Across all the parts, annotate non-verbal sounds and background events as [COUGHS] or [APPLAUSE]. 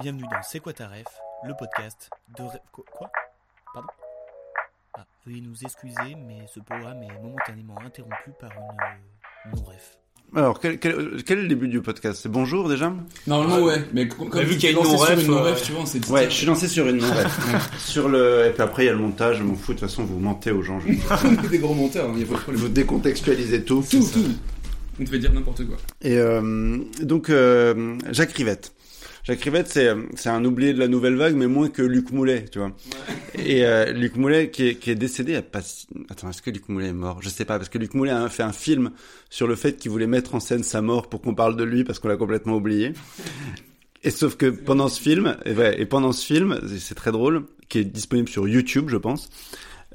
Bienvenue dans C'est quoi ta ref, le podcast de... Quoi, quoi? Pardon? Ah, Veuillez nous excuser, mais ce programme est momentanément interrompu par une euh, non-ref. Alors, quel, quel- quel est le début du podcast? C'est bonjour déjà? Normalement, ouais. Mais comme, comme vu qu'il y a une lancé non-ref, sur une euh, non-ref, tu vois, dit. Ouais, je suis lancé sur une non-ref. [LAUGHS] sur le... Et puis après, il y a le montage, je m'en fous, de toute façon, vous mentez aux gens. Je... [LAUGHS] on est des gros monteurs, il y a pas de problème. vous décontextualisez tout. Tout, tout. On te fait dire n'importe quoi. Et euh, donc, euh, Jacques Rivette. Jacques Rivette, c'est c'est un oublié de la nouvelle vague, mais moins que Luc Moulet, tu vois. Et euh, Luc Moulet qui est, qui est décédé, a pas. Attends, est-ce que Luc Moulet est mort? Je sais pas, parce que Luc Moulet a fait un film sur le fait qu'il voulait mettre en scène sa mort pour qu'on parle de lui, parce qu'on l'a complètement oublié. Et sauf que pendant ce film, et, ouais, et pendant ce film, c'est très drôle, qui est disponible sur YouTube, je pense.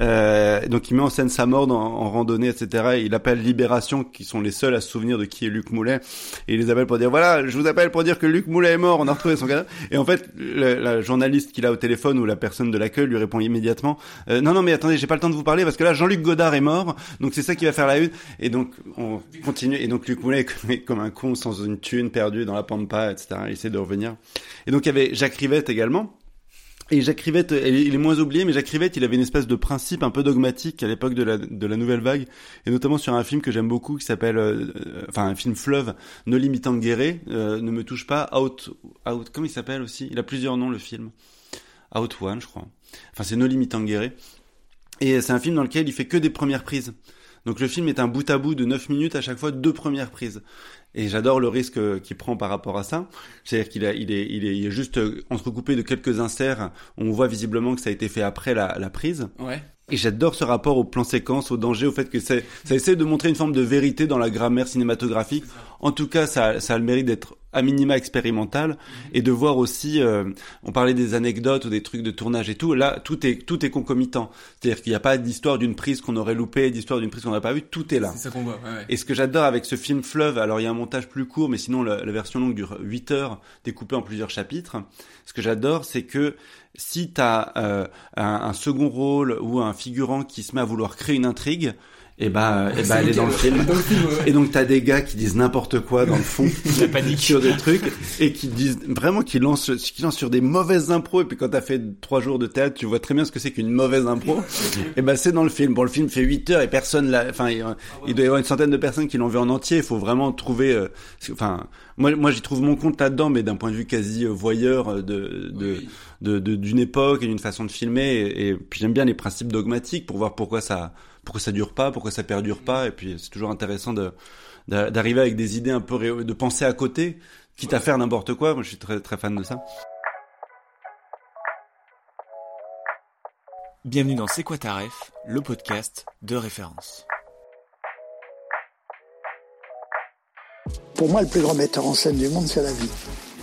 Euh, donc il met en scène sa mort dans- en randonnée, etc. Et il appelle Libération, qui sont les seuls à se souvenir de qui est Luc Moulet. Et il les appelle pour dire voilà, je vous appelle pour dire que Luc Moulet est mort, on a retrouvé son cadavre. Et en fait, le- la journaliste qu'il a au téléphone ou la personne de l'accueil lui répond immédiatement euh, non non mais attendez, j'ai pas le temps de vous parler parce que là Jean-Luc Godard est mort, donc c'est ça qui va faire la une. Et donc on continue. Et donc Luc Moulet est comme- un con sans une thune, perdu dans la pampa, etc. Il essaie de revenir. Et donc il y avait Jacques Rivette également. Et Jacques Rivette, il est moins oublié, mais Jacques Rivette, il avait une espèce de principe un peu dogmatique à l'époque de la, de la nouvelle vague, et notamment sur un film que j'aime beaucoup qui s'appelle, euh, euh, enfin un film fleuve, Ne limitant guéré, euh, ne me touche pas, Out, Out, comment il s'appelle aussi? Il a plusieurs noms le film, Out One, je crois. Enfin c'est Ne limitant guéré. Et c'est un film dans lequel il fait que des premières prises. Donc le film est un bout à bout de 9 minutes à chaque fois, deux premières prises. Et j'adore le risque qu'il prend par rapport à ça. C'est-à-dire qu'il il est, il est, il est juste entrecoupé de quelques inserts. On voit visiblement que ça a été fait après la, la prise. Ouais. Et j'adore ce rapport au plan séquence, au danger, au fait que c'est- ça essaie de montrer une forme de vérité dans la grammaire cinématographique. En tout cas, ça, ça a le mérite d'être à minima expérimental et de voir aussi, euh, on parlait des anecdotes ou des trucs de tournage et tout. Là, tout est tout est concomitant. C'est-à-dire qu'il n'y a pas d'histoire d'une prise qu'on aurait loupée, d'histoire d'une prise qu'on n'aurait pas vue. Tout est là. C'est ça qu'on voit, ouais, ouais. Et ce que j'adore avec ce film Fleuve, alors il y a un montage plus court, mais sinon la, la version longue dure 8 heures, découpée en plusieurs chapitres. Ce que j'adore, c'est que si tu un, un second rôle ou un figurant qui se met à vouloir créer une intrigue, et bah, et bah elle est dans le film. Et donc t'as des gars qui disent n'importe quoi dans le fond, [LAUGHS] La panique. sur des trucs et qui disent vraiment qui lancent, qui lancent sur des mauvaises impros. Et puis quand t'as fait trois jours de théâtre, tu vois très bien ce que c'est qu'une mauvaise impro. [LAUGHS] et ben c'est dans le film. Bon, le film fait 8 heures et personne l'a. Enfin, il, il doit y avoir une centaine de personnes qui l'ont vu en entier. Il faut vraiment trouver. euh, Enfin, moi, moi j'y trouve mon compte là-dedans, mais d'un point de vue quasi euh, voyeur euh, de de Oui. de- de- d'une époque et d'une façon de filmer. Et, et puis j'aime bien les principes dogmatiques pour voir pourquoi ça pourquoi ça dure pas, pourquoi ça perdure pas. Et puis c'est toujours intéressant de d'arriver avec des idées un peu ré- de penser à côté, quitte à faire n'importe quoi. Moi, je suis très très fan de ça. Bienvenue dans C'est quoi ta ref, le podcast de référence. Pour moi, le plus grand metteur en scène du monde, c'est la vie.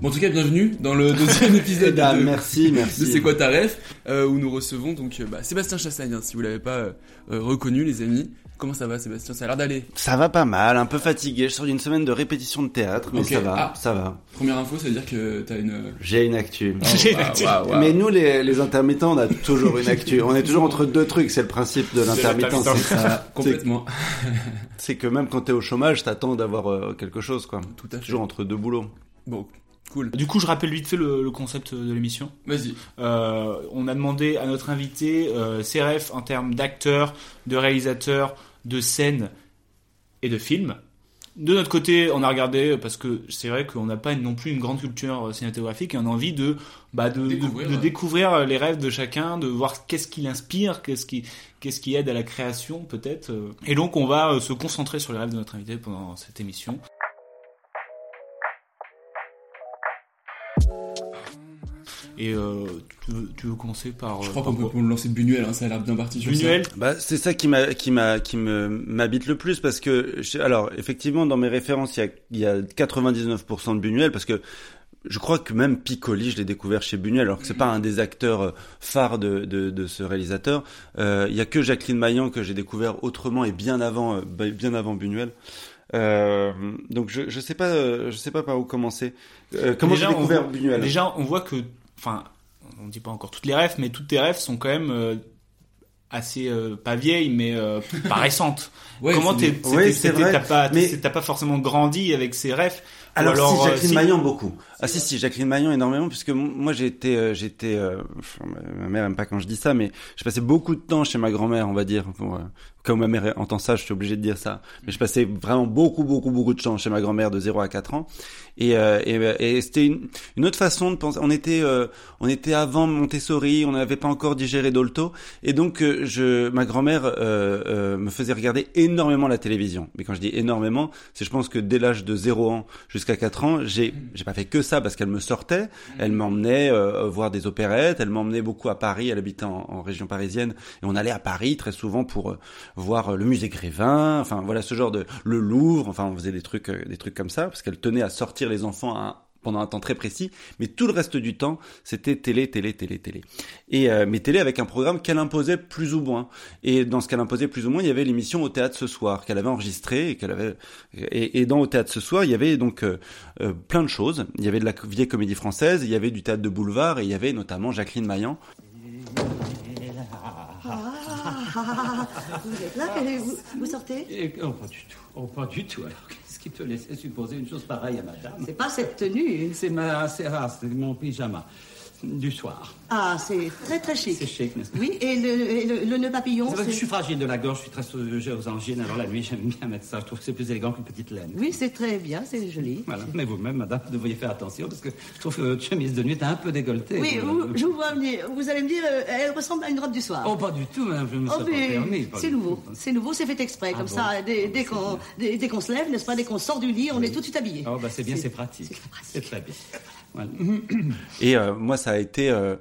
Bon, en tout cas, bienvenue dans le deuxième [LAUGHS] épisode de, merci, [LAUGHS] de merci. C'est quoi ta ref euh, où nous recevons donc euh, bah, Sébastien Chassagne, hein, si vous l'avez pas euh, euh, reconnu, les amis. Comment ça va, Sébastien? Ça a l'air d'aller. Ça va pas mal, un peu fatigué. Je sors d'une semaine de répétition de théâtre, mais ça va, Ah. ça va. Première info, ça veut dire que t'as une. J'ai une actu. [LAUGHS] J'ai une actu. Mais nous, les, les intermittents, on a toujours une actu. On est toujours entre deux trucs. C'est le principe de l'intermittent. C'est ça. Complètement. C'est que même quand t'es au chômage, t'attends d'avoir euh, quelque chose, quoi. Tout à fait. Toujours entre deux boulots. Bon, cool. Du coup, je rappelle vite fait le, le concept de l'émission. Vas-y. Euh, on a demandé à notre invité euh, ses refs en termes d'acteur, de réalisateur, de scène et de film. de notre côté, on a regardé parce que c'est vrai qu'on n'a pas non plus une grande culture cinématographique et on a envie de, bah, de, Découvrir, de, de ouais. découvrir les rêves de chacun, de voir qu'est-ce qui l'inspire, qu'est-ce qui, qu'est-ce qui aide à la création peut-être. euh. Et donc on va euh, se concentrer sur les rêves de notre invité pendant cette émission. Et euh, tu, veux, tu veux commencer par. Je euh, crois qu'on peut, le lancer Buñuel, hein, ça a l'air bien parti. Buñuel? Bah, c'est ça qui m'a, qui m'a, qui me m'habite le plus parce que, je- alors, effectivement, dans mes références, il y a, il y a 99% de Buñuel parce que je crois que même Piccoli, je l'ai découvert chez Buñuel, alors que c'est pas un des acteurs euh, phares de, de, de ce réalisateur. Euh, il y a que Jacqueline Maillan que j'ai découvert autrement et bien avant, euh, bah, bien avant Buñuel. Euh, donc je, je sais pas, euh, je sais pas par où commencer. Euh, comment j'ai on découvert voit- Buñuel? Déjà, on voit que, enfin, on dit pas encore toutes les rêves, mais toutes tes rêves sont quand même euh, assez euh, pas vieilles, mais euh, pas [LAUGHS] récentes. Ouais, Comment t'es, Ouais, t'as pas, mais- pas forcément grandi avec ces rêves. Ou Alors, si euh, Jacqueline si- Maillan beaucoup. Ah si si Jacqueline Maillan énormément puisque moi été euh, j'étais euh, ma- mère aime pas quand je dis ça mais je passais beaucoup de temps chez ma grand-mère on va dire pour, euh, comme ma mère entend ça je suis obligé de dire ça. Mais je passais vraiment beaucoup beaucoup beaucoup de temps chez ma grand-mère de 0 à 4 ans. Et euh, et, et c'était une, une autre façon de penser. On était on était avant Montessori on n'avait pas encore digéré Dolto. Et donc je ma grand-mère euh, euh, me faisait regarder énormément la télévision. Mais quand je dis énormément c'est je pense que dès l'âge de 0 ans jusqu'à 4 ans j'ai j'ai pas fait que ça parce qu'elle me sortait. Elle m'emmenait euh, voir des opérettes. Elle m'emmenait beaucoup à Paris. Elle habitait en, en région parisienne. Et on allait à Paris très souvent pour euh, voir euh, le musée Grévin. Enfin voilà ce genre de le Louvre. Enfin on faisait des trucs euh, des trucs comme ça parce qu'elle tenait à sortir les enfants à pendant un temps très précis, mais tout le reste du temps, c'était télé, télé, télé, télé. Et euh, mais télé avec un programme qu'elle imposait plus ou moins. Et dans ce qu'elle imposait plus ou moins, il y avait l'émission au théâtre ce soir qu'elle avait enregistrée et qu'elle avait. Et, et dans au théâtre ce soir, il y avait donc euh, euh, plein de choses. Il y avait de la vieille comédie française, il y avait du théâtre de boulevard et il y avait notamment Jacqueline Maillan. Vous êtes là vous, vous sortez? Et- oh, pas du tout. Oh, pas du tout. Alors, qu'est-ce qui te laissait supposer une chose pareille à madame C'est pas cette tenue. C'est ma, c'est ah, c'est mon pyjama du soir. Ah, c'est très très chic. C'est chic, n'est-ce pas Oui, et le, et le, le nœud papillon, C'est vrai que je suis fragile de la gorge, je suis très sujet aux angines, alors la nuit, j'aime bien mettre ça. Je trouve que c'est plus élégant qu'une petite laine. Oui, c'est très bien, c'est joli. Voilà. Mais vous-même, madame, vous devriez faire attention, parce que je trouve que votre chemise de nuit est un peu décolletée. Oui, Vous- je vous vois venir. Vous allez me dire, euh, elle ressemble à une robe du soir. Oh, pas du tout, madame, je me Oh, pas c'est nouveau, c'est nouveau, c'est fait exprès. Ah Comme bon ça, dès, dès qu'on dès, qu'on se lève, n'est-ce pas, dès qu'on sort du lit, on est tout de suite habillé. Oh, bah c'est bien, c'est pratique. C'est très bien. Voilà. [COUGHS] Et euh, moi, ça a été. euh,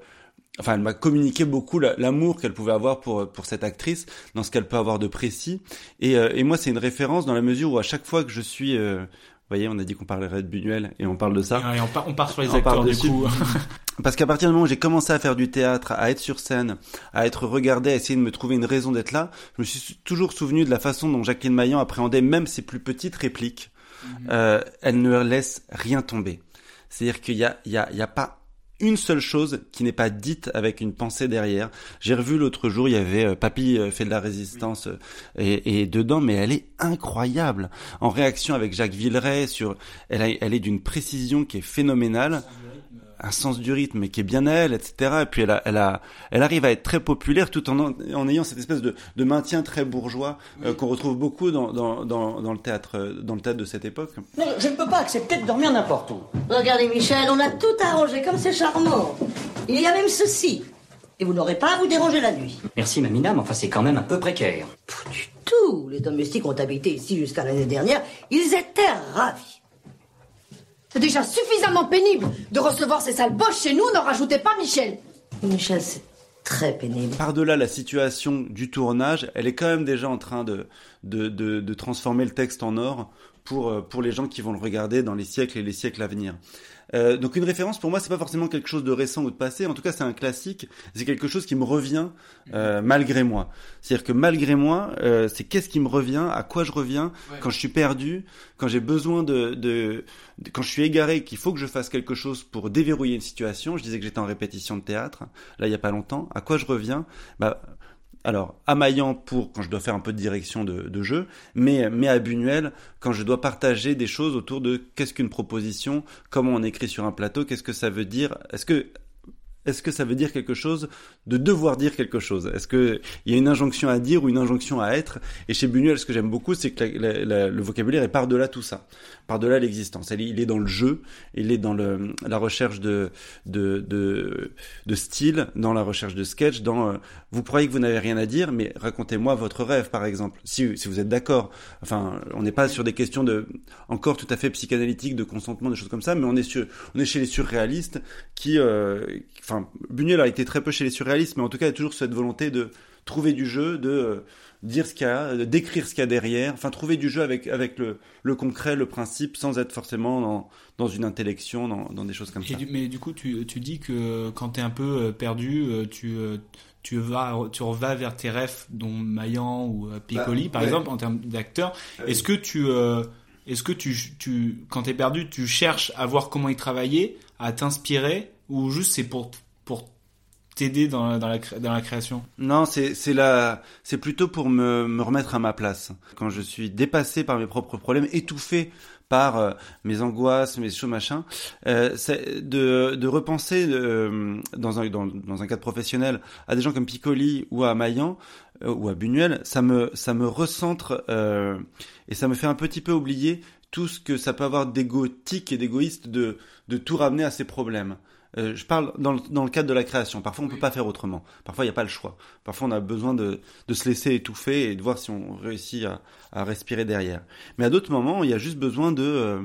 Enfin, elle m'a communiqué beaucoup la- l'amour qu'elle pouvait avoir pour pour cette actrice, dans ce qu'elle peut avoir de précis. Et, euh, et moi, c'est une référence dans la mesure où à chaque fois que je suis, euh, vous voyez, on a dit qu'on parlerait de Buñuel et on parle de ça. Et on, part, on part sur les On acteurs part du coup. [LAUGHS] Parce qu'à partir du moment où j'ai commencé à faire du théâtre, à être sur scène, à être regardé, à essayer de me trouver une raison d'être là, je me suis toujours souvenu de la façon dont Jacqueline Maillan appréhendait même ses plus petites répliques. Euh, elle ne laisse rien tomber. C'est-à-dire qu'il y a, il y a, il y a pas une seule chose qui n'est pas dite avec une pensée derrière. J'ai revu l'autre jour, il y avait euh, Papy euh, fait de la résistance euh, et, et dedans, mais elle est incroyable. En réaction avec Jacques Villeray sur, elle, a- elle est d'une précision qui est phénoménale un sens du rythme qui est bien à elle, etc. Et puis elle, a, elle, a, elle arrive à être très populaire tout en, en ayant cette espèce de, de maintien très bourgeois euh, qu'on retrouve beaucoup dans, dans, dans, dans le théâtre, euh, dans le théâtre de cette époque. Non, je ne peux pas accepter de dormir n'importe où. Regardez, Michel, on a tout arrangé, comme c'est charmant. Il y a même ceci. Et vous n'aurez pas à vous déranger la nuit. Merci, Mamina, mais enfin, c'est quand même un peu précaire. Tous les domestiques ont habité ici jusqu'à l'année dernière. Ils étaient ravis. C'est déjà suffisamment pénible de recevoir ces sales boches chez nous, n'en rajoutez pas, Michel. Michel, c'est très pénible. Par-delà la situation du tournage, elle est quand même déjà en train de, de, de, de transformer le texte en or pour, euh, pour les gens qui vont le regarder dans les siècles et les siècles à venir. Euh, donc une référence pour moi c'est pas forcément quelque chose de récent ou de passé. En tout cas c'est un classique. C'est quelque chose qui me revient euh, malgré moi. C'est à dire que malgré moi euh, c'est qu'est-ce qui me revient à quoi je reviens Ouais. quand je suis perdu quand j'ai besoin de, de, de- quand je suis égaré qu'il faut que je fasse quelque chose pour déverrouiller une situation. Je disais que j'étais en répétition de théâtre là il y a pas longtemps. À quoi je reviens? Bah alors, à Maillan pour quand je dois faire un peu de direction de, jeu, mais, mais à Buñuel quand je dois partager des choses autour de qu'est-ce qu'une proposition, comment on écrit sur un plateau, qu'est-ce que ça veut dire, est-ce que est-ce que ça veut dire quelque chose de devoir dire quelque chose Est-ce que il y a une injonction à dire ou une injonction à être? Et chez Buñuel, ce que j'aime beaucoup, c'est que le vocabulaire est par-delà tout ça, par-delà l'existence. Il est- dans le jeu, il est dans la recherche de, de, de, de style, dans la recherche de sketch, dans euh, vous croyez que vous n'avez rien à dire, mais racontez-moi votre rêve, par exemple, si, vous êtes d'accord. Enfin, on n'est pas sur des questions de encore tout à fait psychanalytiques, de consentement, des choses comme ça, mais on est sur, on est chez les surréalistes qui, euh, enfin, Buñuel a été très peu chez les surréalistes, mais en tout cas, il y a toujours cette volonté de trouver du jeu, de euh, dire ce qu'il y a, de décrire ce qu'il y a derrière, enfin, trouver du jeu avec, avec le, le concret, le principe, sans être forcément dans, dans une intellection, dans, dans des choses comme Et ça. du- mais du coup, tu, tu dis que quand t'es un peu euh, perdu, euh, tu, euh, tu, vas, tu vas vers tes rêves, dont Maillan ou euh, Piccoli, Bah, par ouais. exemple, en termes d'acteurs. Ah oui. Est-ce que tu, euh, est-ce que tu, tu, quand t'es perdu, tu cherches à voir comment ils travaillaient, à t'inspirer, ou juste c'est pour, pour t'aider dans, dans, la, dans la création Non, c'est la c'est plutôt pour me me remettre à ma place. Quand je suis dépassé par mes propres problèmes, étouffé par euh, mes angoisses, mes choses machin, euh, de de repenser euh, dans un dans un cadre professionnel à des gens comme Piccoli ou à Maillan euh, ou à Buñuel, ça me ça me recentre euh, et ça me fait un petit peu oublier tout ce que ça peut avoir d'égotique et d'égoïste de de tout ramener à ses problèmes. Euh, je parle dans le, dans le cadre de la création. Parfois, on peut pas faire autrement. Parfois, il n'y a pas le choix. Parfois, on a besoin de, de se laisser étouffer et de voir si on réussit à, à respirer derrière. Mais à d'autres moments, il y a juste besoin de, euh,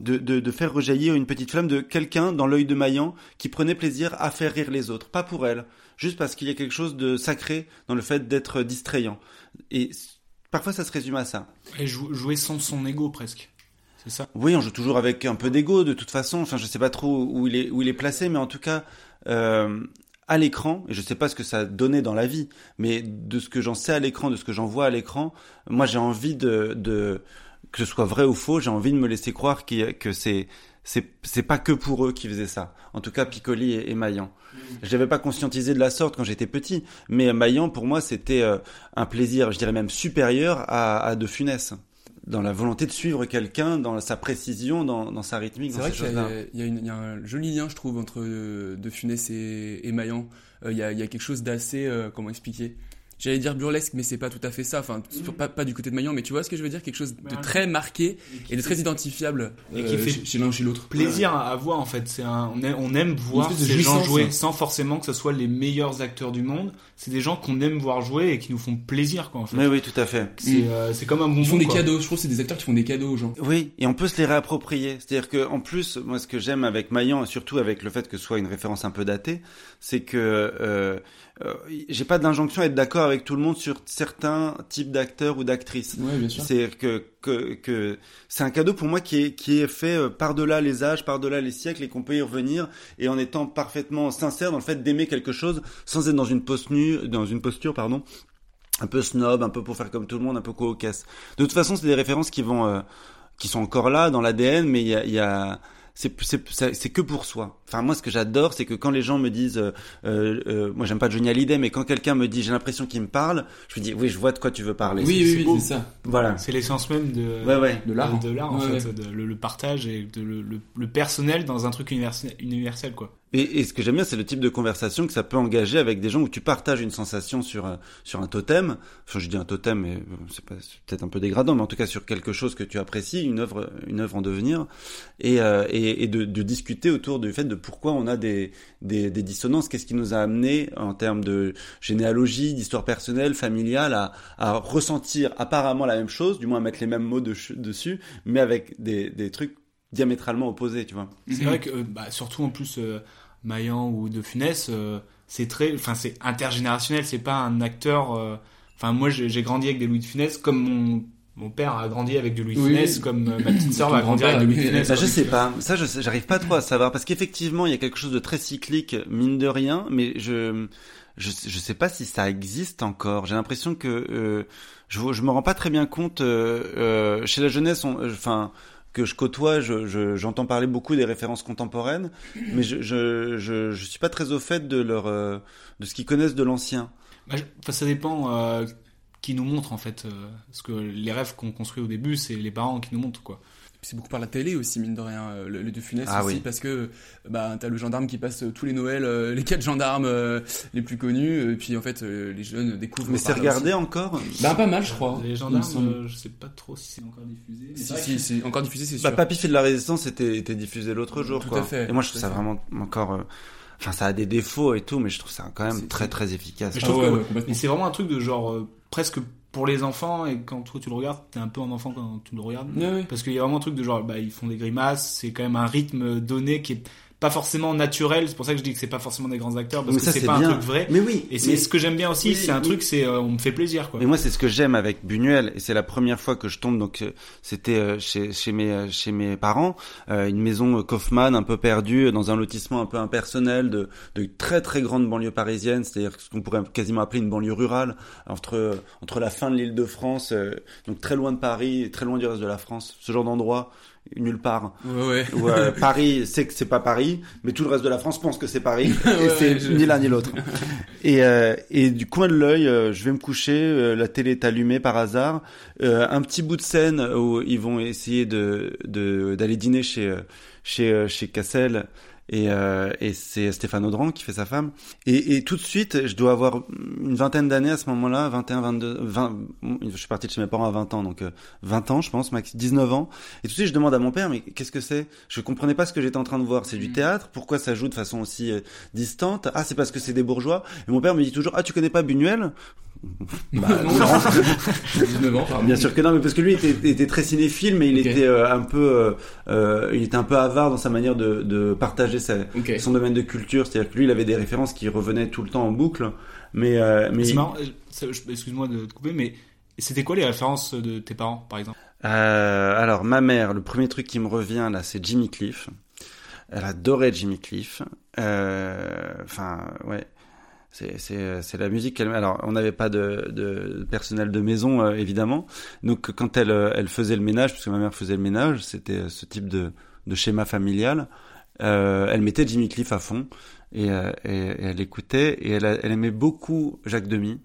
de, de, faire rejaillir une petite flamme de quelqu'un dans l'œil de Maillan qui prenait plaisir à faire rire les autres. Pas pour elle. Juste parce qu'il y a quelque chose de sacré dans le fait d'être distrayant. Et parfois, ça se résume à ça. Et jou- jouer sans son ego presque. C'est ça Oui, on joue toujours avec un peu d'ego de toute façon. Enfin, je sais pas trop où il est où il est placé, mais en tout cas, euh, à l'écran, et je sais pas ce que ça donnait dans la vie, mais de ce que j'en sais à l'écran, de ce que j'en vois à l'écran, moi j'ai envie de, de que ce soit vrai ou faux, j'ai envie de me laisser croire que c'est c'est pas que pour eux qui faisaient ça. En tout cas, Piccoli et, et Maillan. Je l'avais pas conscientisé de la sorte quand j'étais petit, mais Maillan pour moi c'était euh, un plaisir, je dirais même supérieur à, à De Funès dans la volonté de suivre quelqu'un, dans sa précision, dans, dans sa rythmique, C'est vrai qu'il y, y a y un joli lien, je trouve, entre euh, De Funès et, et Maillan. Euh, il, y a, il y a quelque chose d'assez, euh, comment expliquer? J'allais dire burlesque, mais c'est pas tout à fait ça. Enfin, sur- pas, pas du côté de Maillan, mais tu vois ce que je veux dire? Quelque chose de très marqué et de très identifiable et qui euh, fait chez, l'un chez l'autre. plaisir à voir en fait. C'est un, on, aime, on aime voir ces gens jouer hein. sans forcément que ce soit les meilleurs acteurs du monde. C'est des gens qu'on aime voir jouer et qui nous font plaisir quoi. En fait. Oui, oui, tout à fait. C'est euh, c'est comme un bonbon. Ils font des quoi. cadeaux. Je trouve que c'est des acteurs qui font des cadeaux aux gens. Oui, et on peut se les réapproprier. C'est-à-dire que, en plus, moi, ce que j'aime avec Maillan, et surtout avec le fait que ce soit une référence un peu datée, c'est que euh, euh, j'ai pas d'injonction à être d'accord avec tout le monde sur certains types d'acteurs ou d'actrices. Ouais. C'est que que, que c'est un cadeau pour moi qui est qui est fait euh, par-delà les âges, par-delà les siècles, et qu'on peut y revenir, et en étant parfaitement sincère dans le fait d'aimer quelque chose, sans être dans une posture, dans une posture, pardon, un peu snob, un peu pour faire comme tout le monde, un peu cocasse. De toute façon, c'est des références qui vont, euh, qui sont encore là dans l'ADN, mais il y a, il y a c'est c'est c'est c'est que pour soi. Enfin moi ce que j'adore c'est que quand les gens me disent euh, euh, euh, moi j'aime pas Johnny Hallyday mais quand quelqu'un me dit j'ai l'impression qu'il me parle, je lui dis oui, je vois de quoi tu veux parler. Oui, C'est- oui, c'est oui, c'est ça. Voilà. C'est l'essence même de, Ouais, ouais. De l'art. de l'art en Ouais, fait, ouais. de- le, le partage et de, le, le, le personnel dans un truc universel, universel quoi. Et, et ce que j'aime bien, c'est le type de conversation que ça peut engager avec des gens où tu partages une sensation sur un, sur un totem. Enfin, je dis un totem, mais euh, c'est peut-être un peu dégradant, mais en tout cas sur quelque chose que tu apprécies, une œuvre, une œuvre en devenir, et, euh, et, et de, de discuter autour du fait de pourquoi on a des, des, des dissonances, qu'est-ce qui nous a amené en termes de généalogie, d'histoire personnelle, familiale, à, à ressentir apparemment la même chose, du moins à mettre les mêmes mots de- dessus, mais avec des, des trucs diamétralement opposés, tu vois. C'est vrai que euh, bah, surtout en plus euh, Maillan ou De Funès, euh, c'est très, enfin c'est intergénérationnel. C'est pas un acteur. euh, Enfin moi j'ai grandi avec des Louis de Funès comme mon mon père a grandi avec du Louis de Oui, Funès, oui. comme euh, ma petite sœur Ton va grandir avec de Louis. Funès. Bah, je sais pas. Ça, je j'arrive pas trop à savoir parce qu'effectivement, il y a quelque chose de très cyclique, mine de rien, mais je je, je sais pas si ça existe encore. J'ai l'impression que euh, je je me rends pas très bien compte euh, euh, chez la jeunesse. on- Enfin. Que je côtoie, je- je- j'entends parler beaucoup des références contemporaines, mais je, je suis pas très au fait de leur, euh, de ce qu'ils connaissent de l'ancien. Bah, ça dépend. euh, qui nous montre en fait. euh, parce que les rêves qu'on construit au début, c'est les parents qui nous montrent quoi. C'est beaucoup par la télé aussi, mine de rien, euh, le, le De Funès Ah aussi, oui. parce que bah, t'as le gendarme qui passe euh, tous les Noëls, euh, les quatre gendarmes euh, les plus connus, et puis en fait, euh, les jeunes découvrent. Mais c'est regardé aussi. encore Bah, pas mal, je crois. Les gendarmes, euh, je sais pas trop si c'est encore diffusé. mais Si, si, que- c'est encore diffusé, c'est sûr. Bah, Papy fait de la résistance était, était diffusé l'autre jour, Tout quoi. à fait, Et moi, je trouve ça fait. vraiment encore. euh, Enfin, ça a des défauts et tout, mais je trouve ça quand même très très efficace. Mais je Ah ouais, ouais, mais c'est vraiment un truc de genre euh, presque pour les enfants et quand toi tu le regardes, t'es un peu un enfant quand tu le regardes. Parce qu'il y a vraiment un truc de genre bah ils font des grimaces, c'est quand même un rythme donné qui est pas forcément naturel, c'est pour ça que je dis que c'est pas forcément des grands acteurs parce Mais que c'est pas bien. un truc vrai. Mais oui, Et c'est mais- ce que j'aime bien aussi, Oui, c'est un oui. truc c'est euh, on me fait plaisir quoi. Mais moi, c'est ce que j'aime avec Buñuel, et c'est la première fois que je tombe. Donc, euh, c'était euh, chez, chez mes euh, chez mes parents, euh, une maison Kaufmann un peu perdue dans un lotissement un peu impersonnel de de très très grande banlieue parisienne, c'est-à-dire ce qu'on pourrait quasiment appeler une banlieue rurale entre entre la fin de l'Île-de-France, euh, donc très loin de Paris, très loin du reste de la France, ce genre d'endroit nulle part. Ouais, ouais. Où, euh, [LAUGHS] Paris sait que c'est pas Paris, mais tout le reste de la France pense que c'est Paris, [LAUGHS] et Ouais, c'est je- ni l'un ni l'autre. Et, euh, et du coin de l'œil, euh, je vais me coucher, la télé est allumée par hasard, un petit bout de scène où ils vont essayer de de- d'aller dîner chez chez chez Cassel. Et, euh, et c'est Stéphane Audran qui fait sa femme. Et, et tout de suite, je dois avoir une vingtaine d'années à ce moment-là, 21, 22, 20, je suis parti de chez mes parents à 20 ans, donc euh, 20 ans, je pense, max, 19 ans. Et tout de suite, je demande à mon père, mais qu'est-ce que c'est? Je comprenais pas ce que j'étais en train de voir. C'est du théâtre? Pourquoi ça joue de façon aussi euh, distante? Ah, c'est parce que c'est des bourgeois? Et mon père me dit toujours, ah, tu connais pas Buñuel? Bah, [LAUGHS] Non. non. 19 ans, pardon. Bien sûr que non, mais parce que lui était, était très cinéphile, mais il était euh, un peu, euh, euh, il était un peu avare dans sa manière de, de partager sa, son domaine de culture. C'est-à-dire que lui, il avait des références qui revenaient tout le temps en boucle. Mais, euh, mais C'est marrant, excuse-moi de te couper mais c'était quoi les références de tes parents par exemple? Euh, alors, ma mère, le premier truc qui me revient là, c'est Jimmy Cliff. Elle adorait Jimmy Cliff. Euh, Enfin, ouais. C'est la musique qu'elle. Alors, on n'avait pas de, de personnel de maison euh, évidemment. Donc, quand elle euh, elle faisait le ménage, puisque ma mère faisait le ménage, c'était euh, ce type de de schéma familial. Euh, elle mettait Jimmy Cliff à fond et, euh, et, et elle écoutait et elle, elle aimait beaucoup Jacques Demy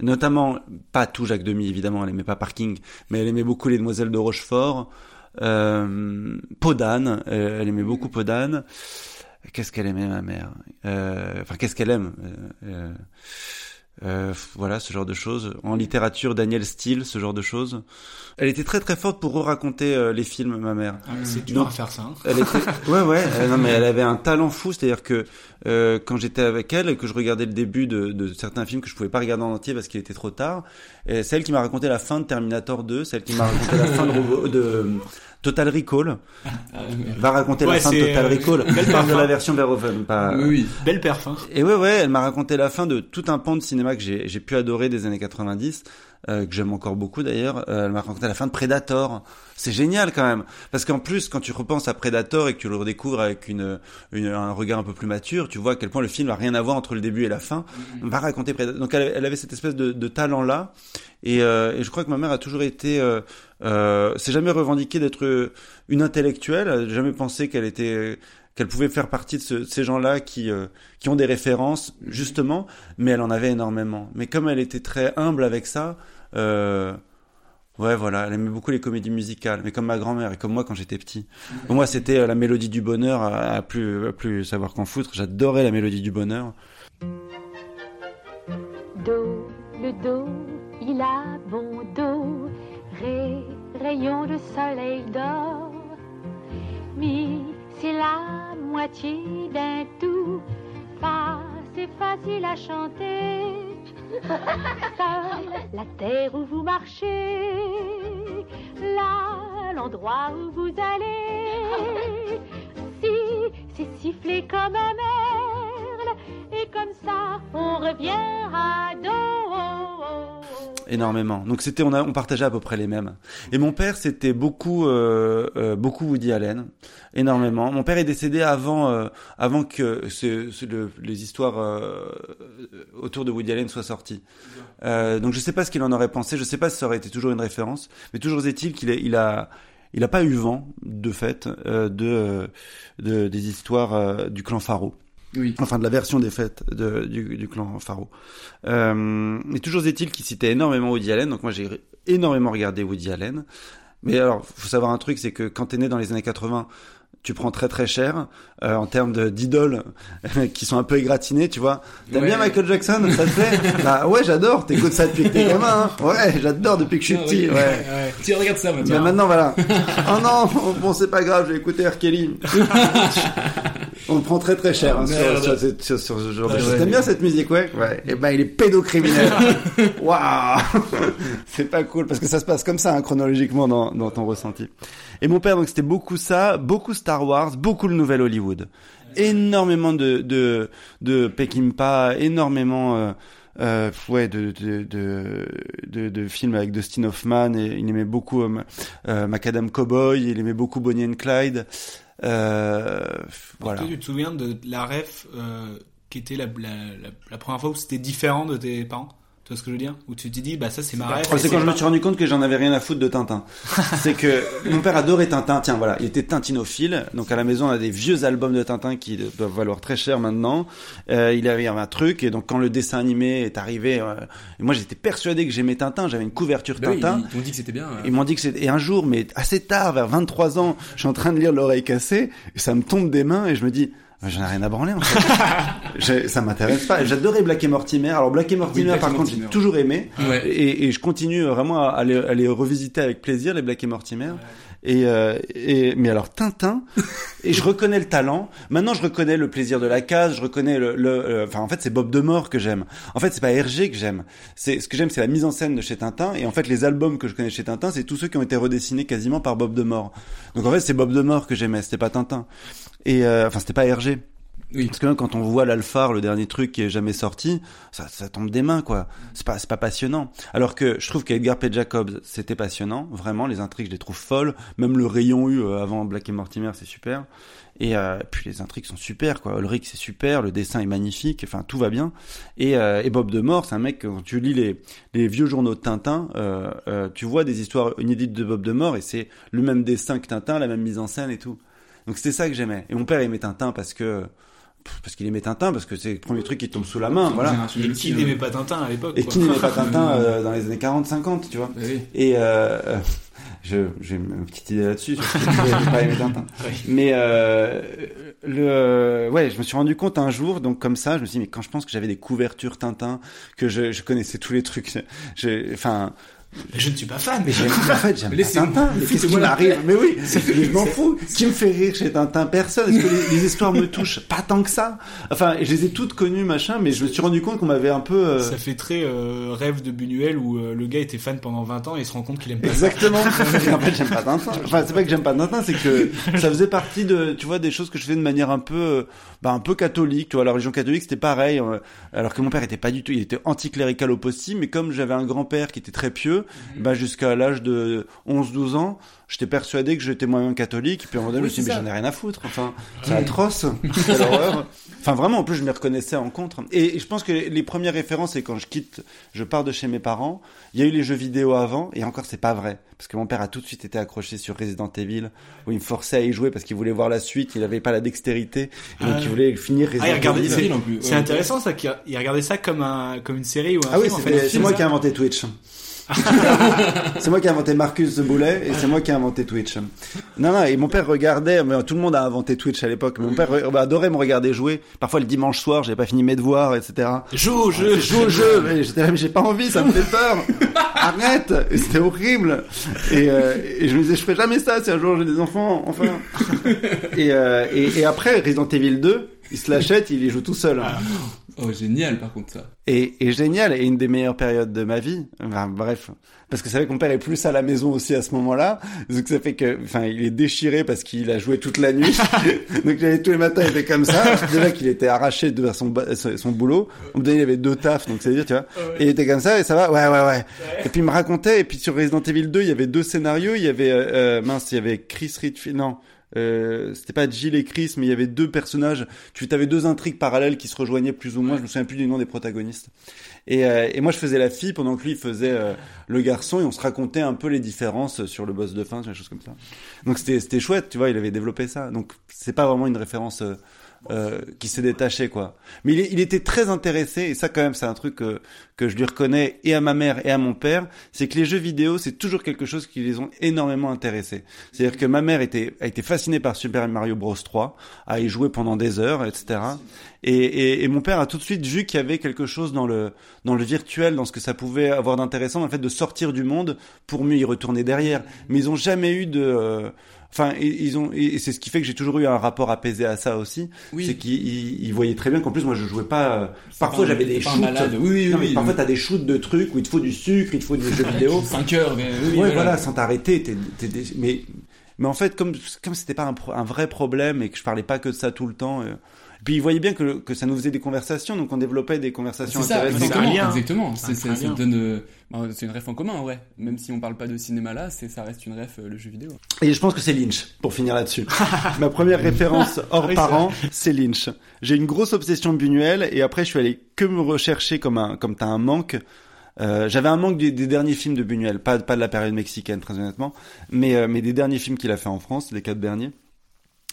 notamment pas tout Jacques Demy évidemment elle aimait pas Parking mais elle aimait beaucoup les Demoiselles de Rochefort euh, Podane elle aimait beaucoup Podane qu'est-ce qu'elle aimait ma mère? Euh, enfin qu'est-ce qu'elle aime Euh, euh, euh, voilà ce genre de choses en littérature Daniel Steele ce genre de choses elle était très très forte pour raconter les films ma mère Ah, C'est dur à faire ça. hein. elle était... [LAUGHS] Ouais, ouais. euh, non, mais elle avait un talent fou. C'est-à-dire que euh, quand j'étais avec elle et que je regardais le début de, de certains films que je pouvais pas regarder en entier parce qu'il était trop tard, et c'est elle qui m'a raconté la fin de Terminator 2, c'est elle qui m'a raconté la fin de, de euh, Total Recall. [LAUGHS] Va raconter Ouais, la fin de Total euh, Recall. belle parle de la version Verhoeven, pas. Oui, oui. Belle perf hein. Et ouais, ouais, elle m'a raconté la fin de tout un pan de cinéma que j'ai j'ai pu adorer des années 90, euh, que j'aime encore beaucoup d'ailleurs. Euh, elle m'a raconté la fin de Predator. C'est génial quand même, parce qu'en plus, quand tu repenses à Predator et que tu le redécouvres avec une, une- un regard un peu plus mature, tu vois à quel point le film a rien à voir entre le début et la fin. On va raconter Predator. Donc elle, elle avait cette espèce de, de talent là, et, euh, et je crois que ma mère a toujours été, euh, s'est jamais revendiquée d'être euh, une intellectuelle. Elle jamais pensé qu'elle était qu'elle pouvait faire partie de, ce- de ces gens-là qui euh, qui ont des références justement, mais elle en avait énormément. Mais comme elle était très humble avec ça, ouais voilà, elle aimait beaucoup les comédies musicales, mais comme ma grand-mère et comme moi quand j'étais petit. Pour moi, c'était la mélodie du bonheur à, plus à plus savoir qu'en foutre. J'adorais la mélodie du bonheur. Do, le dos, il a bon dos, Ré, rayon de soleil d'or. Mi, c'est la moitié d'un tout. Fa, c'est facile à chanter. La terre où vous marchez. Là, l'endroit où vous allez. Si, c'est sifflé comme un merle. Et comme ça, on revient à énormément. Donc c'était on a on partageait à peu près les mêmes. Et mon père c'était beaucoup euh, euh, beaucoup Woody Allen, énormément. Mon père est décédé avant euh, avant que ce, ce- le- les histoires euh, autour de Woody Allen soient sorties. Euh, donc je sais pas ce qu'il en aurait pensé, je sais pas si ça aurait été toujours une référence, mais toujours est-il qu'il il a il a pas eu vent de fait euh, de, euh, de des histoires euh, du clan Faro. Oui. Enfin, de la version des fêtes de, du, du clan Faro. Euh, mais toujours est-il qu'il citait énormément Woody Allen. Donc moi, j'ai énormément regardé Woody Allen. Mais alors, faut savoir un truc, c'est que quand t'es né dans les années 80, tu prends très très cher euh, en termes d'idoles [LAUGHS] qui sont un peu égratinées, tu vois. T'aimes Ouais. bien Michael Jackson, ça te plaît [LAUGHS] Bah ouais, j'adore. T'écoutes ça depuis que t'es gamin. Hein. Ouais, j'adore depuis que je suis Ah, petit. oui. Ouais. Tiens, regarde ça Mais maintenant. maintenant, voilà. [LAUGHS] oh non, bon, c'est pas grave, je vais écouter R. Kelly. On prend très très cher hein, sur, sur, sur- sur- sur ce genre de Ouais, choses. ouais. T'aimes bien cette musique, ouais? Ouais. Et ben, il est pédocriminel. Waouh C'est pas cool, parce que ça se passe comme ça, hein, chronologiquement, dans, dans ton ressenti. Et mon père, donc, c'était beaucoup ça, beaucoup Star Wars, beaucoup le nouvel Hollywood. Énormément de, de, de Peckinpah, énormément... Euh, euh, ouais, de, de, de, de, de films avec Dustin Hoffman, et il aimait beaucoup euh, euh, Macadam Cowboy, il aimait beaucoup Bonnie and Clyde. Euh, voilà. Tu te souviens de la ref euh, qui était la, la, la, la première fois où c'était différent de tes parents? Tu vois ce que je veux dire? Où tu t'es dit, bah ça c'est ma et c'est quand je me suis rendu compte que j'en avais rien à foutre de Tintin. [LAUGHS] c'est que mon père adorait Tintin. Tiens, voilà, il était tintinophile. Donc à la maison, on a des vieux albums de Tintin qui doivent valoir très cher maintenant. Euh, il avait un truc et donc quand le dessin animé est arrivé, euh, moi j'étais persuadé que j'aimais Tintin. J'avais une couverture Bah oui, Tintin. ils t'ont dit que c'était bien. euh. Ils m'ont dit que c'était et un jour, mais assez tard, vers 23 ans, je suis en train de lire l'oreille cassée, et ça me tombe des mains et je me dis. J'en ai rien à branler en fait. [LAUGHS] Ça m'intéresse pas. J'adorais Black et Mortimer. Alors Black et Mortimer, Black et par contre, j'ai toujours aimé. Ouais. Et, et je continue vraiment à les, à les revisiter avec plaisir, les Black et Mortimer. Et, euh, et mais alors Tintin, [LAUGHS] et je reconnais le talent. Maintenant, je reconnais le plaisir de la case. Je reconnais le, le euh, enfin en fait, c'est Bob Demore que j'aime. En fait, c'est pas Hergé que j'aime. C'est ce que j'aime, c'est la mise en scène de chez Tintin. Et en fait, les albums que je connais chez Tintin, c'est tous ceux qui ont été redessinés quasiment par Bob Demore. Donc en fait, c'est Bob Demore que j'aimais. C'était pas Tintin. Et euh, enfin, c'était pas Hergé. Oui. Parce que même quand on voit l'Alphar, le dernier truc qui est jamais sorti, ça, ça tombe des mains, quoi. C'est pas, c'est pas passionnant. Alors que je trouve qu'Edgar P. Jacobs, c'était passionnant, vraiment. Les intrigues, je les trouve folles. Même le rayon U euh, avant Black et Mortimer, c'est super. Et euh, puis les intrigues sont super, quoi. Ulrich, c'est super. Le dessin est magnifique. Enfin, tout va bien. Et, euh, et Bob Demore, c'est un mec quand tu lis les, les vieux journaux de Tintin, euh, euh, tu vois des histoires inédites de Bob Demore et c'est le même dessin que Tintin, la même mise en scène et tout. Donc c'était ça que j'aimais. Et mon père aimait Tintin parce que parce qu'il aimait Tintin, parce que c'est le premier truc qui tombe sous la main, voilà. Et qui n'aimait pas Tintin à l'époque Et quoi. qui n'aimait pas [LAUGHS] Tintin euh, dans les années 40-50, tu vois. Oui. Et euh, [LAUGHS] je j'ai une petite idée là-dessus, sur ce pas aimer Tintin. [LAUGHS] Mais euh, le ouais, je me suis rendu compte un jour, donc comme ça, je me suis dit mais quand je pense que j'avais des couvertures Tintin, que je, je connaissais tous les trucs, je- enfin. Mais je ne suis pas fan. Mais j'aime, [LAUGHS] en fait, j'aime Tintin. Mais qu'est-ce qui m'arrive. Mais oui, mais je m'en fous. Qui me fait rire chez Tintin Personne. Est-ce que les, les histoires me touchent Pas tant que ça. Enfin, je les ai toutes connues, machin, mais je me suis rendu compte qu'on m'avait un peu... euh, Ça fait très euh, rêve de Buñuel où euh, le gars était fan pendant 20 ans et il se rend compte qu'il aime pas. Exactement. [LAUGHS] En fait, j'aime pas Tintin. Enfin, c'est pas que j'aime pas Tintin, c'est que ça faisait partie de, tu vois, des choses que je faisais de manière un peu, euh, bah, un peu catholique. Tu vois, la religion catholique, c'était pareil. euh, Alors que mon père était pas du tout, il était anticlérical au possible, mais comme j'avais un grand-père qui était très pieux, bah, jusqu'à l'âge de 11-12 ans, j'étais persuadé que j'étais moi-même catholique. Et puis à un moment donné, je me suis dit, c'est mais j'en ai rien à foutre. Enfin, [LAUGHS] c'est atroce. [LAUGHS] Quelle horreur. Enfin, vraiment, en plus, je m'y reconnaissais en contre. Et, et je pense que les, premières références, c'est quand je quitte, je pars de chez mes parents. Il y a eu les jeux vidéo avant, et encore, c'est pas vrai. Parce que mon père a tout de suite été accroché sur Resident Evil, où il me forçait à y jouer parce qu'il voulait voir la suite, il avait pas la dextérité, et donc Ah. il voulait finir Ah, il Resident regardait, Evil. c'est, en plus. c'est Ouais. intéressant ça, qu'il regardait ça comme un, comme une série ou un Ah oui, film. c'est moi qui ai inventé Twitch. C'est moi qui ai inventé Marcus The Boulet et c'est moi qui ai inventé Twitch. Non, non, et mon père regardait, mais tout le monde a inventé Twitch à l'époque. mais Mon père re- bah, adorait me regarder jouer. Parfois le dimanche soir, j'avais pas fini mes devoirs, etc. Joue au jeu. Joue au jeu, mais j'étais là, mais j'ai pas envie, ça me fait peur. [LAUGHS] Arrête, c'était horrible. Et, euh, et je me disais, je ferai jamais ça si un jour j'ai des enfants, enfin. [LAUGHS] Et, euh, et, et après Resident Evil 2, il se l'achète, il y joue tout seul. Oh, génial, par contre, ça. Et, et génial, et une des meilleures périodes de ma vie. Enfin, bref. Parce que c'est vrai que mon père est plus à la maison aussi à ce moment-là. Donc ça fait que, enfin, il est déchiré parce qu'il a joué toute la nuit. [LAUGHS] donc j'allais tous les matins, il était comme ça. Déjà qu'il était arraché de son, ba- son son boulot. On me donnait, il avait deux tafs, donc c'est à dire, tu vois. Et il était comme ça, et ça va, ouais, ouais, ouais. Et puis il me racontait, et puis sur Resident Evil 2, il y avait deux scénarios. Il y avait, euh, euh, mince, il y avait Chris Redfield, non. Euh, c'était pas Jill et Chris, mais il y avait deux personnages. Tu avais deux intrigues parallèles qui se rejoignaient plus ou moins. Je me souviens plus du nom des protagonistes. Et, euh, et moi, je faisais la fille pendant que lui faisait euh, le garçon, et on se racontait un peu les différences sur le boss de fin, des choses comme ça. Donc c'était c'était chouette, tu vois. Il avait développé ça. Donc c'est pas vraiment une référence. Euh, euh, qui s'est détaché quoi. Mais il, il était très intéressé et ça quand même c'est un truc que, que je lui reconnais et à ma mère et à mon père, c'est que les jeux vidéo c'est toujours quelque chose qui les ont énormément intéressés. C'est-à-dire que ma mère était a été fascinée par Super Mario Bros 3, à y jouer pendant des heures, etc. Et, et, et mon père a tout de suite vu qu'il y avait quelque chose dans le dans le virtuel, dans ce que ça pouvait avoir d'intéressant, le fait de sortir du monde pour mieux y retourner derrière. Mais ils ont jamais eu de euh, Enfin, ils ont, et c'est ce qui fait que j'ai toujours eu un rapport apaisé à ça aussi. Oui. C'est qu'ils ils- ils voyaient très bien qu'en plus, moi, je jouais pas. euh, Parfois, j'avais des shoots. Oui, oui, Non, mais oui, parfois, t'as des shoots de trucs où il te faut du sucre, il te faut des jeux [LAUGHS] vidéo. 5 heures, mais oui, ouais, voilà. voilà. sans t'arrêter. t'es- t'es des- mais, mais en fait, comme comme c'était pas un, pro- un vrai problème et que je parlais pas que de ça tout le temps. euh, puis ils voyaient bien que, que ça nous faisait des conversations, donc on développait des conversations C'est ça, intéressantes. exactement. exactement. C'est C'est, ça lien. donne, euh, bah, c'est une ref en commun vrai. Même si on parle pas de cinéma là, c'est, ça reste une ref euh, le jeu vidéo. Et je pense que c'est Lynch, pour finir là-dessus. [LAUGHS] Ma première référence hors Oui, parents, c'est Lynch. J'ai une grosse obsession Buñuel, et après je suis allé que me rechercher comme un, comme t'as un manque. Euh, j'avais un manque des, des derniers films de Buñuel, pas, pas de la période mexicaine, très honnêtement, mais, euh, mais des derniers films qu'il a fait en France, les quatre derniers.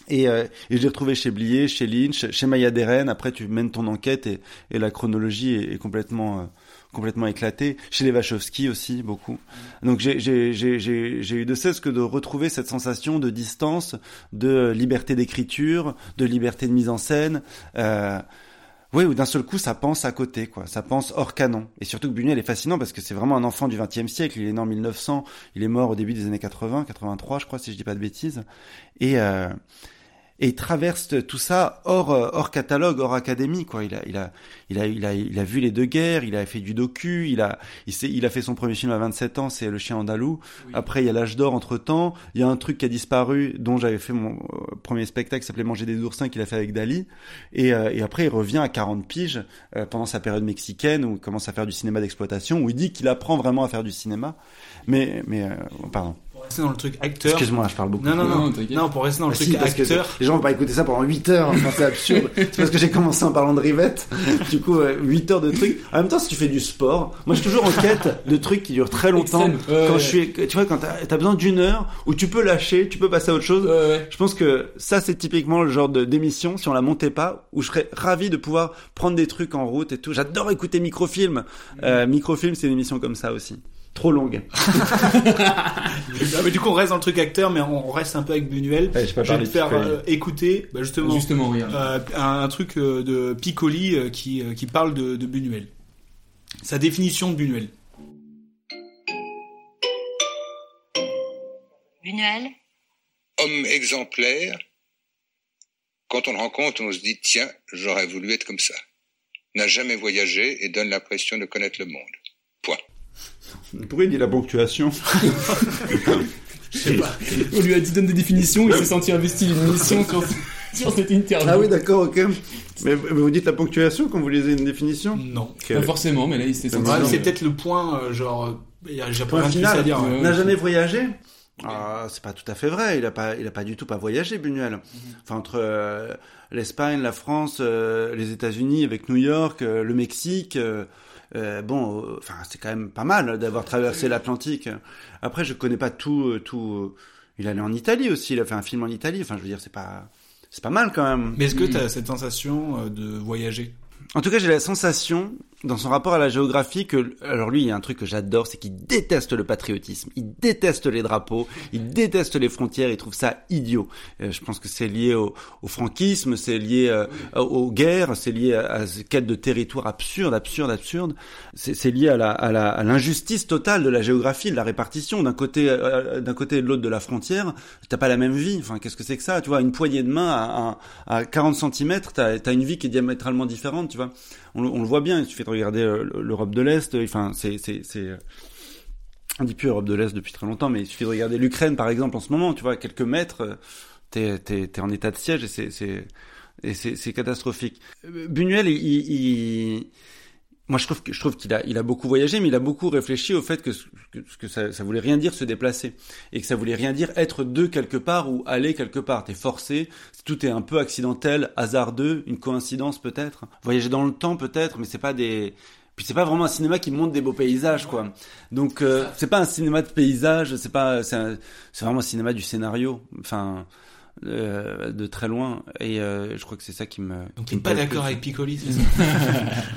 Et, euh, et je l'ai retrouvé chez Blier, chez Lynch, chez Maya Deren. Après, tu mènes ton enquête et, et la chronologie est, complètement, euh, complètement éclatée. Chez les Wachowski aussi, beaucoup. Donc j'ai, eu de cesse que de retrouver cette sensation de distance, de liberté d'écriture, de liberté de mise en scène. Euh, oui, où d'un seul coup, ça pense à côté, quoi. Ça pense hors canon. Et surtout que Buñuel est fascinant parce que c'est vraiment un enfant du XXe siècle. Il est né en 1900. Il est mort au début des années 80, 83, je crois, si je dis pas de bêtises. Et, euh, et il traverse tout ça hors euh, hors catalogue, hors académie quoi. Il a il a il a il a il a vu les deux guerres, il a fait du docu, il a il s'est il a fait son premier film à 27 ans, c'est Le chien andalou. Après il y a l'âge d'or entre-temps, il y a un truc qui a disparu dont j'avais fait mon euh, premier spectacle qui s'appelait Manger des oursins qu'il a fait avec Dali et euh, et après il revient à 40 piges euh, pendant sa période mexicaine où il commence à faire du cinéma d'exploitation où il dit qu'il apprend vraiment à faire du cinéma. Mais mais euh, pardon. Rester dans le truc acteur. Excuse-moi, je parle beaucoup. Non, non, Non, non. t'inquiète. Non, pour rester dans le Ah truc si, parce que acteur. les gens vont pas écouter ça pendant 8 heures, enfin, c'est absurde. [LAUGHS] c'est parce que j'ai commencé en parlant de rivette. Du coup, euh, 8 heures de trucs. En même temps, si tu fais du sport, moi je suis toujours en quête de trucs qui durent très longtemps. Quand ouais. je suis, tu vois, quand t'as as besoin d'une heure où tu peux lâcher, tu peux passer à autre chose. Ouais, ouais. Je pense que ça, c'est typiquement le genre de d'émission, si on la montait pas, où je serais ravi de pouvoir prendre des trucs en route et tout. J'adore écouter Microfilm. Euh, Microfilm, c'est une émission comme ça aussi. Trop longue. [LAUGHS] Ah, mais du coup, on reste dans le truc acteur, mais on reste un peu avec Buñuel. Ouais, j'ai pas je vais te de faire Piccoli. euh, écouter, bah, justement, Justement, regarde. euh, un, un truc euh, de Piccoli euh, qui, euh, qui parle de, de Buñuel. Sa définition de Buñuel. Buñuel Homme exemplaire, quand on le rencontre, on se dit tiens, j'aurais voulu être comme ça. N'a jamais voyagé et donne l'impression de connaître le monde. Point. Pourquoi il dit la ponctuation [LAUGHS] On lui a dit donne des définitions, il s'est senti investi d'une mission sur, [LAUGHS] sur cette interview. Ah oui, d'accord, ok. Mais, mais vous dites la ponctuation quand vous lisez une définition Non. Pas forcément, mais là il s'est senti. C'est peut-être le point, euh, genre, euh, j'ai pas rien final, à dire. ouais. ouais. n'a jamais voyagé ah, c'est pas tout à fait vrai. Il a pas, il a pas du tout pas voyagé, Buñuel. Enfin, entre euh, l'Espagne, la France, euh, les États-Unis, avec New York, euh, le Mexique. Euh, bon, euh, enfin, c'est quand même pas mal d'avoir traversé l'Atlantique. Après, je connais pas tout, euh, tout. euh, il allait en Italie aussi. Il a fait un film en Italie. Enfin, je veux dire, c'est pas, c'est pas mal quand même. Mais est-ce que tu as cette sensation de voyager? En tout cas, j'ai la sensation, dans son rapport à la géographie, que, alors lui, il y a un truc que j'adore, c'est qu'il déteste le patriotisme, il déteste les drapeaux, il déteste les frontières, il trouve ça idiot. Euh, je pense que c'est lié au, au franquisme, c'est lié euh, aux guerres, c'est lié à, à ce quête de territoire absurde, absurde, absurde. C'est lié à la, à la, à l'injustice totale de la géographie, de la répartition. D'un côté, euh, d'un côté et de l'autre de la frontière, t'as pas la même vie. Enfin, qu'est-ce que c'est que ça? Tu vois, une poignée de main à, à, à 40 cm, t'as as une vie qui est diamétralement différente, tu vois. On, le- on le voit bien, il suffit de regarder euh, l'Europe de l'Est, euh, enfin, c'est... c'est- c'est, On dit plus Europe de l'Est depuis très longtemps, mais il suffit de regarder l'Ukraine, par exemple, en ce moment, tu vois, à quelques mètres, euh, t'es t'es- t'es en état de siège et c'est... c'est et c'est c'est catastrophique. Buñuel, il, il- il- moi je trouve que je trouve qu'il a il a beaucoup voyagé, mais il a beaucoup réfléchi au fait que que, que ça, ça voulait rien dire se déplacer et que ça voulait rien dire être de quelque part ou aller quelque part. T'es forcé, tout est un peu accidentel, hasardeux, une coïncidence peut-être. Voyager dans le temps peut-être, mais c'est pas des puis c'est pas vraiment un cinéma qui montre des beaux paysages quoi. Donc euh, c'est pas un cinéma de paysages, c'est pas c'est c'est vraiment un cinéma du scénario. Enfin euh, de très loin. Et euh, je crois que c'est ça qui me. Donc qui t'es me pas d'accord avec Piccoli, c'est [LAUGHS] ça?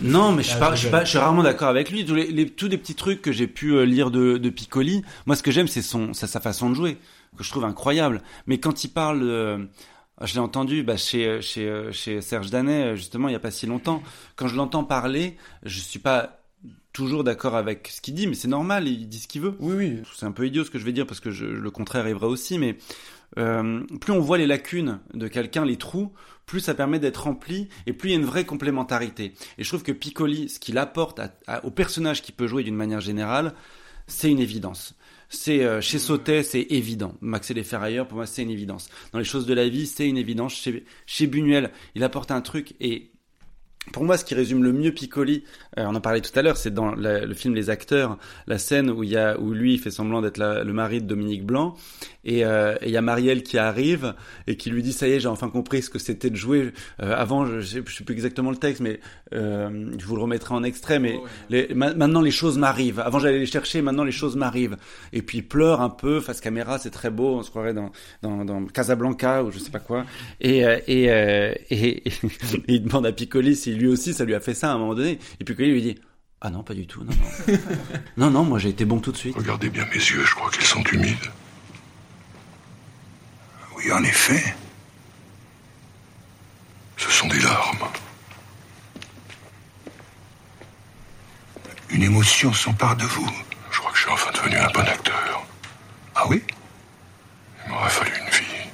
Non, mais je suis, Ah, pas, je suis rigole. pas- je suis rarement d'accord avec lui. Tous les, les- tous les petits trucs que j'ai pu euh, lire de, de Piccoli, moi, ce que j'aime, c'est son, sa, sa façon de jouer, que je trouve incroyable. Mais quand il parle, euh, je l'ai entendu bah, chez, chez, chez Serge Danet, justement, il y a pas si longtemps. Quand je l'entends parler, je suis pas toujours d'accord avec ce qu'il dit, mais c'est normal, il dit ce qu'il veut. Oui, oui. C'est un peu idiot ce que je vais dire parce que je- le contraire est vrai aussi, mais euh, plus on voit les lacunes de quelqu'un, les trous, plus ça permet d'être rempli et plus il y a une vraie complémentarité. Et je trouve que Piccoli, ce qu'il apporte à- à- au personnage qu'il peut jouer d'une manière générale, c'est une évidence. C'est euh, chez Sautet, c'est évident. Max et les Ferrailleurs, pour moi, c'est une évidence. Dans les choses de la vie, c'est une évidence. Chez, chez Buñuel, il apporte un truc et pour moi, ce qui résume le mieux Piccoli, euh, on en parlait tout à l'heure, c'est dans la- le film Les Acteurs, la scène où il y a où lui il fait semblant d'être la- le mari de Dominique Blanc et euh, et il y a Marielle qui arrive et qui lui dit ça y est, j'ai enfin compris ce que c'était de jouer. Euh, avant, je, je sais je sais plus exactement le texte, mais je vous le remettrai en extrait. Mais les- ma- maintenant les choses m'arrivent. Avant j'allais les chercher, maintenant les choses m'arrivent. Et puis il pleure un peu face caméra, c'est très beau, on se croirait dans dans, dans Casablanca ou je sais pas quoi. Et et, et, [LAUGHS] et il demande à Piccoli si lui aussi ça lui a fait ça à un moment donné. Et Piccoli lui dit ah non pas du tout, non non [LAUGHS] non non moi j'ai été bon tout de suite. Regardez bien mes yeux, je crois qu'ils sont humides. Oui, en effet. Ce sont des larmes. Une émotion s'empare de vous. Je crois que je suis enfin devenu un bon acteur. Ah oui? Il m'aurait fallu une vie.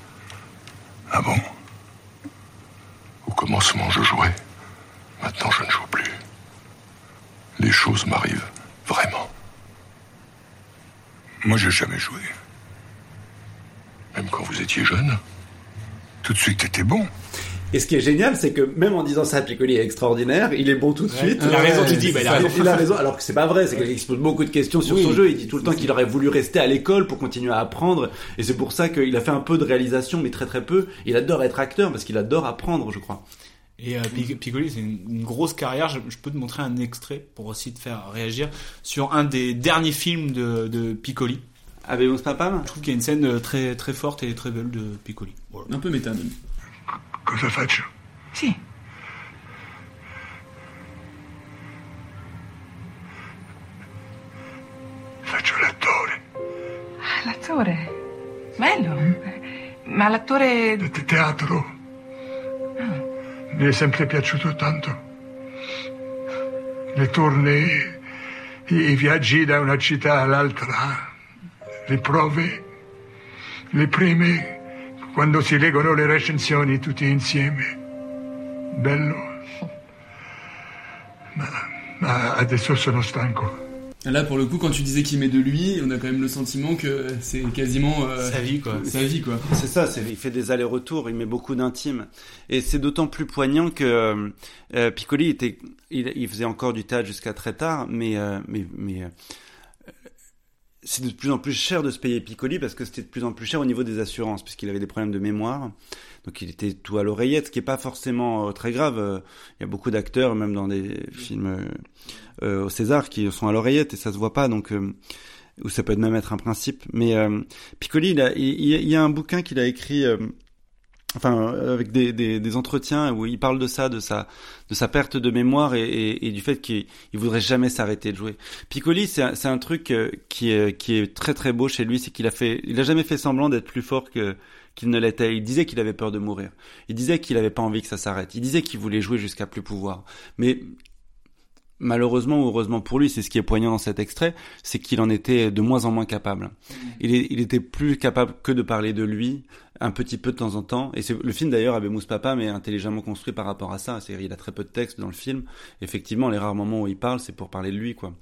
Ah bon? Au commencement, je jouais. Maintenant, je ne joue plus. Les choses m'arrivent vraiment. Moi, j'ai jamais joué. Même quand vous étiez jeune. Tout de suite, t'étais bon. Et ce qui est génial, c'est que même en disant ça, Piccoli est extraordinaire, il est bon tout de Ouais, suite. il a raison, tu dis, bah, il a raison. Il a raison, alors que c'est pas vrai, c'est qu'il se pose beaucoup de questions sur Oui. son jeu, il dit tout le temps qu'il aurait voulu rester à l'école pour continuer à apprendre, et c'est pour ça qu'il a fait un peu de réalisation, mais très très peu. Il adore être acteur, parce qu'il adore apprendre, je crois. Et euh, Pic- Piccoli, c'est une, une grosse carrière. Je, je peux te montrer un extrait pour aussi te faire réagir sur un des derniers films de, de Piccoli. Habemus Papam Je trouve qu'il y a une scène euh, très très forte et très belle de Piccoli. Voilà. Un peu méta même. Cosa faccio? Sì. Faccio l'attore. Ah, L'attore? Bello. Ma l'attore... Te- teatro. Mi è sempre piaciuto tanto. Le tournée, i, i viaggi da una città all'altra, le prove, le prime, quando si leggono le recensioni tutti insieme. Bello. Ma, ma adesso sono stanco. Là, pour le coup, quand tu disais qu'il met de lui, on a quand même le sentiment que c'est quasiment euh, Sa vie, quoi. Sa vie, quoi. C'est ça, c'est, il fait des allers-retours, il met beaucoup d'intime. Et c'est d'autant plus poignant que euh, euh, Piccoli était, il, il faisait encore du théâtre jusqu'à très tard, mais, euh, mais, mais euh, c'est de plus en plus cher de se payer Piccoli parce que c'était de plus en plus cher au niveau des assurances, puisqu'il avait des problèmes de mémoire. Donc il était tout à l'oreillette, ce qui est pas forcément euh, très grave. Il y a beaucoup d'acteurs, même dans des films euh, euh, au César, qui sont à l'oreillette et ça se voit pas. Donc euh, ou ça peut même être un principe. Mais Piccoli, il, a- il, il y a un bouquin qu'il a écrit. Enfin, euh, avec des, des, des entretiens où il parle de ça, de sa, de sa perte de mémoire et, et, et du fait qu'il il voudrait jamais s'arrêter de jouer. Piccoli, c'est un, c'est un truc euh, qui est, qui est très très beau chez lui, c'est qu'il a fait, il a jamais fait semblant d'être plus fort que qu'il ne l'était. Il disait qu'il avait peur de mourir. Il disait qu'il avait pas envie que ça s'arrête. Il disait qu'il voulait jouer jusqu'à plus pouvoir. Mais malheureusement ou heureusement pour lui, c'est ce qui est poignant dans cet extrait, c'est qu'il en était de moins en moins capable. Il, est, il était plus capable que de parler de lui un petit peu de temps en temps. Et c'est le film d'ailleurs, Abemus Papa, mais intelligemment construit par rapport à ça. C'est il a très peu de texte dans le film. Effectivement, les rares moments où il parle, c'est pour parler de lui, quoi.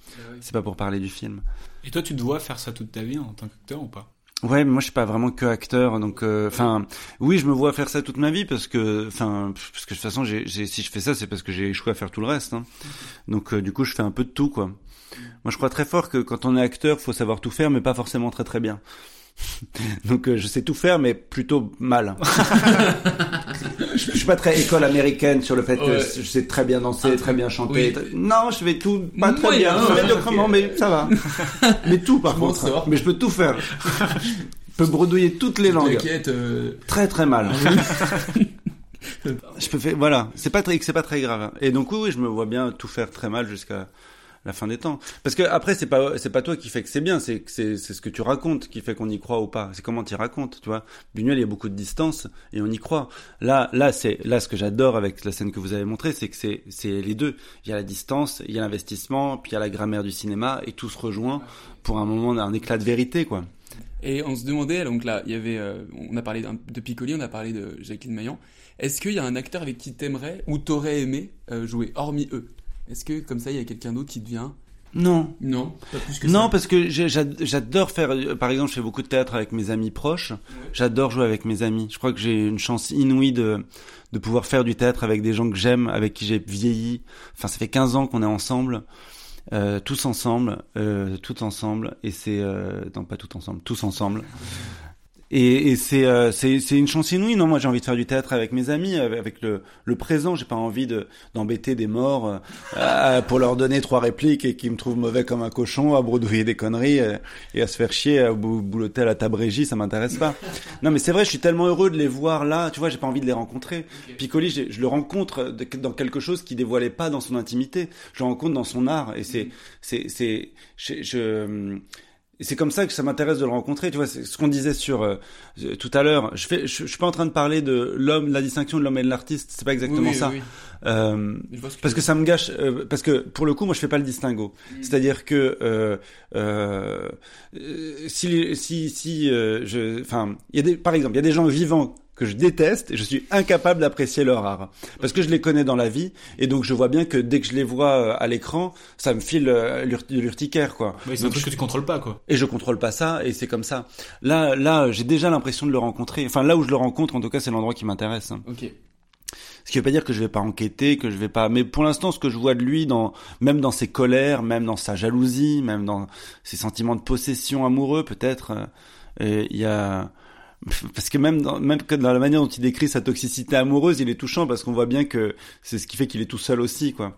C'est pas pour parler du film. Et toi, tu te vois faire ça toute ta vie en tant qu'acteur ou pas? Ouais, mais moi je suis pas vraiment que acteur, donc euh, enfin oui, je me vois faire ça toute ma vie parce que enfin parce que de toute façon, j'ai- si je fais ça, c'est parce que j'ai échoué à faire tout le reste. hein. Donc euh, du coup, je fais un peu de tout quoi. Moi, je crois très fort que quand on est acteur, faut savoir tout faire, mais pas forcément très très bien. [LAUGHS] Donc euh, je sais tout faire, mais plutôt mal. [LAUGHS] je, je suis pas très école américaine sur le fait que Ouais. je sais très bien danser, très bien chanter. Oui. très- Non, je vais tout pas très bien, ouais, médiocrement, ok. mais ça va. [LAUGHS] mais tout par Bon, contre. Mais je peux tout faire. peux bredouiller toutes les langues. Euh, Très très mal. je peux faire, voilà, c'est pas très, c'est pas très grave. Et donc oui, je me vois bien tout faire très mal jusqu'à la fin des temps. Parce que après, c'est pas, c'est pas toi qui fait que c'est bien, c'est, c'est, c'est ce que tu racontes qui fait qu'on y croit ou pas. C'est comment tu racontes, tu vois. Buñuel, il y a beaucoup de distance et on y croit. Là, là, c'est, là, ce que j'adore avec la scène que vous avez montrée, c'est que c'est, c'est les deux. Il y a la distance, il y a l'investissement, puis il y a la grammaire du cinéma et tout se rejoint pour un moment d'un éclat de vérité, quoi. Et on se demandait, donc là, il y avait, euh, on a parlé de Piccoli, on a parlé de Jacqueline Maillan. Est-ce qu'il y a un acteur avec qui t'aimerais ou t'aurais aimé euh, jouer, hormis eux? Est-ce que comme ça, il y a quelqu'un d'autre qui te vient Non. Non, pas plus que non, ça. parce que j'adore faire. Par exemple, je fais beaucoup de théâtre avec mes amis proches. J'adore jouer avec mes amis. Je crois que j'ai une chance inouïe de de pouvoir faire du théâtre avec des gens que j'aime, avec qui j'ai vieilli. Enfin, ça fait 15 ans qu'on est ensemble, euh, tous ensemble, euh, tout ensemble, et c'est euh, non pas tout ensemble, tous ensemble. Et, et c'est euh, c'est c'est une chance inouïe. Non, moi j'ai envie de faire du théâtre avec mes amis, avec, le le présent. J'ai pas envie de d'embêter des morts euh, pour leur donner trois répliques et qui me trouvent mauvais comme un cochon, à bredouiller des conneries euh, et à se faire chier à bou- boulotter à la table régie. Ça m'intéresse pas. Non, mais c'est vrai, je suis tellement heureux de les voir là. Tu vois, j'ai pas envie de les rencontrer. Piccoli, je, je le rencontre de- dans quelque chose qu'il dévoilait pas dans son intimité. Je le rencontre dans son art et c'est c'est c'est je, je et c'est comme ça que ça m'intéresse de le rencontrer. Tu vois, c'est ce qu'on disait sur euh, euh, tout à l'heure. Je fais, je, je suis pas en train de parler de l'homme, la distinction de l'homme et de l'artiste. C'est pas exactement Oui, ça. oui. Euh, que parce que ça me gâche. euh, parce que pour le coup, moi, je fais pas le distinguo. Mm. C'est-à-dire que euh, euh, euh, si si si euh, je, enfin, il y a des, par exemple, il y a des gens vivants que je déteste et je suis incapable d'apprécier leur art parce que je les connais dans la vie et donc je vois bien que dès que je les vois euh, à l'écran ça me file euh, de l'urticaire quoi Ouais, c'est un truc je- que tu contrôles pas, quoi. et je contrôle pas ça et c'est comme ça là là j'ai déjà l'impression de le rencontrer enfin là où je le rencontre en tout cas c'est l'endroit qui m'intéresse Ok. ce qui veut pas dire que je vais pas enquêter, que je vais pas. Mais pour l'instant, ce que je vois de lui, dans même dans ses colères, même dans sa jalousie, même dans ses sentiments de possession amoureux, peut-être, euh, il y a parce que même dans, même que dans la manière dont il décrit sa toxicité amoureuse, il est touchant parce qu'on voit bien que c'est ce qui fait qu'il est tout seul aussi, quoi,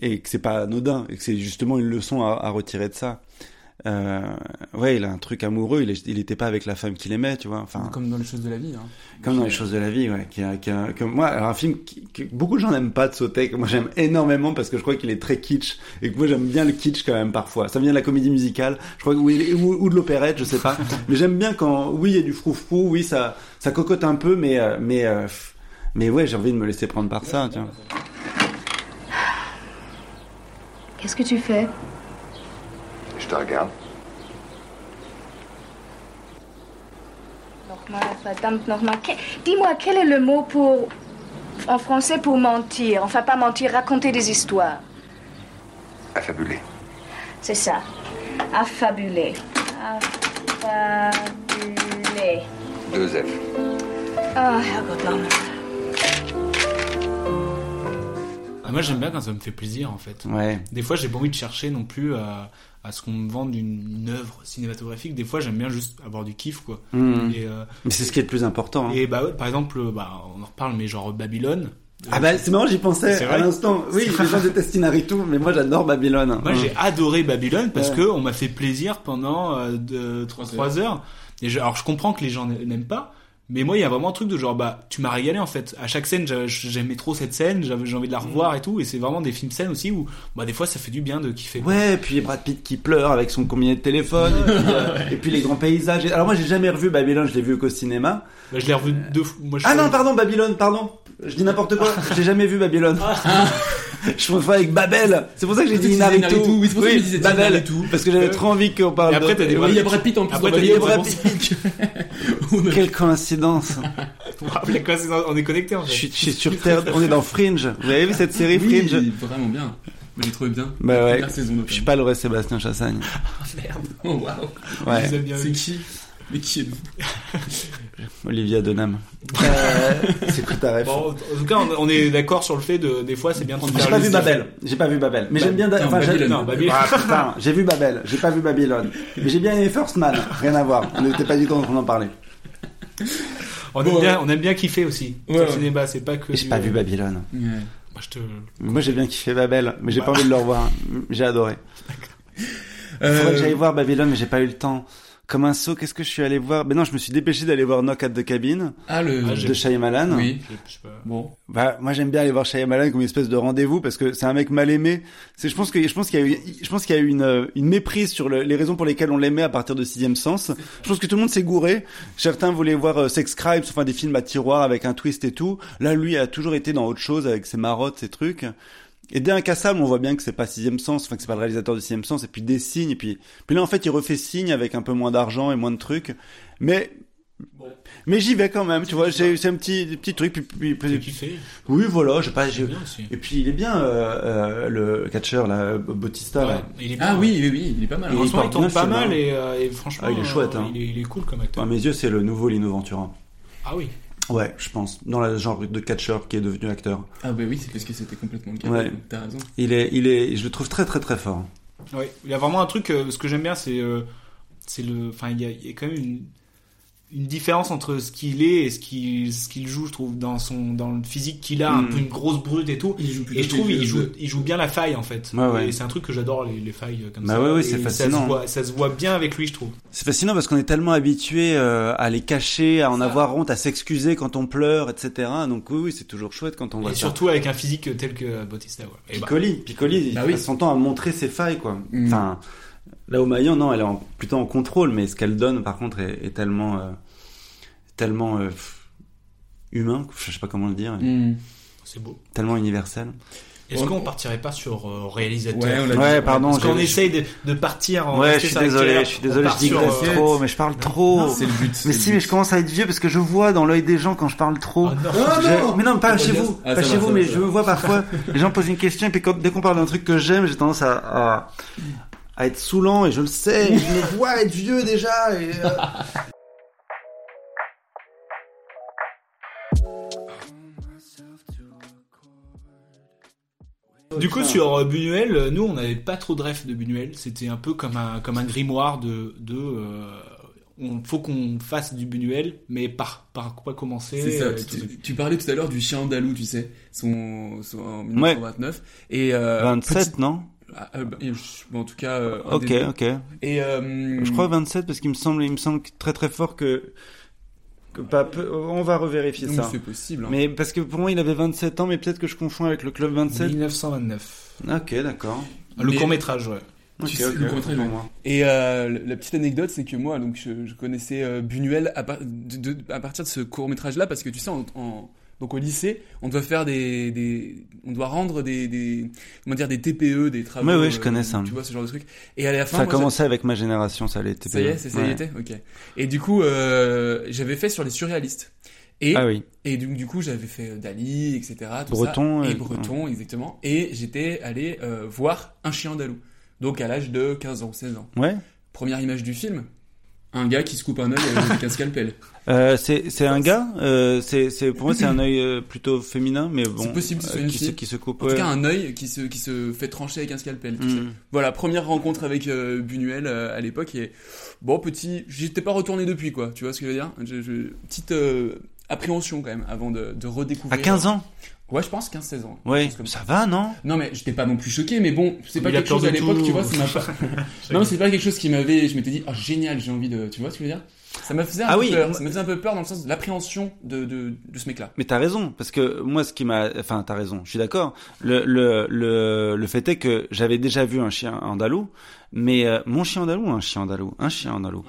et que c'est pas anodin, et que c'est justement une leçon à, à retirer de ça. Euh, ouais, il a un truc amoureux. Il, est, il était pas avec la femme qu'il aimait, tu vois. Enfin, Comme dans les choses de la vie. Hein. comme dans les choses de la vie, ouais. Qui a, qui a, que moi, alors un film qui, que beaucoup de gens n'aiment pas de sauter, que moi j'aime énormément parce que je crois qu'il est très kitsch et que moi j'aime bien le kitsch quand même parfois. Ça vient de la comédie musicale, je crois que ou, ou, ou de l'opérette, je sais pas. [LAUGHS] mais j'aime bien quand, oui, il y a du froufrou, oui, ça, ça cocotte un peu, mais, euh, mais, euh, mais ouais, j'ai envie de me laisser prendre par ça, tu vois. Qu'est-ce que tu fais? Je te regarde. Nochmal, verdammt nochmal. Dis-moi, quel est le mot pour. en français pour mentir? Enfin, pas mentir, raconter des histoires. Affabulé. C'est ça. Affabuler. Affabuler. Deux F. Ah, Herrgott, nochmal. Ah, moi j'aime bien quand ça me fait plaisir en fait. Ouais. Des fois j'ai pas envie de chercher non plus à, à ce qu'on me vende une, une œuvre cinématographique. Des fois j'aime bien juste avoir du kiff quoi. Et, euh, Mais c'est ce qui est le plus important. hein. et bah ouais, par exemple, euh, bah, on en reparle mais genre Babylone. Ah bah c'est marrant, j'y pensais à l'instant. Oui, les gens détestent Inaritu, mais moi j'adore Babylone. Moi, j'ai adoré Babylone parce Ouais. que on m'a fait plaisir pendant euh, de, trois, trois heures. Et je- alors, je comprends que les gens n'aiment pas, mais moi, il y a vraiment un truc de genre, bah, tu m'as régalé en fait. À chaque scène, j'a- j'aimais trop cette scène, j'avais j'ai envie de la revoir et tout. Et c'est vraiment des films scènes aussi où, bah, des fois, ça fait du bien de kiffer. quoi. Ouais, puis Brad Pitt qui pleure avec son combiné de téléphone, et, puis, euh, [LAUGHS] et puis les grands paysages. Alors moi j'ai jamais revu Babylone, je l'ai vu qu'au cinéma. Bah, je l'ai revu deux fois. Moi, je Ah fais- non, pardon, Babylone, pardon. Je dis n'importe quoi. [LAUGHS] J'ai jamais vu Babylone. [LAUGHS] je confonds avec Babel. C'est pour ça que j'ai dit. Inaritu, oui, c'est pour ça que je disais Babel. Inaritu. Parce que j'avais trop envie qu'on parle Et après, de- t'as des il y a Brad Pitt en plus. Après, t'as Il y a des Babylone, Brad ça. Quelle coïncidence. Wow, les [LAUGHS] c'est- on est connectés en Je fait. suis, je suis sur Terre, on est dans Fringe. Vous avez vu cette série Oui, Fringe vraiment bien. J'ai trouvé bien. Bah ouais. Saison, Je suis pas le Sébastien Chassagne. [LAUGHS] Merde. Oh, waouh. Ouais. C'est qui Mais qui êtes-vous [LAUGHS] Olivia Donham. Euh, c'est quoi ta ref Bon, en tout cas, on, on est d'accord sur le fait de, des fois, c'est bien de se J'ai pas vu. Babel. J'ai pas vu Babel. Mais j'aime bien. non, Enfin, j'ai- Babylone. Non, Babylone. Ah, j'ai vu Babel. J'ai pas vu Babylone. Mais j'ai bien aimé First Man. Rien à voir. On n'était pas du tout en train d'en parler. On Bon, aime bien, on aime bien kiffer aussi. Ouais, le cinéma, c'est pas que. J'ai du- pas vu Babylone. Ouais. Moi, je te. Moi, j'ai bien kiffé Babel, mais j'ai pas envie de le revoir. J'ai adoré. [LAUGHS] Euh, Faudrait que j'aille voir Babylone, mais j'ai pas eu le temps. Comme un saut. Qu'est-ce que je suis allé voir? Ben non, je me suis dépêché d'aller voir Knock at the Cabin Ah, le. de Shyamalan. Oui. Je sais pas. Bon. Bah, moi j'aime bien aller voir Shyamalan comme une espèce de rendez-vous parce que c'est un mec mal aimé. C'est, je pense que, je pense qu'il y a eu, je pense qu'il y a eu une, euh, une méprise sur le- les raisons pour lesquelles on l'aimait à partir de Sixième Sens. Je pense que tout le monde s'est gouré. Certains voulaient voir euh, Sex Crimes, enfin des films à tiroir avec un twist et tout. Là, lui a toujours été dans autre chose avec ses marottes, ses trucs. Et dès Incassable, on voit bien que c'est pas Sixième Sens, enfin que c'est pas le réalisateur de Sixième Sens, et puis des signes, et puis, puis là en fait il refait signe avec un peu moins d'argent et moins de trucs. Mais mais j'y vais quand même, tu vois, j'ai c'est un petit petit truc puis, puis, puis- kiffé? oui, voilà, je pas. Et puis il est bien, euh, euh, le catcheur là, Bautista. Ouais, là. il est Ah oui, oui, oui, il est pas mal. Et. En il moment, il tourne pas mal hein. et, euh, et franchement, Ah, il est chouette, hein. il, est, il est cool comme acteur. À mes yeux, c'est le nouveau Lino Ventura. Ah oui. Ouais, je pense. Dans le genre de catcheur qui est devenu acteur. Ah bah oui, c'est parce que c'était complètement le cas. Ouais. T'as raison. Il est, il est, je le trouve très très très fort. Ouais, il y a vraiment un truc. euh, ce que j'aime bien, c'est, euh, c'est le. Enfin, il y a, il y a quand même une, une différence entre ce qu'il est et ce qu'il, ce qu'il joue. Je trouve dans son, dans le physique qu'il a, un Mm. peu une grosse brute et tout. Il joue plutôt Et je trouve il joue, jeux. il joue bien la faille en fait. Ouais, ouais. Et c'est un truc que j'adore les, les failles comme Bah ça. ouais, Ça se, voit, ça se voit bien avec lui, je trouve. C'est fascinant parce qu'on est tellement habitué euh, à les cacher, à en Ça. avoir honte, à s'excuser quand on pleure, etc. Donc oui, oui, c'est toujours chouette quand on voit Et ça. surtout avec un physique tel que Bautista. Ouais. Et bah, Piccoli, Piccoli, il Bah passe oui. son temps à montrer ses failles, quoi. Mm. Enfin, là au Maillan, non, elle est en- plutôt en contrôle, mais ce qu'elle donne, par contre, est, est tellement, euh, tellement euh, humain, je sais pas comment le dire, Hmm. c'est beau. tellement universel. Est-ce qu'on partirait pas sur euh, réalisateur Ouais, Ouais, pardon, Parce qu'on essaye de, de partir en Ouais, je suis désolé, je suis désolé, je digresse sur, euh, trop, mais je parle trop. C'est le but. Mais si, mais je commence à être vieux parce que je vois dans l'œil des gens quand je parle trop. Oh non. Je- Mais non, pas chez vous, Ah, pas chez va, vous, mais je me vois parfois, [LAUGHS] les gens posent une question et puis quand, dès qu'on parle d'un truc que j'aime, j'ai tendance à, à, à être saoulant et je le sais, je me vois être vieux déjà. Et, euh, [LAUGHS] Du coup, sur euh, Buñuel, euh, nous, on n'avait pas trop de ref de Buñuel. C'était un peu comme un, comme un grimoire de, de euh, on faut qu'on fasse du Buñuel, mais par, par quoi commencer C'est ça. euh, Tu, tu- tu parlais tout à l'heure du chien andalou, tu sais, son, son en 1929. Et euh, 27, petite- non? Ah, euh, bah, je- bon, en tout cas. euh, un Ok, des ok. Et euh, Je crois 27 parce qu'il me semble, il me semble très très fort que pas peu- on va revérifier non, ça. C'est possible. hein. Mais parce que pour moi il avait 27 ans, mais peut-être que je confonds avec le club 27. 1929. Ok, d'accord. Le Mais- court métrage, ouais. Ok, Tu sais, ok, le contraire, pour ouais. moi. Et euh, la petite anecdote, c'est que moi, donc, je, je connaissais euh, Buñuel à, par- de- de- à partir de ce court métrage-là, parce que tu sais, en, en- donc au lycée, on doit faire des, des on doit rendre des, des comment dire des TPE, des travaux. Ouais, ouais, je euh, connais ça. Tu vois ce genre de truc. Et à la fin, Ça a moi, commencé avec ma génération, ça l'était. ça y est, ça y Ouais. était, ok. Et du coup, euh, j'avais fait sur les surréalistes. Et, Ah oui. et du, du coup, j'avais fait euh, Dali, etc. tout Breton, ça, et et- Breton, exactement. Et j'étais allé euh, voir Un chien andalou. Donc à l'âge de 15 ans, 16 ans. Ouais. Première image du film, un gars qui se coupe un œil avec un scalpel. [LAUGHS] Euh, c'est un gars. Euh, c'est pour moi c'est un œil euh, plutôt féminin, mais bon. C'est possible que ce soit une qui se qui se coupe. En ouais. tout cas, un œil qui se, qui se fait trancher avec un scalpel. Mm. Voilà, première rencontre avec euh, Buñuel à l'époque. Et bon, petit, j'étais pas retourné depuis, quoi. Tu vois ce que je veux dire? Je- je- Petite appréhension quand même avant de, de redécouvrir. À 15 ans? Ouais, je pense 15-16 ans. Ouais. Ça va, non? Non mais j'étais pas non plus choqué, mais bon, c'est pas quelque chose à l'époque, tu vois, ça m'a pas... [LAUGHS] non mais c'est pas quelque chose qui m'avait, je m'étais dit, oh génial, j'ai envie de, tu vois ce que je veux dire? Ça m'a faisait un Ah peu oui. peur, ça me faisait un peu peur dans le sens de l'appréhension de, de, de ce mec-là. Mais t'as raison, parce que moi, ce qui m'a, enfin, t'as raison, je suis d'accord. Le, le, le, le fait est que j'avais déjà vu un chien andalou, mais euh, mon chien andalou, ou un chien andalou, un chien andalou.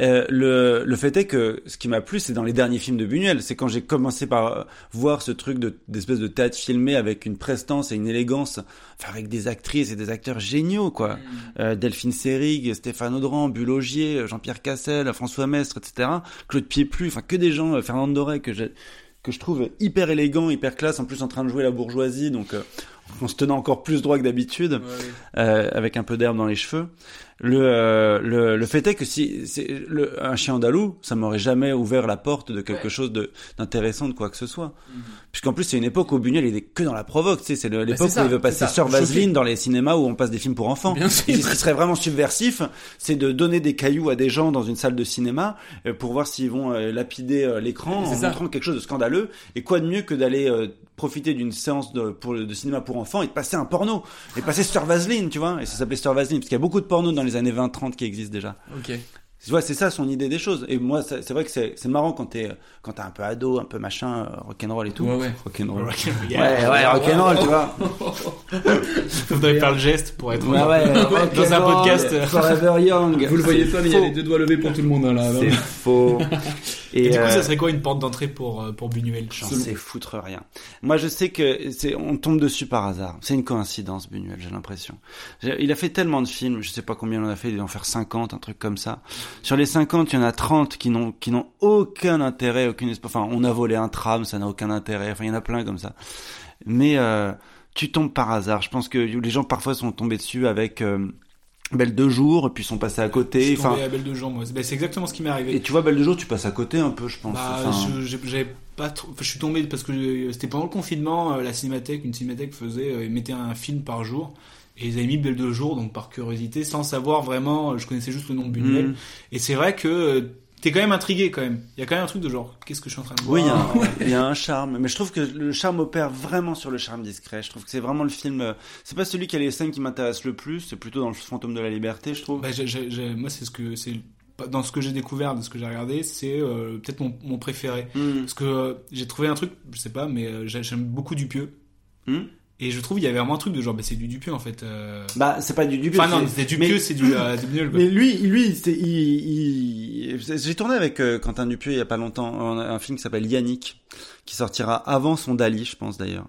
Euh, le, le fait est que ce qui m'a plu, c'est dans les derniers films de Buñuel. C'est quand j'ai commencé par euh, voir ce truc de d'espèce de théâtre filmé avec une prestance et une élégance, enfin, avec des actrices et des acteurs géniaux, quoi. Euh, Delphine Seyrig, Stéphane Audran, Bulogier, Jean-Pierre Cassel, François Mestre, etc. Claude Pieplu, enfin que des gens, euh, Fernand Doré que j'ai que je trouve hyper élégant, hyper classe, en plus en train de jouer la bourgeoisie, donc euh, en se tenant encore plus droit que d'habitude, euh, avec un peu d'herbe dans les cheveux. Le, euh, le, le fait est que si c'est le, un chien andalou, ça m'aurait jamais ouvert la porte de quelque chose de d'intéressant, de quoi que ce soit. Puisqu'en plus c'est une époque où Buñuel il est que dans la provoque, tu sais, c'est le- l'époque Bah, c'est ça, où il veut passer sur. Vaseline dans les cinémas où on passe des films pour enfants. Bien sûr. Et ce qui serait vraiment subversif, c'est de donner des cailloux à des gens dans une salle de cinéma euh, pour voir s'ils vont euh, lapider euh, l'écran en C'est ça. montrant quelque chose de scandaleux. Et quoi de mieux que d'aller euh, profiter d'une séance de, pour, de cinéma pour enfants et de passer un porno et passer sur Vaseline, tu vois. Et ça s'appelait sur Vaseline parce qu'il y a beaucoup de porno dans les années 20-30 qui existent déjà. Ok. Tu vois, c'est ça son idée des choses. Et moi, c'est vrai que c'est marrant quand t'es quand t'es un peu ado, un peu machin, euh, rock'n'roll et tout. Ouais, ouais. Rock'n'roll. Ouais, yeah. ouais, rock'n'roll, tu vois. Vous devez faire le geste pour être Ouais, ouais, [LAUGHS] dans un podcast. Forever Young. Vous le voyez pas, mais il y a les deux doigts levés pour tout le monde hein, là. C'est faux. [LAUGHS] Et, du coup, euh, ça serait quoi une porte d'entrée pour, euh, pour Buñuel J'en sais foutre rien. Moi, je sais que c'est, on tombe dessus par hasard. C'est une coïncidence, Buñuel, j'ai l'impression. Il a fait tellement de films, je sais pas combien il en a fait, il doit en faire 50, un truc comme ça. Sur les 50, il y en a 30 qui n'ont, qui n'ont aucun intérêt, aucune. Enfin, on a volé un tram, ça n'a aucun intérêt. Enfin, il y en a plein comme ça. Mais, euh, tu tombes par hasard. Je pense que les gens parfois sont tombés dessus avec, euh, Belle de jour, et puis sont passés à Je côté. suis Enfin, tombé à Belle de Jour, moi. Ben, c'est exactement ce qui m'est arrivé. et tu vois, Belle de jour, tu passes à côté un peu, je pense. Bah, Enfin, je- pas trop. enfin, je suis tombé parce que je- c'était pendant le confinement, euh, la cinémathèque, une cinémathèque faisait, euh, ils mettaient un film par jour. Et ils avaient mis Belle de jour, donc par curiosité, sans savoir vraiment, euh, je connaissais juste le nom de Buñuel. Mhm. Et c'est vrai que euh, t'es quand même intrigué quand même. Il y a quand même un truc de genre, qu'est-ce que je suis en train de voir Oui, il y, a un, il y a un charme, mais je trouve que le charme opère vraiment sur le charme discret. Je trouve que c'est vraiment le film. euh, C'est pas celui qui a les scènes qui m'intéressent le plus. C'est plutôt dans le Fantôme de la Liberté, je trouve. Bah, moi, c'est ce que c'est dans ce que j'ai découvert, de ce que j'ai regardé, c'est euh, peut-être mon, mon préféré. Mm. Parce que euh, j'ai trouvé un truc, je sais pas, mais euh, j'ai- j'aime beaucoup Dupieux. Mm. Et je trouve il y avait vraiment un truc de genre, bah, c'est du Dupieux en fait. euh. Bah, c'est pas du Dupieux. Enfin non, c'est- Dupieux, mais- c'est du, euh, Buñuel, quoi. Mais lui, lui, c'est, il, il- j'ai tourné avec euh, Quentin Dupieux il y a pas longtemps un, un film qui s'appelle Yannick, qui sortira avant son Dali, je pense d'ailleurs.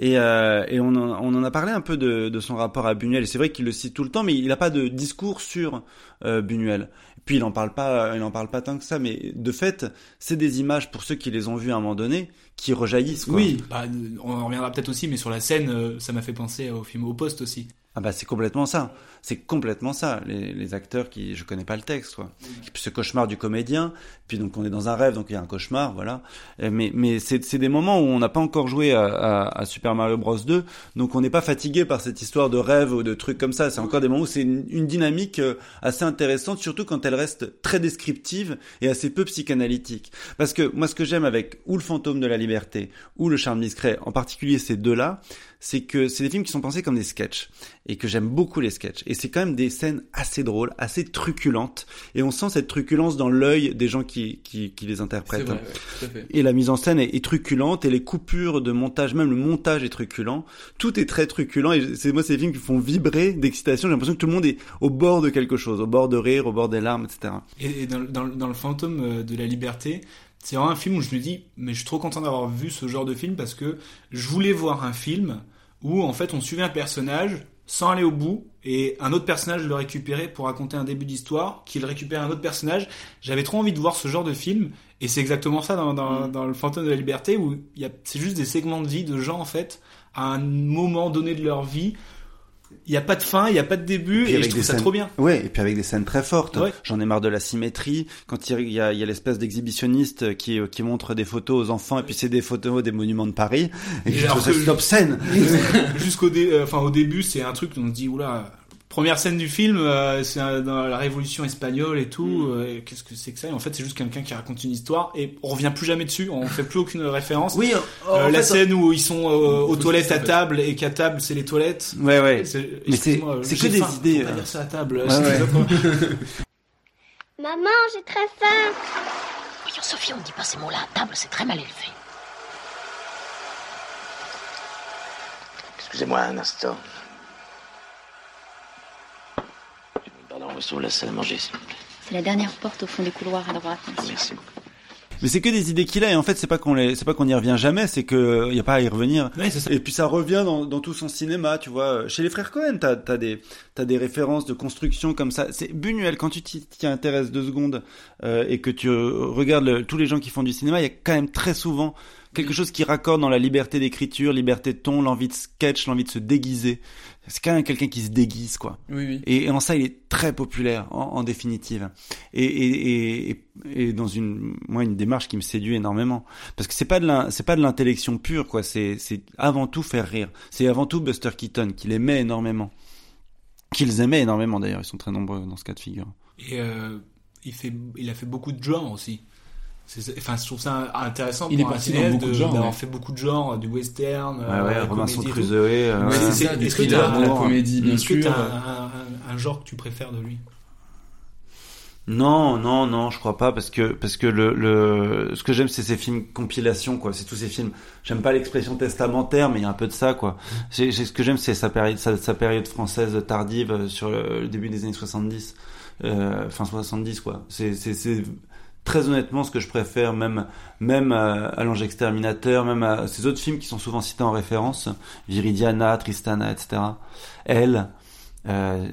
Et, euh, et on, en, on en a parlé un peu de, de son rapport à Buñuel. Et c'est vrai qu'il le cite tout le temps, mais il n'a pas de discours sur euh, Buñuel. Puis il en parle pas, il en parle pas tant que ça. Mais de fait, c'est des images pour ceux qui les ont vues à un moment donné qui rejaillissent. Quoi. Oui, bah, on en reviendra peut-être aussi, mais sur la scène, euh, ça m'a fait penser au film Au Poste aussi. Ah bah c'est complètement ça. C'est complètement ça. Les, les acteurs qui, je connais pas le texte, quoi. Puis ce cauchemar du comédien. Puis donc on est dans un rêve, donc il y a un cauchemar, voilà. Euh, Mais mais c'est c'est des moments où on n'a pas encore joué à, à, à Super Mario Bros 2, donc on n'est pas fatigué par cette histoire de rêve ou de trucs comme ça. C'est encore des moments où c'est une, une dynamique euh, assez intéressante, surtout quand elle reste très descriptive et assez peu psychanalytique. Parce que moi ce que j'aime avec ou le fantôme de la liberté ou le charme discret, en particulier ces deux-là, c'est que c'est des films qui sont pensés comme des sketchs et que j'aime beaucoup les sketchs et c'est quand même des scènes assez drôles, assez truculentes et on sent cette truculence dans l'œil des gens qui, qui, qui les interprètent. vrai, ouais, tout à fait. Et la mise en scène est, est truculente et les coupures de montage, même le montage est truculent. Tout est très truculent et c'est moi c'est des films qui font vibrer d'excitation. J'ai l'impression que tout le monde est au bord de quelque chose, au bord de rire, au bord des larmes, etc. Et, et dans, le- dans, le- dans le fantôme euh, de la liberté, c'est vraiment un film où je me dis, mais je suis trop content d'avoir vu ce genre de film parce que je voulais voir un film où en fait on suivait un personnage sans aller au bout et un autre personnage le récupérait pour raconter un début d'histoire, qu'il récupère un autre personnage. J'avais trop envie de voir ce genre de film et c'est exactement ça dans, dans, dans le fantôme de la liberté où c'est juste des segments de vie de gens en fait à un moment donné de leur vie. Il n'y a pas de fin, il n'y a pas de début et je trouve des ça scènes- trop bien. Ouais, et puis avec des scènes très fortes. Ouais. J'en ai marre de la symétrie. Quand il y a, il y a l'espèce d'exhibitionniste qui, qui montre des photos aux enfants, et puis c'est des photos des monuments de Paris. Et, je alors trouve ça obscène. [LAUGHS] Jusqu'au dé- euh, enfin au début, c'est un truc où on se dit oula. Première scène du film, euh, c'est euh, dans la Révolution espagnole et tout. Mm. euh, Qu'est-ce que c'est que ça? Et En fait, c'est juste quelqu'un qui raconte une histoire et on revient plus jamais dessus. On fait plus aucune référence. Oui, Euh, en la fait, scène où ils sont euh, aux toilettes à table et qu'à table c'est les toilettes. Ouais, ouais. C'est- Mais c'est- excuse-moi, c'est que des faim, idées, Faut pas euh. dire ça à table. Ouais, ouais. [LAUGHS] Maman, j'ai très faim. Voyons, Sophie, on ne dit pas ces mots-là à table, c'est très mal élevé. Excusez-moi un instant. La salle à manger, s'il vous plaît. C'est la dernière porte au fond du couloir à droite. Merci beaucoup. Mais c'est que des idées qu'il a et en fait c'est pas qu'on les c'est pas qu'on y revient jamais c'est que y a pas à y revenir Ouais, c'est ça. et puis ça revient dans, dans tout son cinéma tu vois chez les frères Cohen t'as as des t'as des références de construction comme ça c'est Buñuel quand tu t'y intéresses deux secondes euh, et que tu regardes le- tous les gens qui font du cinéma il y a quand même très souvent quelque chose qui raccorde dans la liberté d'écriture liberté de ton l'envie de sketch l'envie de se déguiser c'est quand même quelqu'un qui se déguise quoi Oui, oui. et, et en ça, il est très populaire, en, en définitive. Et, et, et, dans une, moi, une démarche qui me séduit énormément. Parce que c'est pas de c'est pas de l'intellection pure, quoi. C'est, c'est avant tout faire rire. C'est avant tout Buster Keaton, qu'il aimait énormément. Qu'ils aimaient énormément, d'ailleurs. Ils sont très nombreux dans ce cas de figure. Et euh, il fait, il a fait beaucoup de genres aussi. C'est- Enfin, je trouve ça intéressant Il est pour un parti dans cinéaste d'avoir ouais. fait beaucoup de genres, du western, Ouais, euh, ouais, Robinson. Crusoe, euh, ouais. c'est- que t'as de la un- comédie, bien Est-ce que sûr. t'as un, un- un genre que tu préfères de lui? Non, non, non, je crois pas parce que parce que le, le ce que j'aime c'est ces films compilation quoi, c'est tous ces films. J'aime pas l'expression testamentaire, mais il y a un peu de ça quoi. J'ai j'ai- ce que j'aime c'est sa période sa, sa période française tardive euh, sur le, le début des années 70, euh, fin 70 quoi. C'est c'est c'est très honnêtement ce que je préfère même même à, l'ange exterminateur, même à ces autres films qui sont souvent cités en référence, Viridiana, Tristana, etc. Elle. Euh,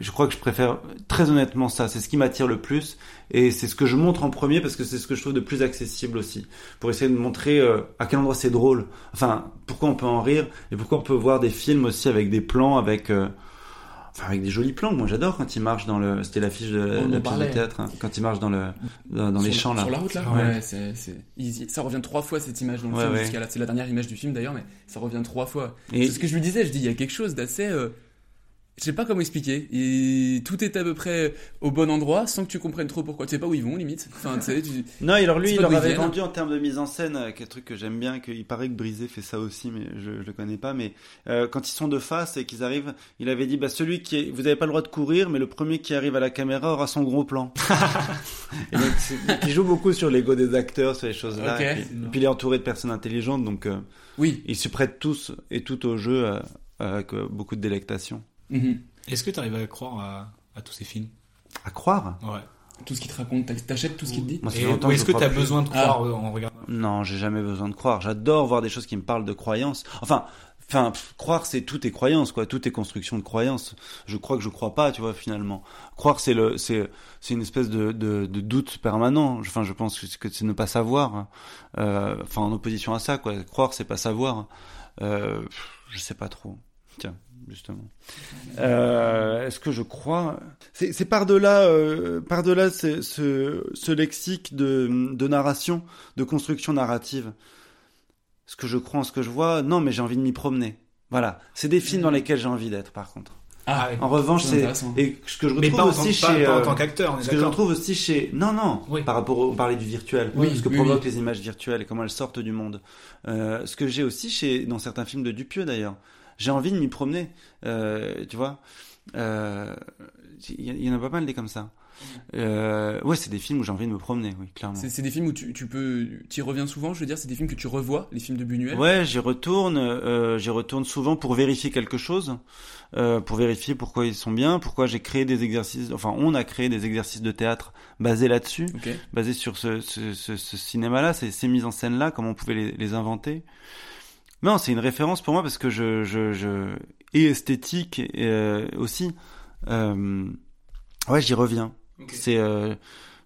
je crois que je préfère très honnêtement ça. C'est ce qui m'attire le plus et c'est ce que je montre en premier parce que c'est ce que je trouve de plus accessible aussi. Pour essayer de montrer euh, à quel endroit c'est drôle. Enfin, pourquoi on peut en rire et pourquoi on peut voir des films aussi avec des plans, avec euh, enfin avec des jolis plans. Moi, j'adore quand il marche dans le. C'était l'affiche de en la pièce de théâtre. hein, quand il marche dans le dans, dans les champs là. Sur la route là Ouais. Ouais, c'est, c'est- il- ça revient trois fois cette image dans le Ouais, film ouais. jusqu'à là. C'est la dernière image du film d'ailleurs, mais ça revient trois fois. Et- C'est ce que je lui disais, je dis il y a quelque chose d'assez. euh, je sais pas comment expliquer. Et tout est à peu près au bon endroit sans que tu comprennes trop pourquoi. Tu sais pas où ils vont limite. Enfin, tu sais, tu- [LAUGHS] Non, et alors lui, il leur avait vendu en termes de mise en scène, euh, quel truc que j'aime bien, qu'il paraît que Brisé fait ça aussi, mais je, je le connais pas. Mais euh, quand ils sont de face et qu'ils arrivent, il avait dit, bah celui qui, est, vous avez pas le droit de courir, mais le premier qui arrive à la caméra aura son gros plan. [LAUGHS] et donc, c'est- il joue beaucoup sur l'ego des acteurs, sur les choses-là. Ok. Et, puis, et puis il est entouré de personnes intelligentes, donc euh, oui, ils se prêtent tous et tout au jeu euh, avec euh, beaucoup de délectation. Mhm. Est-ce que tu arrives à croire à, à tous ces films À croire Ouais. tout ce qu'il te raconte, t'ach- t'achètes tout ce qu'il te dit. Moi, Et- ou est-ce que tu as besoin de Ah. croire euh, en regardant Non, j'ai jamais besoin de croire. J'adore voir des choses qui me parlent de croyances. Enfin, enfin, pff, croire c'est tout est croyance quoi, tout est construction de croyances. Je crois que je crois pas, tu vois finalement. Croire c'est le c'est c'est une espèce de, de de doute permanent. Enfin, je pense que c'est- ne pas savoir. Euh, Enfin, en opposition à ça quoi. Croire c'est pas savoir. Euh, pff, je sais pas trop. Tiens, justement. Euh, Est-ce que je crois C'est par-delà, euh, par-delà ce, ce, ce lexique de, de narration, de construction narrative. Ce que je crois en ce que je vois, non, mais j'ai envie de m'y promener. Voilà, c'est des films dans lesquels j'ai envie d'être, par contre. Ah, En revanche, c'est et ce que je retrouve aussi chez en euh, tant qu'acteur, ce que je retrouve aussi chez non non Oui. par rapport au on parlait du virtuel Oui, ce que oui, provoquent oui. les images virtuelles et comment elles sortent du monde Euh, ce que j'ai aussi chez dans certains films de Dupieux d'ailleurs j'ai envie de m'y promener euh, tu vois Euh, il y, y en a pas mal des comme ça euh, ouais c'est des films où j'ai envie de me promener oui clairement C'est, des films où tu, tu peux, t'y reviens souvent. Je veux dire, c'est des films que tu revois, les films de Buñuel? Ouais, j'y retourne. Euh, j'y retourne souvent pour vérifier quelque chose, euh, pour vérifier pourquoi ils sont bien, pourquoi j'ai créé des exercices. Enfin, on a créé des exercices de théâtre basés là-dessus, basés sur ce, ce, ce, ce cinéma-là, ces, ces mises en scène-là, comment on pouvait les, les inventer. Non, c'est une référence pour moi parce que je, je, je et esthétique euh, aussi. Euh, ouais, j'y reviens. C'est, euh,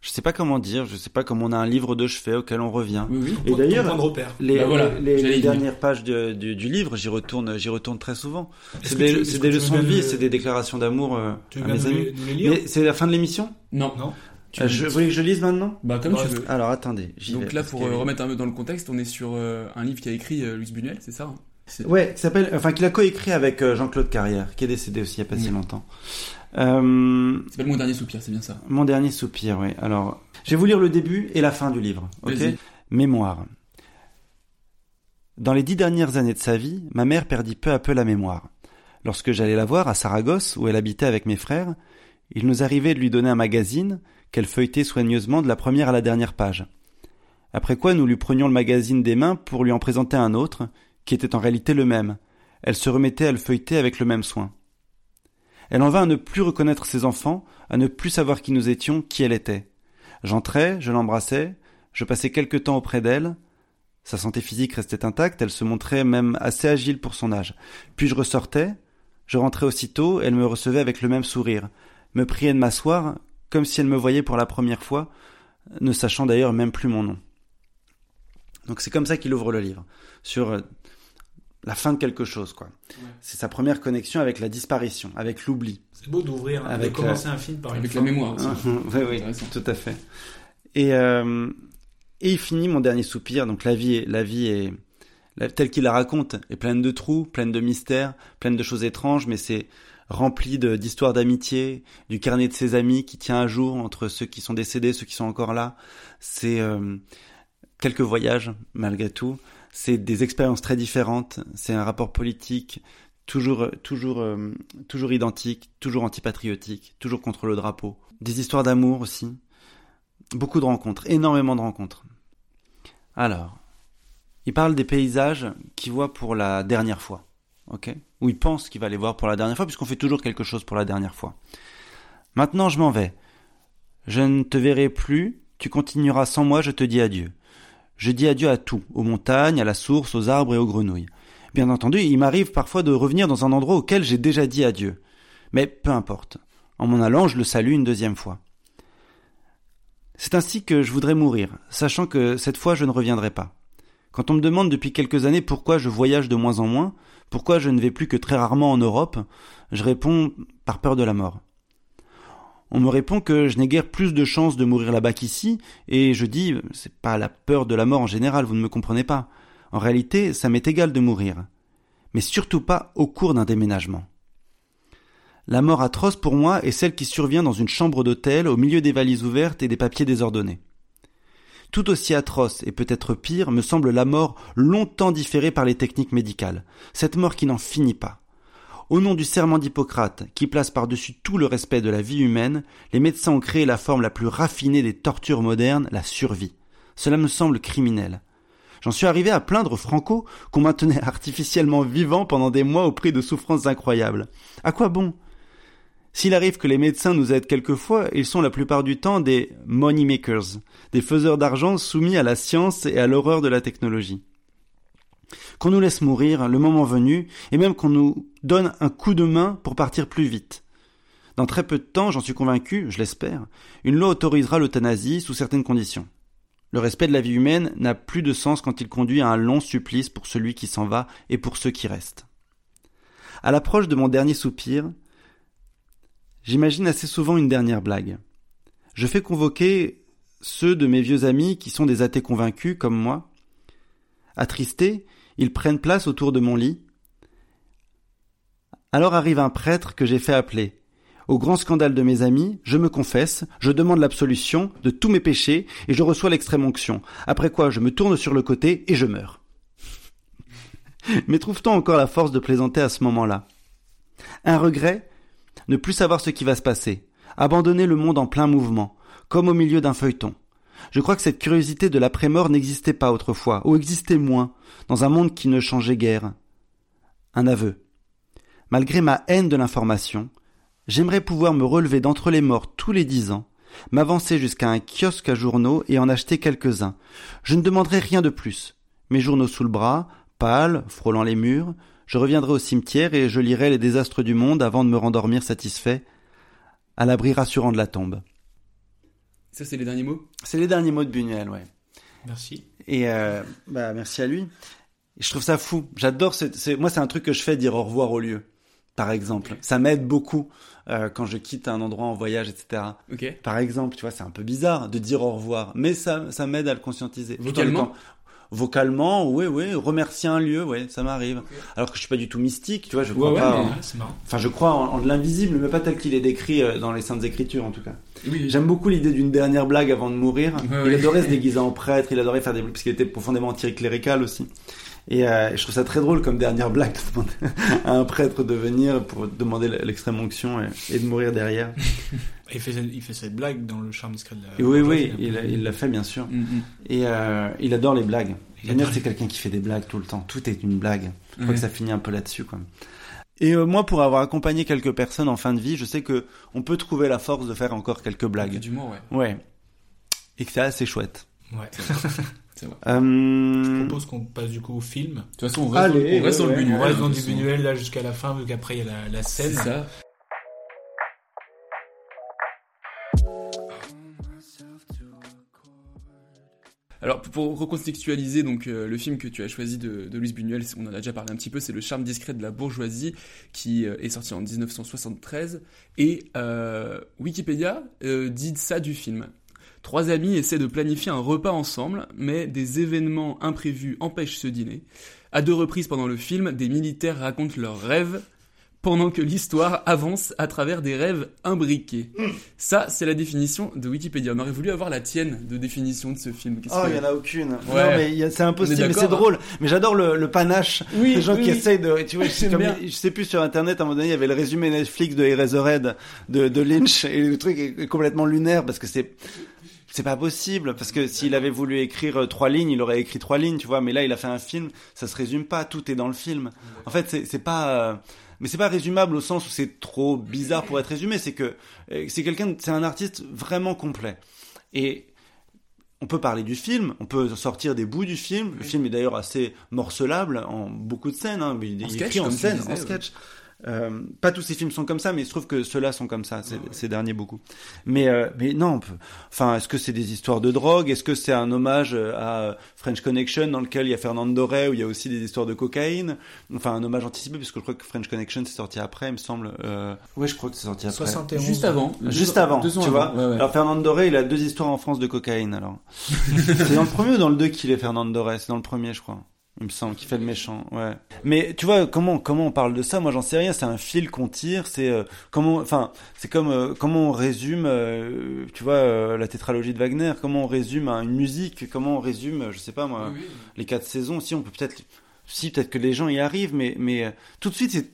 je sais pas comment dire, je sais pas comment on a un livre de chevet auquel on revient. Oui, oui. Et d'ailleurs, les, Bah voilà, les, dernières pages de- du, du livre, j'y retourne, j'y retourne très souvent. C'est des, des leçons de vie, c'est des déclarations d'amour euh, à mes amis. Mais c'est la fin de l'émission? Non. Non Tu- Euh, je, Vous voulez que je lise maintenant? Bah comme Ouais, tu veux. Alors attendez. Donc vais, là, pour que- euh, remettre un peu dans le contexte, on est sur euh, un livre qu'a écrit euh, Luis Buñuel, c'est ça hein? Ouais, qui s'appelle, enfin, qu'il a coécrit avec euh, Jean-Claude Carrière, qui est décédé aussi il y a pas si longtemps. Euh, s'appelle Mon dernier soupir, c'est bien ça. Mon dernier soupir, oui. Alors, je vais vous lire le début et la fin du livre. Ok? Mémoire. Dans les dix dernières années de sa vie, ma mère perdit peu à peu la mémoire. Lorsque j'allais la voir à Saragosse, où elle habitait avec mes frères, il nous arrivait de lui donner un magazine qu'elle feuilletait soigneusement de la première à la dernière page. Après quoi nous lui prenions le magazine des mains pour lui en présenter un autre, qui était en réalité le même. Elle se remettait à le feuilleter avec le même soin. Elle en vint à ne plus reconnaître ses enfants, à ne plus savoir qui nous étions, qui elle était. J'entrais, je l'embrassais, je passais quelque temps auprès d'elle. Sa santé physique restait intacte, elle se montrait même assez agile pour son âge. Puis je ressortais, je rentrais aussitôt, elle me recevait avec le même sourire, me priait de m'asseoir, comme si elle me voyait pour la première fois, ne sachant d'ailleurs même plus mon nom. Donc c'est comme ça qu'il ouvre le livre, sur euh, la fin de quelque chose, quoi. C'est sa première connexion avec la disparition, avec l'oubli. C'est beau d'ouvrir, hein, de Avec, commencer un film par une Avec fin. la mémoire aussi. oui, oui, Intéressant. tout à fait. Et, euh, et il finit mon dernier soupir. Donc la vie est, la vie est la- telle qu'il la raconte est pleine de trous, pleine de mystères, pleine de choses étranges, mais c'est rempli d'histoires d'amitié, du carnet de ses amis qui tient à jour entre ceux qui sont décédés, ceux qui sont encore là. C'est euh, quelques voyages malgré tout. C'est des expériences très différentes. C'est un rapport politique toujours, toujours, euh, toujours identique, toujours antipatriotique, toujours contre le drapeau. Des histoires d'amour aussi. Beaucoup de rencontres, énormément de rencontres. Alors, il parle des paysages qu'il voit pour la dernière fois, ok? Ou il pense qu'il va les voir pour la dernière fois, puisqu'on fait toujours quelque chose pour la dernière fois. Maintenant, je m'en vais. Je ne te verrai plus, tu continueras sans moi, je te dis adieu. Je dis adieu à tout, aux montagnes, à la source, aux arbres et aux grenouilles. Bien entendu, il m'arrive parfois de revenir dans un endroit auquel j'ai déjà dit adieu. Mais peu importe. En m'en allant, je le salue une deuxième fois. C'est ainsi que je voudrais mourir, sachant que cette fois je ne reviendrai pas. Quand on me demande depuis quelques années pourquoi je voyage de moins en moins, pourquoi je ne vais plus que très rarement en Europe, je réponds par peur de la mort. On me répond que je n'ai guère plus de chances de mourir là-bas qu'ici, et je dis, c'est pas la peur de la mort en général, vous ne me comprenez pas. En réalité, ça m'est égal de mourir. Mais surtout pas au cours d'un déménagement. La mort atroce pour moi est celle qui survient dans une chambre d'hôtel au milieu des valises ouvertes et des papiers désordonnés. Tout aussi atroce et peut-être pire me semble la mort longtemps différée par les techniques médicales, cette mort qui n'en finit pas. Au nom du serment d'Hippocrate, qui place par-dessus tout le respect de la vie humaine, les médecins ont créé la forme la plus raffinée des tortures modernes, la survie. Cela me semble criminel. J'en suis arrivé à plaindre Franco qu'on maintenait [LAUGHS] artificiellement vivant pendant des mois au prix de souffrances incroyables. À quoi bon s'il arrive que les médecins nous aident quelquefois, ils sont la plupart du temps des money makers, des faiseurs d'argent soumis à la science et à l'horreur de la technologie. Qu'on nous laisse mourir le moment venu, et même qu'on nous donne un coup de main pour partir plus vite. Dans très peu de temps, j'en suis convaincu, je l'espère, une loi autorisera l'euthanasie sous certaines conditions. Le respect de la vie humaine n'a plus de sens quand il conduit à un long supplice pour celui qui s'en va et pour ceux qui restent. À l'approche de mon dernier soupir, j'imagine assez souvent une dernière blague. Je fais convoquer ceux de mes vieux amis qui sont des athées convaincus comme moi. Attristés, ils prennent place autour de mon lit. Alors arrive un prêtre que j'ai fait appeler. Au grand scandale de mes amis, je me confesse, je demande l'absolution de tous mes péchés et je reçois l'extrême onction. Après quoi, je me tourne sur le côté et je meurs. [LAUGHS] Mais trouve-t-on encore la force de plaisanter à ce moment-là? Un regret? Ne plus savoir ce qui va se passer, abandonner le monde en plein mouvement, comme au milieu d'un feuilleton. Je crois que cette curiosité de l'après-mort n'existait pas autrefois, ou existait moins, dans un monde qui ne changeait guère. Un aveu. Malgré ma haine de l'information, j'aimerais pouvoir me relever d'entre les morts tous les dix ans, m'avancer jusqu'à un kiosque à journaux et en acheter quelques-uns. Je ne demanderai rien de plus. Mes journaux sous le bras, pâles, frôlant les murs, je reviendrai au cimetière et je lirai les désastres du monde avant de me rendormir satisfait, à l'abri rassurant de la tombe. Ça, c'est les derniers mots? C'est les derniers mots de Buñuel, ouais. Merci. Et euh, bah merci à lui. Je trouve ça fou. J'adore. C'est, moi, c'est un truc que je fais dire au revoir au lieu. Par exemple, ça m'aide beaucoup euh, quand je quitte un endroit en voyage, etc. Par exemple, tu vois, c'est un peu bizarre de dire au revoir, mais ça, ça m'aide à le conscientiser. Vocalement? Vocalement, oui, oui, remercier un lieu, oui, ça m'arrive. Alors que je suis pas du tout mystique, tu vois, je Ouais, crois ouais, pas. en- ouais. Enfin, je crois en, en de l'invisible, mais pas tel qu'il est décrit euh, dans les Saintes Écritures, en tout cas. Oui. J'aime beaucoup l'idée d'une dernière blague avant de mourir. Ouais, il ouais. adorait se [LAUGHS] déguiser en prêtre, il adorait faire des blagues, parce qu'il était profondément anticlérical aussi. Et euh, je trouve ça très drôle comme dernière blague de demander [LAUGHS] à un prêtre de venir pour demander l'extrême onction et, et de mourir derrière. [LAUGHS] Il fait, il fait cette blague dans le charme discret de la. Oui, oui, il l'a fait bien sûr. Mm, mm. Et euh, il adore les blagues. Daniel, c'est quelqu'un qui fait des blagues tout le temps. Tout est une blague. Je crois Ouais. que ça finit un peu là-dessus, quoi. Et euh, moi, pour avoir accompagné quelques personnes en fin de vie, je sais que on peut trouver la force de faire encore quelques blagues. Du moins, ouais. Ouais. Et que c'est assez chouette. Ouais. [LAUGHS] C'est vrai. Euh, Je propose qu'on passe du coup au film. De toute façon, on reste, Allez, on reste ouais, dans le ouais. On reste dans du là jusqu'à la fin, vu qu'après il y a la, la C'est scène. ça. Alors pour recontextualiser donc euh, le film que tu as choisi de, de Louise Buñuel, on en a déjà parlé un petit peu, c'est Le charme discret de la bourgeoisie qui euh, est sorti en 1973 et euh, Wikipédia dit ça du film. Trois amis essaient de planifier un repas ensemble, mais des événements imprévus empêchent ce dîner. À deux reprises pendant le film, des militaires racontent leurs rêves pendant que l'histoire avance à travers des rêves imbriqués. Ça, c'est la définition de Wikipédia. On aurait voulu avoir la tienne de définition de ce film. Qu'est-ce Oh, que- il y en a aucune. Ouais. Non, mais c'est impossible, mais c'est hein. drôle. Mais j'adore le, le panache Oui, des gens oui, qui essayent de, tu vois, [LAUGHS] J'aime comme- je sais plus sur internet, à un moment donné, il y avait le résumé Netflix de Eraserhead de, de Lynch et le truc est complètement lunaire parce que c'est, c'est pas possible parce que s'il avait voulu écrire euh, trois lignes, il aurait écrit trois lignes, tu vois. Mais là, il a fait un film, ça se résume pas, tout est dans le film. En fait, c'est, c'est pas, euh, mais c'est pas résumable au sens où c'est trop bizarre pour être résumé. C'est que euh, c'est quelqu'un, c'est un artiste vraiment complet. Et on peut parler du film, on peut sortir des bouts du film. Le film est d'ailleurs assez morcelable en beaucoup de scènes. Hein, mais il est écrit en scène, disais, en sketch. Euh, pas tous ces films sont comme ça, mais il se trouve que ceux-là sont comme ça, ces, ces derniers beaucoup. Mais euh, mais non, peut- enfin, est-ce que c'est des histoires de drogue? Est-ce que c'est un hommage à French Connection dans lequel il y a Fernando Rey où il y a aussi des histoires de cocaïne? Enfin, un hommage anticipé puisque je crois que French Connection c'est sorti après, il me semble. Euh... Ouais, je crois que c'est sorti après. 71. Juste avant. Juste avant, deux ans tu avant, vois. ouais, ouais. Alors Fernando Rey, il a deux histoires en France de cocaïne. Alors, [LAUGHS] c'est dans le premier ou dans le deux qu'il est Fernando Rey? C'est dans le premier, je crois. Il me semble qu'il fait le méchant, ouais. Mais tu vois comment comment on parle de ça? Moi, j'en sais rien. C'est un fil qu'on tire. C'est euh, comment, enfin, c'est comme euh, comment on résume, euh, tu vois, la tétralogie de Wagner? Comment on résume hein, une musique? Comment on résume, je sais pas moi, les quatre saisons? Si on peut peut-être, si peut-être que les gens y arrivent, mais mais tout de suite c'est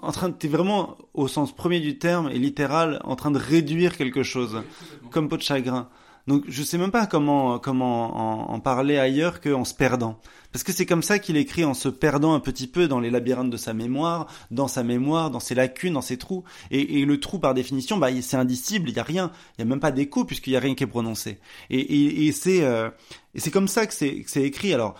en train t'es vraiment au sens premier du terme et littéral en train de réduire quelque chose, comme peau de chagrin. Donc je sais même pas comment comment en, en parler ailleurs qu'en se perdant. Parce que c'est comme ça qu'il écrit en se perdant un petit peu dans les labyrinthes de sa mémoire, dans sa mémoire, dans ses lacunes, dans ses trous. Et, et le trou, par définition, bah, c'est indicible, il y a rien, il y a même pas d'écho puisqu'il y a rien qui est prononcé. Et, et, et c'est euh, c'est comme ça que c'est écrit. Alors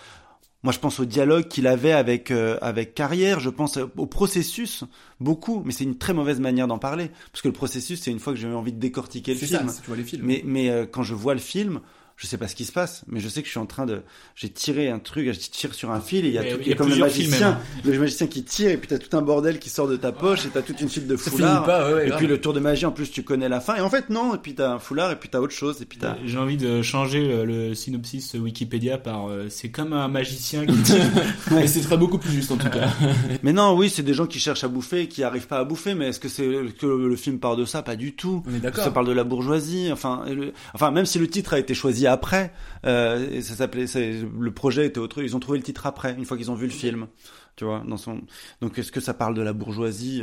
moi, je pense au dialogue qu'il avait avec euh, avec Carrière. Je pense au processus beaucoup, mais c'est une très mauvaise manière d'en parler parce que le processus, c'est une fois que j'ai envie de décortiquer le film. ça, si tu vois les films. Mais mais euh, quand je vois le film, je sais pas ce qui se passe, mais je sais que je suis en train de, j'ai tiré un truc, je tire sur un fil et il y a, tout, il y a comme le magicien, même. le magicien qui tire et puis t'as tout un bordel qui sort de ta poche et t'as toute une file de Ça foulards. finit pas, ouais, ouais, et grave. puis le tour de magie, en plus tu connais la fin et en fait non, et puis t'as un foulard et puis t'as autre chose et puis t'as. J'ai envie de changer le, le synopsis Wikipédia par euh, c'est comme un magicien qui tire. Mais c'est très beaucoup plus juste en tout cas. [LAUGHS] Mais non, oui, c'est des gens qui cherchent à bouffer, qui arrivent pas à bouffer. Mais est-ce que c'est que le film parle de ça? Pas du tout. On est d'accord. Ça parle de la bourgeoisie. Enfin, et le- enfin, même si le titre a été choisi après, euh, et ça s'appelait, le projet était autre. Ils ont trouvé le titre après, une fois qu'ils ont vu le film. Tu vois. Donc, est-ce que ça parle de la bourgeoisie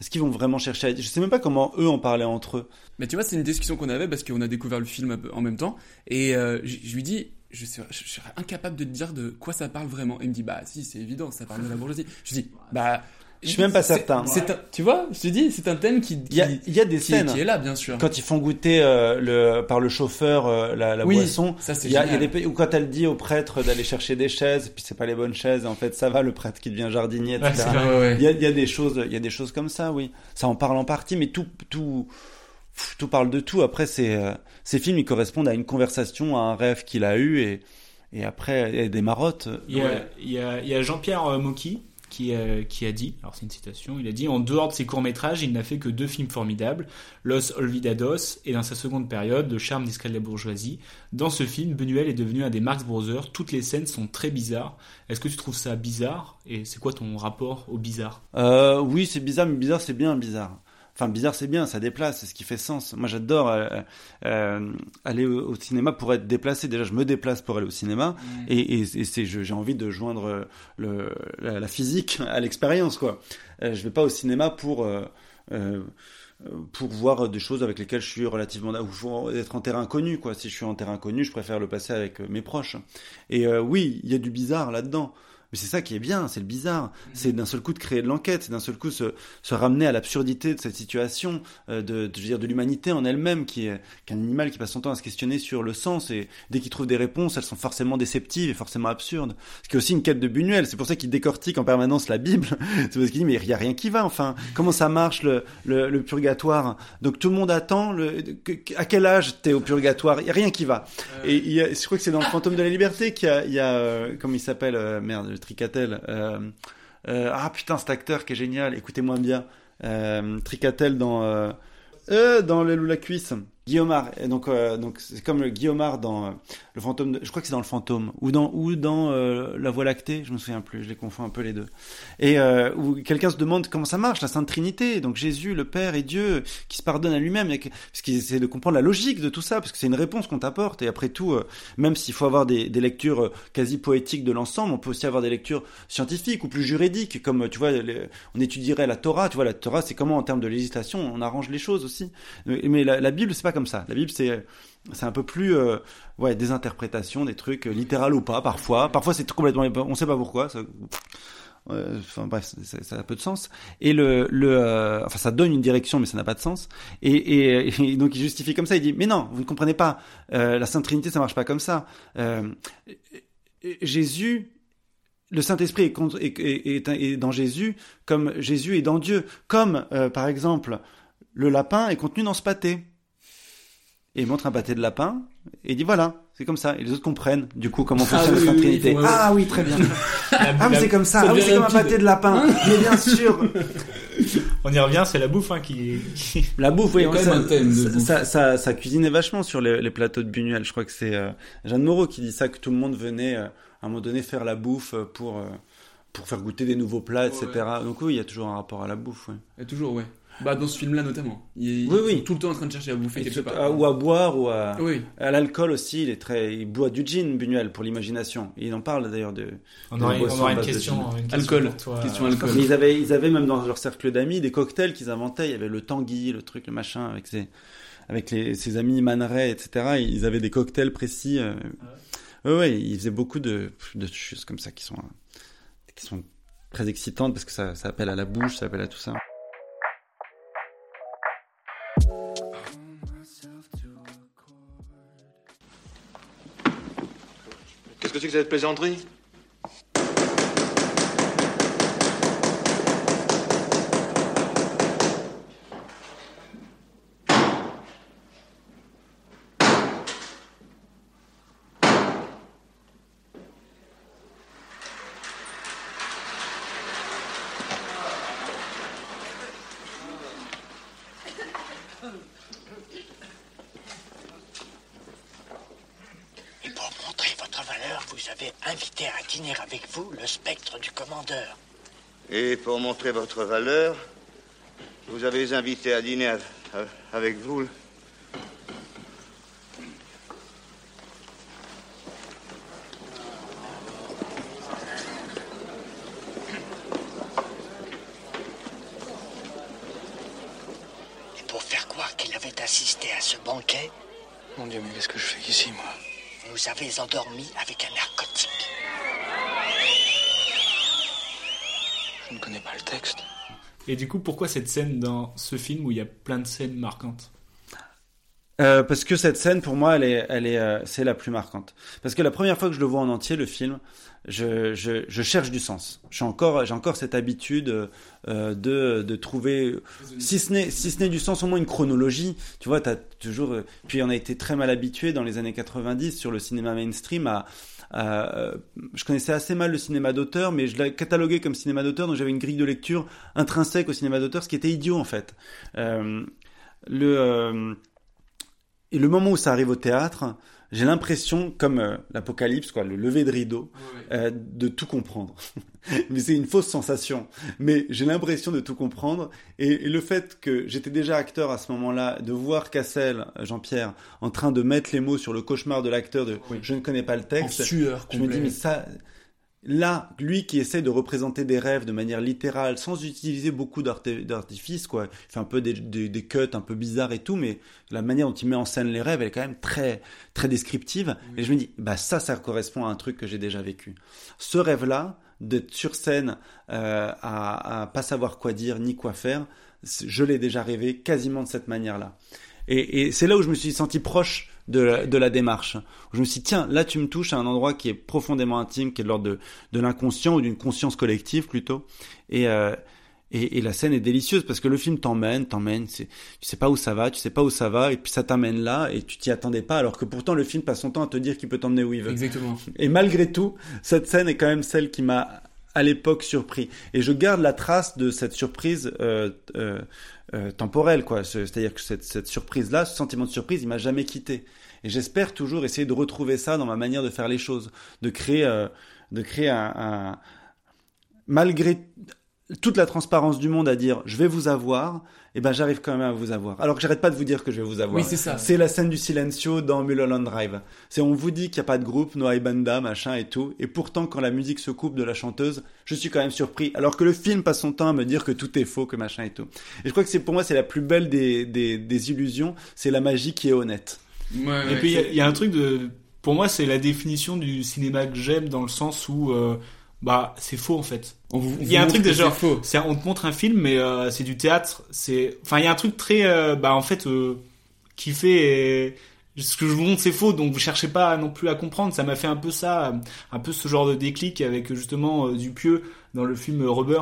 Est-ce qu'ils vont vraiment chercher à... Je sais même pas comment eux en parlaient entre eux. Mais tu vois, c'est une discussion qu'on avait parce qu'on a découvert le film peu en même temps. Et euh, je, lui dis, je serais, incapable de te dire de quoi ça parle vraiment. Il me dit, bah si, c'est évident, ça parle de la bourgeoisie. Je dis, bah. Je suis même pas certain. c'est un- tu vois, je te dis, c'est un thème qui, Il y a, y des qui- scènes qui est là, bien sûr. Quand ils font goûter euh, le, par le chauffeur euh, la, la Oui, boisson, ça, c'est y a, ou quand elle dit au prêtre d'aller chercher des chaises, puis c'est pas les bonnes chaises, en fait ça va le prêtre qui devient jardinier, etc. Ouais, ouais. Il y a, il y a des choses, il y a des choses comme ça, oui. Ça en parle en partie, mais tout, tout, tout parle de tout. Après, c'est, euh, ces films, ils correspondent à une conversation, à un rêve qu'il a eu, et, et après, il y a des marottes. Il y a, Ouais. il y a, il y a Jean-Pierre euh, Mocky qui, euh, qui a dit, alors c'est une citation, il a dit En dehors de ses courts-métrages, il n'a fait que deux films formidables, Los Olvidados et dans sa seconde période, Le charme discret de la bourgeoisie. Dans ce film, Benuel est devenu un des Marx Brothers. Toutes les scènes sont très bizarres. Est-ce que tu trouves ça bizarre? Et c'est quoi ton rapport au bizarre? Euh, oui, c'est bizarre, mais bizarre, c'est bien bizarre. Enfin, bizarre, c'est bien, ça déplace, c'est ce qui fait sens. Moi, j'adore euh, euh, aller au, au cinéma pour être déplacé. Déjà, je me déplace pour aller au cinéma, et, et, j'ai envie de joindre le, la, la physique à l'expérience, quoi. Euh, je vais pas au cinéma pour euh, pour voir des choses avec lesquelles je suis relativement ou pour être en terrain inconnu, quoi. Si je suis en terrain inconnu, je préfère le passer avec mes proches. Et euh, oui, il y a du bizarre là-dedans. Mais c'est ça qui est bien, c'est le bizarre. C'est d'un seul coup de créer de l'enquête, c'est d'un seul coup se, se ramener à l'absurdité de cette situation, euh, de, de, je veux dire, de l'humanité en elle-même, qui est qu'un animal qui passe son temps à se questionner sur le sens, et dès qu'il trouve des réponses, elles sont forcément déceptives et forcément absurdes. Ce qui est aussi une quête de Buñuel, c'est pour ça qu'il décortique en permanence la Bible, [LAUGHS] c'est parce qu'il dit, mais il y a rien qui va, enfin, comment ça marche le, le, le purgatoire? Donc tout le monde attend, le, à quel âge t'es au purgatoire? Il y a rien qui va. Et il y a, je crois que c'est dans le Fantôme de la Liberté qu'il y a, il y a euh, comment il s'appelle, euh, merde, Tricatel. Euh, euh, ah putain, cet acteur qui est génial. Écoutez-moi bien. Euh, Tricatel dans dans le loup la cuisse. Guillaumard, et donc euh, donc c'est comme le Guillaumard dans euh, le fantôme. Je crois que c'est dans le fantôme ou dans ou dans euh, la Voie lactée. Je me souviens plus. Je les confonds un peu les deux. Et euh, où quelqu'un se demande comment ça marche la Sainte Trinité. Donc Jésus, le Père et Dieu qui se pardonnent à lui-même. Parce qu'ils essaient de comprendre la logique de tout ça, parce que c'est une réponse qu'on t'apporte. Et après tout, euh, même s'il faut avoir des, lectures euh, quasi poétiques de l'ensemble, on peut aussi avoir des lectures scientifiques ou plus juridiques, comme tu vois, on étudierait la Torah. Tu vois, la Torah, c'est comment en termes de législation on arrange les choses aussi. Mais, mais la, la Bible, c'est pas comme ça. La Bible, c'est c'est un peu plus euh, ouais des interprétations, des trucs euh, littérales ou pas parfois. Parfois, c'est complètement, on sait pas pourquoi. Enfin bref, ça, a peu de sens. Et le, le, euh, enfin ça donne une direction, mais ça n'a pas de sens. Et, et, donc il justifie comme ça. Il dit mais non, vous ne comprenez pas. Euh, la Sainte Trinité, ça marche pas comme ça. Jésus, le Saint Esprit est, dans Jésus, comme Jésus est dans Dieu. Comme par exemple le lapin est contenu dans ce pâté. Et il montre un pâté de lapin et il dit voilà, c'est comme ça. Et les autres comprennent du coup comment Ah fonctionne oui, la oui, Trinité. Ah oui, très bien. Ah, mais c'est comme ça. Ça Ah oui, c'est comme un pâté de lapin. Mais bien sûr. [LAUGHS] On y revient, c'est la bouffe hein, qui. La bouffe, oui. Il y a quand ça, même un thème de ça- bouffe. ça, ça, ça cuisinait vachement sur les, les plateaux de Buñuel. Je crois que c'est euh, Jeanne Moreau qui dit ça, que tout le monde venait euh, à un moment donné faire la bouffe pour, euh, pour faire goûter des nouveaux plats, etc. Donc oui, il y a toujours un rapport à la bouffe. ouais. Et toujours, ouais. Bah, dans ce film-là, notamment. Il, Oui, ils oui. sont tout le temps en train de chercher à bouffer quelque part. à- ou à boire ou à, Oui. à l'alcool aussi. Il est très, il boit du gin, Buñuel, pour l'imagination. Il en parle d'ailleurs de. On aurait- une une question Alcool. toi. Question alcool. Mais ils avaient, ils avaient même dans leur cercle d'amis des cocktails qu'ils inventaient. Il y avait le tanguy, le truc, le machin, avec ses, avec les, ses amis Maneray, etc. Ils avaient des cocktails précis. euh. Ouais, ouais, ils faisaient beaucoup de, de choses comme ça qui sont, qui sont très excitantes parce que ça, ça appelle à la bouche, ça appelle à tout ça. Qu'est-ce que c'est que cette plaisanterie Et pour montrer votre valeur, vous avez invité à dîner avec vous le spectre du commandeur. Et pour montrer votre valeur, vous avez invité à dîner av- av- avec vous. Et pour faire croire qu'il avait assisté à ce banquet, Mon Dieu, mais qu'est-ce que je fais ici, moi? Vous avez endormi avec un narcotique. Je ne connais pas le texte. Et du coup, pourquoi cette scène dans ce film où il y a plein de scènes marquantes Euh, parce que cette scène, pour moi, elle est, elle est, euh, c'est la plus marquante. Parce que la première fois que je le vois en entier, le film, je, je, cherche du sens. J'ai encore, j'ai encore cette habitude euh, de, de trouver, si ce n'est, si ce n'est du sens, au moins une chronologie. Tu vois, t'as toujours. puis on a été très mal habitué dans les années 90 sur le cinéma mainstream à euh, je connaissais assez mal le cinéma d'auteur, mais je l'ai catalogué comme cinéma d'auteur, donc j'avais une grille de lecture intrinsèque au cinéma d'auteur, ce qui était idiot en fait. Euh, euh, et le moment où ça arrive au théâtre, j'ai l'impression, comme euh, l'apocalypse, quoi, le lever de rideau, euh, de tout comprendre. [LAUGHS] mais c'est une fausse sensation. Mais j'ai l'impression de tout comprendre. Et, et le fait que j'étais déjà acteur à ce moment-là, de voir Cassel, euh, Jean-Pierre, en train de mettre les mots sur le cauchemar de l'acteur de je ne connais pas le texte. En sueur je me dis, mais ça, Là, lui qui essaie de représenter des rêves de manière littérale, sans utiliser beaucoup d'arti- d'artifices, quoi. Il fait un peu des, des, des cuts un peu bizarres et tout, mais la manière dont il met en scène les rêves, elle est quand même très, très descriptive. Et je me dis, bah ça, ça correspond à un truc que j'ai déjà vécu. Ce rêve-là, d'être sur scène, euh, à, à pas savoir quoi dire ni quoi faire, je l'ai déjà rêvé quasiment de cette manière-là. Et, et c'est là où je me suis senti proche de la, de la démarche. Je me suis dit, tiens, là tu me touches à un endroit qui est profondément intime, qui est de l'ordre de, de l'inconscient ou d'une conscience collective plutôt. Et, euh, et, et la scène est délicieuse parce que le film t'emmène, t'emmène, tu sais pas où ça va, tu sais pas où ça va, et puis ça t'amène là, et tu t'y attendais pas, alors que pourtant le film passe son temps à te dire qu'il peut t'emmener où il veut. Exactement. Et malgré tout, cette scène est quand même celle qui m'a à l'époque surpris. Et je garde la trace de cette surprise euh, euh, euh, temporelle, quoi. Ce- C'est-à-dire que cette, cette surprise-là, ce sentiment de surprise, il m'a jamais quitté. Et j'espère toujours essayer de retrouver ça dans ma manière de faire les choses, de créer, euh, de créer un, un- malgré toute la transparence du monde à dire je vais vous avoir, et ben j'arrive quand même à vous avoir. Alors que j'arrête pas de vous dire que je vais vous avoir. Oui, c'est ça. C'est la scène du silencio dans Mulholland Drive. C'est on vous dit qu'il n'y a pas de groupe, Noah Banda, machin et tout, et pourtant quand la musique se coupe de la chanteuse, je suis quand même surpris. Alors que le film passe son temps à me dire que tout est faux, que machin et tout. Et je crois que c'est pour moi c'est la plus belle des, des, des illusions, c'est la magie qui est honnête. Et puis il y y, a un truc de, pour moi c'est la définition du cinéma que j'aime dans le sens où euh, bah c'est faux en fait. On vous- Il y a un truc de genre, c'est on te montre un film mais euh, c'est du théâtre, c'est, enfin il y a un truc très, euh, bah en fait euh, qui fait euh, ce que je vous montre c'est faux donc vous cherchez pas non plus à comprendre. Ça m'a fait un peu ça, un peu ce genre de déclic avec justement euh, Dupieux dans le film euh, Rubber.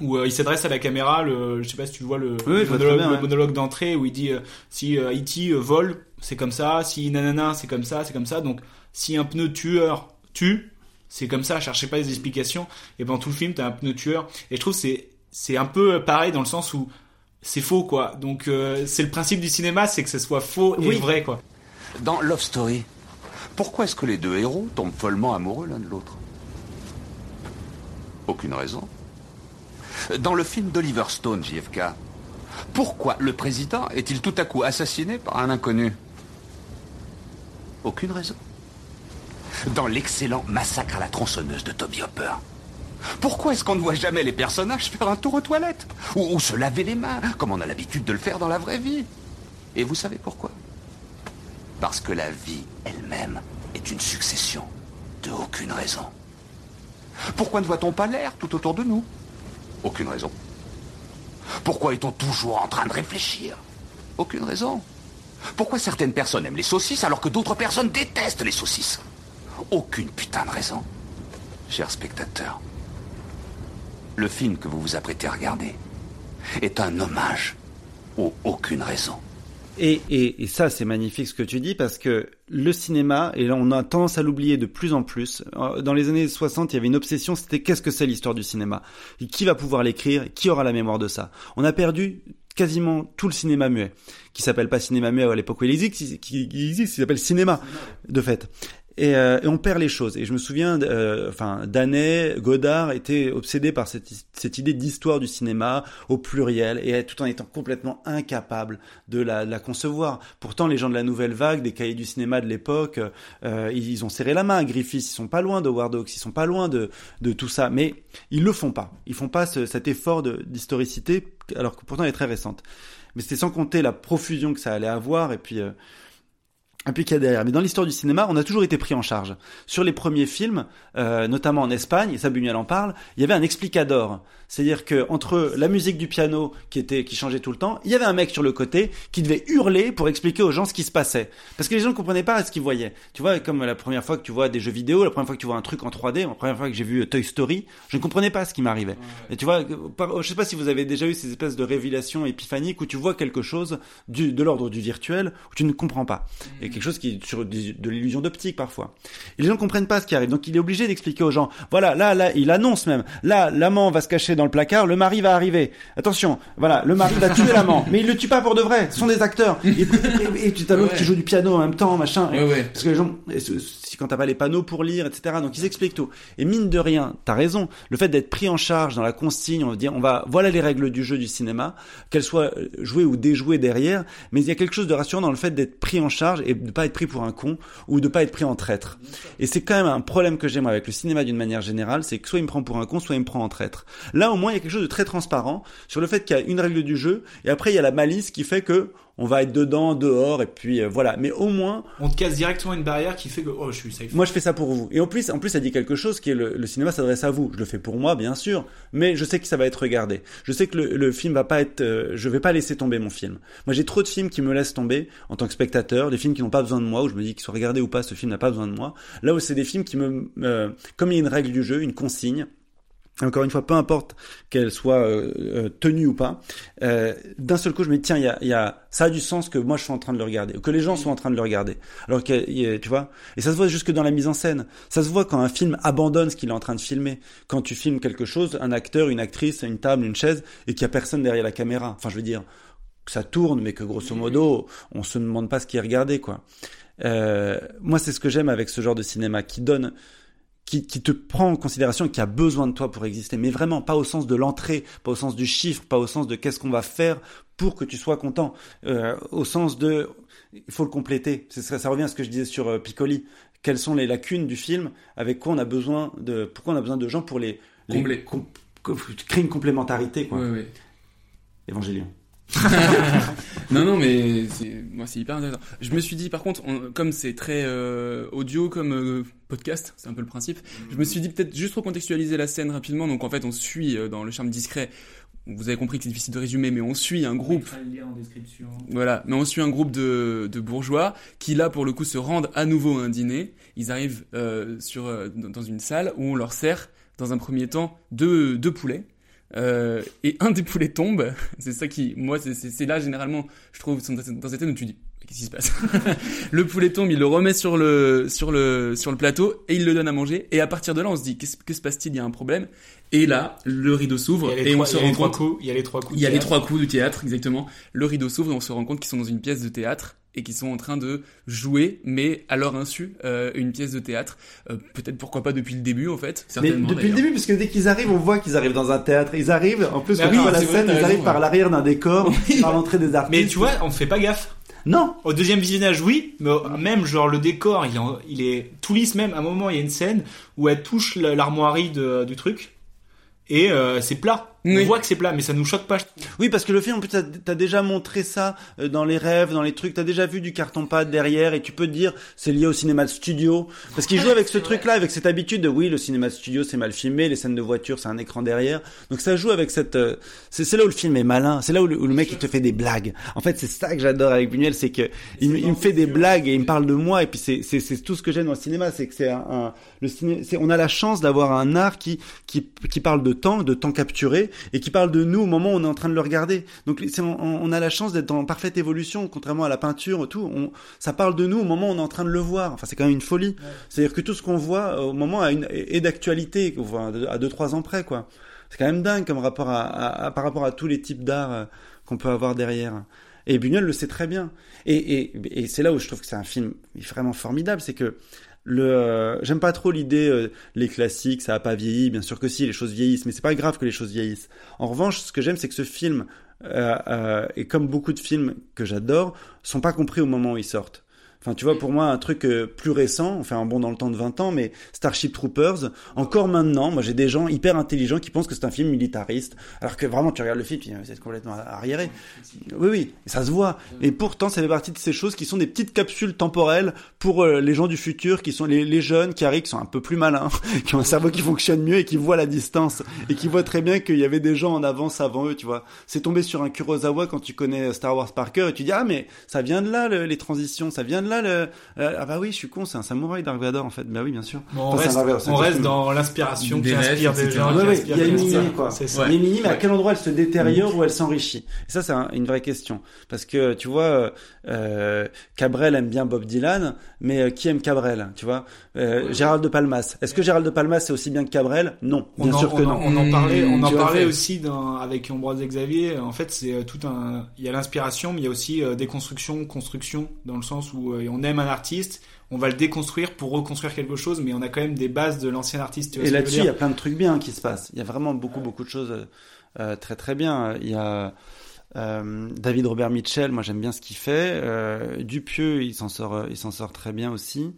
où euh, il s'adresse à la caméra, le, je sais pas si tu vois le, Oui, le monologue, bien, le ouais. monologue d'entrée où il dit euh, si euh, E.T. euh, vole, c'est comme ça, si nanana, c'est comme ça, c'est comme ça. Donc si un pneu tueur tue, c'est comme ça, cherchez pas des explications. Et pendant tout le film, t'as un pneu tueur. Et je trouve que c'est c'est un peu pareil dans le sens où c'est faux quoi. Donc euh, c'est le principe du cinéma, c'est que ce soit faux et vrai quoi. Dans Love Story, pourquoi est-ce que les deux héros tombent follement amoureux l'un de l'autre? Aucune raison. Dans le film d'Oliver Stone, JFK, pourquoi le président est-il tout à coup assassiné par un inconnu? Aucune raison. Dans l'excellent Massacre à la tronçonneuse de Toby Hopper, pourquoi est-ce qu'on ne voit jamais les personnages faire un tour aux toilettes ou, se laver les mains, comme on a l'habitude de le faire dans la vraie vie? Et vous savez pourquoi? Parce que la vie elle-même est une succession de aucune raison. Pourquoi ne voit-on pas l'air tout autour de nous? Aucune raison. Pourquoi est-on toujours en train de réfléchir? Aucune raison. Pourquoi certaines personnes aiment les saucisses alors que d'autres personnes détestent les saucisses? Aucune putain de raison. Chers spectateurs, le film que vous vous apprêtez à regarder est un hommage aux aucune raison. Et, et, et ça, c'est magnifique ce que tu dis parce que le cinéma, et là on a tendance à l'oublier de plus en plus, euh, dans les années 60, il y avait une obsession, c'était qu'est-ce que c'est l'histoire du cinéma? Et Qui va pouvoir l'écrire? Qui aura la mémoire de ça? On a perdu quasiment tout le cinéma muet, qui s'appelle pas cinéma muet à l'époque où il existe, qui, qui existe, qui s'appelle cinéma, de fait. Et, euh, on perd les choses. Et je me souviens, euh, enfin, Danet, Godard étaient obsédés par cette, cette idée d'histoire du cinéma au pluriel, et tout en étant complètement incapables de la, de la concevoir. Pourtant, les gens de la nouvelle vague, des cahiers du cinéma de l'époque, euh, ils, ont serré la main à Griffiths, ils sont pas loin de Howard Hawks, ils sont pas loin de, de tout ça, mais ils le font pas. Ils font pas ce- cet effort d'historicité, alors que pourtant elle est très récente. Mais c'était sans compter la profusion que ça allait avoir, et puis... a derrière. Mais dans l'histoire du cinéma, on a toujours été pris en charge. Sur les premiers films, euh, notamment en Espagne, et ça en parle, il y avait un explicador. C'est-à-dire que entre la musique du piano qui était qui changeait tout le temps, il y avait un mec sur le côté qui devait hurler pour expliquer aux gens ce qui se passait. Parce que les gens ne comprenaient pas ce qu'ils voyaient. Tu vois, comme la première fois que tu vois des jeux vidéo, la première fois que tu vois un truc en 3D, la première fois que j'ai vu Toy Story, je ne comprenais pas ce qui m'arrivait. Et tu vois, par- je sais pas si vous avez déjà eu ces espèces de révélations épiphaniques où tu vois quelque chose du, de l'ordre du virtuel où tu ne comprends pas. Et quelque chose qui est sur de l'illusion d'optique parfois. Et les gens ne comprennent pas ce qui arrive. Donc il est obligé d'expliquer aux gens. Voilà, là, là, il annonce même. Là, l'amant va se cacher dans le placard, le mari va arriver. Attention, voilà, le mari va tuer l'amant. Mais il le tue pas pour de vrai. Ce sont des acteurs. Et, et, et tu as l'autre Ouais. qui joue du piano en même temps, machin. Et- Ouais, ouais. Parce que les gens, si quand t'as pas les panneaux pour lire, etc. Donc ils expliquent tout. Et mine de rien, t'as raison. Le fait d'être pris en charge dans la consigne, on va dire, on va, voilà les règles du jeu du cinéma, qu'elles soient euh, jouées ou déjouées derrière. Mais il y a quelque chose de rassurant dans le fait d'être pris en charge et de pas être pris pour un con ou de pas être pris en traître. Et c'est quand même un problème que j'ai moi avec le cinéma d'une manière générale, c'est que soit il me prend pour un con, soit il me prend en traître. Là au moins il y a quelque chose de très transparent sur le fait qu'il y a une règle du jeu et après il y a la malice qui fait que on va être dedans, dehors et puis euh, voilà. Mais au moins On te casse directement une barrière qui fait que oh je suis safe. moi, je fais ça pour vous. Et en plus, en plus, ça dit quelque chose qui est le, le cinéma s'adresse à vous. Je le fais pour moi, bien sûr, mais je sais que ça va être regardé. Je sais que le, le film va pas être, euh, je vais pas laisser tomber mon film. Moi, j'ai trop de films qui me laissent tomber en tant que spectateur, des films qui n'ont pas besoin de moi, où je me dis qu'ils soient regardés ou pas, ce film n'a pas besoin de moi. Là où c'est des films qui me, euh, comme il y a une règle du jeu, une consigne, encore une fois, peu importe qu'elle soit euh, euh, tenue ou pas, euh, d'un seul coup, je me dis tiens, il y a, y a, ça a du sens que moi je sois en train de le regarder, ou que les gens soient en train de le regarder. Alors que tu vois, et ça se voit jusque dans la mise en scène. Ça se voit quand un film abandonne ce qu'il est en train de filmer. Quand tu filmes quelque chose, un acteur, une actrice, une table, une chaise, et qu'il y a personne derrière la caméra. Enfin, je veux dire que ça tourne, mais que grosso modo, on se demande pas ce qui est regardé, quoi. Euh, moi, c'est ce que j'aime avec ce genre de cinéma qui donne qui, qui te prend en considération et qui a besoin de toi pour exister, mais vraiment pas au sens de l'entrée, pas au sens du chiffre, pas au sens de qu'est-ce qu'on va faire pour que tu sois content, euh, au sens de il faut le compléter. Ça, ça revient à ce que je disais sur euh, Piccoli. Quelles sont les lacunes du film? Avec quoi on a besoin de pourquoi on a besoin de gens pour les, les com- co- créer une complémentarité quoi. Ouais, ouais. Évangélion. [LAUGHS] non, non, mais c'est, moi, c'est hyper intéressant. Je me suis dit, par contre, on- comme c'est très euh, audio, comme euh, podcast, c'est un peu le principe, je me suis dit peut-être juste recontextualiser la scène rapidement. Donc, en fait, on suit euh, dans le charme discret. Vous avez compris que c'est difficile de résumer, mais on suit un groupe le lien en description. voilà, mais on suit un groupe de, de bourgeois qui là pour le coup se rendent à nouveau à un dîner. Ils arrivent sur dans dans une salle où on leur sert dans un premier temps deux deux poulets. Euh, et un des poulets tombe. [LAUGHS] C'est ça qui, moi, c'est- là généralement, je trouve, dans cette scène où tu dis, qu'est-ce qui se passe? [LAUGHS] Le poulet tombe, il le remet sur le sur le sur le plateau et il le donne à manger. Et à partir de là, on se dit, qu'est-ce que se passe-t-il? Il y a un problème. Et là, le rideau s'ouvre et on trois- se il y a les rend trois compte. coups- il y a les trois coups Il y a les trois coups du théâtre, exactement. Le rideau s'ouvre et on se rend compte qu'ils sont dans une pièce de théâtre et qu'ils sont en train de jouer, mais à leur insu, euh, une pièce de théâtre. Euh, Peut-être pourquoi pas depuis le début, en fait. Mais Certainement. depuis le début, puisque dès qu'ils arrivent, on voit qu'ils arrivent dans un théâtre. Ils arrivent, en plus, Bah quand oui, tu vois la vrai, scène, ils raison, arrivent ouais. par l'arrière d'un décor, [LAUGHS] par l'entrée des artistes. Mais tu vois, on fait pas gaffe. Non. Au deuxième visionnage, oui, mais même genre le décor, il est, en- il est tout lisse même. À un moment, il y a une scène où elle touche la- l'armoirie du truc et euh, c'est plat. On voit que c'est plat, mais ça nous choque pas. Oui, parce que le film, en plus, t'as déjà montré ça euh, dans les rêves, dans les trucs. T'as déjà vu du carton-pâte derrière, et tu peux te dire, c'est lié au cinéma de studio. Parce qu'il joue avec ce truc-là, avec cette habitude de, oui, le cinéma de studio, c'est mal filmé, les scènes de voiture, c'est un écran derrière. Donc ça joue avec cette... euh, c'est là où le film est malin. C'est là où le, où le mec, il te fait des blagues. En fait, c'est ça que j'adore avec Buñuel, c'est que il, me- il me fait des blagues et il me parle de moi. Et puis c'est c'est c'est tout ce que j'aime dans le cinéma, c'est que c'est un, un- le ciné, c'est on a la chance d'avoir un art qui qui qui parle de temps, de temps capturé, et qui parle de nous au moment où on est en train de le regarder. Donc on, on a la chance d'être en parfaite évolution, contrairement à la peinture et tout. On, ça parle de nous au moment où on est en train de le voir. Enfin, c'est quand même une folie. C'est-à-dire que tout ce qu'on voit euh, au moment a une, est d'actualité, à deux trois ans près, quoi. C'est quand même dingue comme rapport à, à- à- par rapport à tous les types d'art euh, qu'on peut avoir derrière. Et Buñuel le sait très bien. Et, et, et c'est là où je trouve que c'est un film vraiment formidable, c'est que le euh, j'aime pas trop l'idée euh, les classiques ça a pas vieilli bien sûr que si les choses vieillissent mais c'est pas grave que les choses vieillissent. En revanche ce que j'aime c'est que ce film euh, euh, et comme beaucoup de films que j'adore sont pas compris au moment où ils sortent Enfin, tu vois, pour moi, un truc euh, plus récent, on fait un bond dans le temps de 20 ans, mais Starship Troopers, encore maintenant, moi j'ai des gens hyper intelligents qui pensent que c'est un film militariste, alors que vraiment, tu regardes le film, c'est complètement arriéré. Oui, oui, ça se voit. Et pourtant, ça fait partie de ces choses qui sont des petites capsules temporelles pour euh, les gens du futur, qui sont les, jeunes qui arrivent, qui sont un peu plus malins, [LAUGHS] qui ont un cerveau qui fonctionne mieux et qui voient la distance, et qui voient très bien qu'il y avait des gens en avance avant eux, tu vois. C'est tombé sur un Kurosawa quand tu connais Star Wars par cœur, et tu dis, ah, mais ça vient de là, le- les transitions, ça vient de là, le... euh, ah bah oui, je suis con, c'est un samouraï Dark Vador, en fait. Bah oui, bien sûr. Bon, on Enfin, reste, Vador, on reste dans l'inspiration qui inspire des gens. Ouais, qui ouais, inspirent il y a une lignée, quoi. Lignée, mais à quel endroit elle se détériore ou elle s'enrichit? Et ça, c'est un- une vraie question. Parce que, tu vois, euh, Cabrel aime bien Bob Dylan, mais euh, qui aime Cabrel Tu vois? Euh, Gérald de Palmas. Est-ce que Gérald de Palmas c'est aussi bien que Cabrel? Non, bien on en, sûr que on non. en- on en parlait, on en parlait aussi dans, avec Ambroise Xavier. En fait, c'est euh, tout un. Il y a l'inspiration, mais il y a aussi euh, déconstruction, construction, dans le sens où euh, on aime un artiste, on va le déconstruire pour reconstruire quelque chose, mais on a quand même des bases de l'ancien artiste. Et là-dessus, il y a plein de trucs bien qui se passent. Il y a vraiment beaucoup, beaucoup de choses très, très bien. Il y a euh, David Robert Mitchell, moi j'aime bien ce qu'il fait. Euh, Dupieux, il s'en sort, euh, il s'en sort très bien aussi.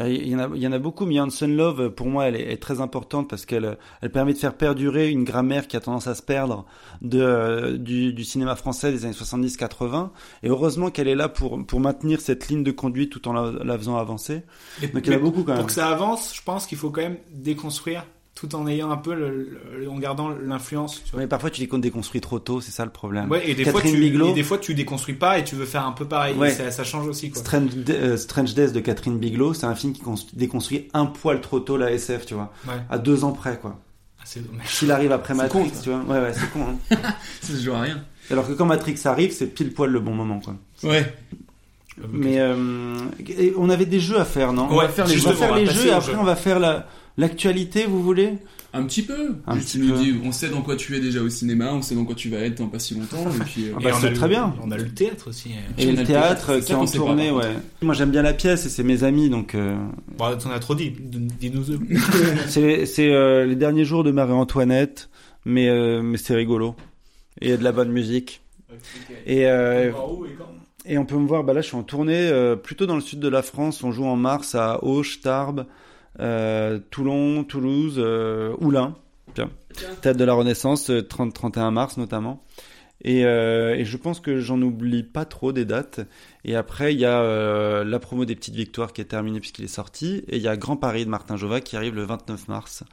Euh, Il y, en a, il y en a beaucoup, mais Hanson Love, pour moi, elle est, est très importante parce qu'elle elle permet de faire perdurer une grammaire qui a tendance à se perdre de, du, du cinéma français des années 70-80. Et heureusement qu'elle est là pour, pour maintenir cette ligne de conduite tout en la, la faisant avancer. Et- Donc il y en a beaucoup quand même. Pour que ça avance, je pense qu'il faut quand même déconstruire tout en ayant un peu le, le- en gardant l'influence. tu vois. Mais parfois tu les déconstruis trop tôt, c'est ça le problème. Ouais, et des, fois, Catherine tu, Bigelow, et des fois tu déconstruis pas et tu veux faire un peu pareil. Ouais. Ça, ça change aussi. Quoi. Strange, euh, Strange Days de Catherine Bigelow, c'est un film qui cons- déconstruit un poil trop tôt la SF, tu vois. Ouais. À deux ans près, quoi. dommage. S'il arrive après Matrix, con, tu vois. Ouais, ouais, c'est con. Hein. [LAUGHS] Ça se joue à rien. Alors que quand Matrix arrive, c'est pile poil le bon moment, quoi. Ouais. Mais euh, on avait des jeux à faire, non? Ouais, On va faire les, justement, on va faire les jeux et après jeux. on va faire la l'actualité, vous voulez? Un petit peu. Un Juste, petit tu nous peu. dis, on sait dans quoi tu es déjà au cinéma, on sait dans quoi tu vas être dans pas si longtemps. Et puis, euh, Ah bah, Et on c'est a le- très bien. On a le théâtre aussi. Et on a le le théâtre qui est en pas, tournée, ouais. Moi j'aime bien la pièce et c'est mes amis, donc euh, Bon, t'en as trop dit. Dis-nous [LAUGHS] c'est c'est euh, les derniers jours de Marie-Antoinette, mais euh, mais c'est rigolo et il y a de la bonne musique. Et euh, et on peut me voir, bah là je suis en tournée euh, plutôt dans le sud de la France. On joue en mars à Auch, Tarbes, Toulon, Toulouse, euh, Oulin. Tiens. Théâtre de la Renaissance, 30-31 mars notamment. Et, euh, et je pense que j'en oublie pas trop des dates. Et après, il y a euh, la promo des Petites Victoires qui est terminée puisqu'il est sorti. Et il y a Grand Paris de Martin Jova qui arrive le 29 mars.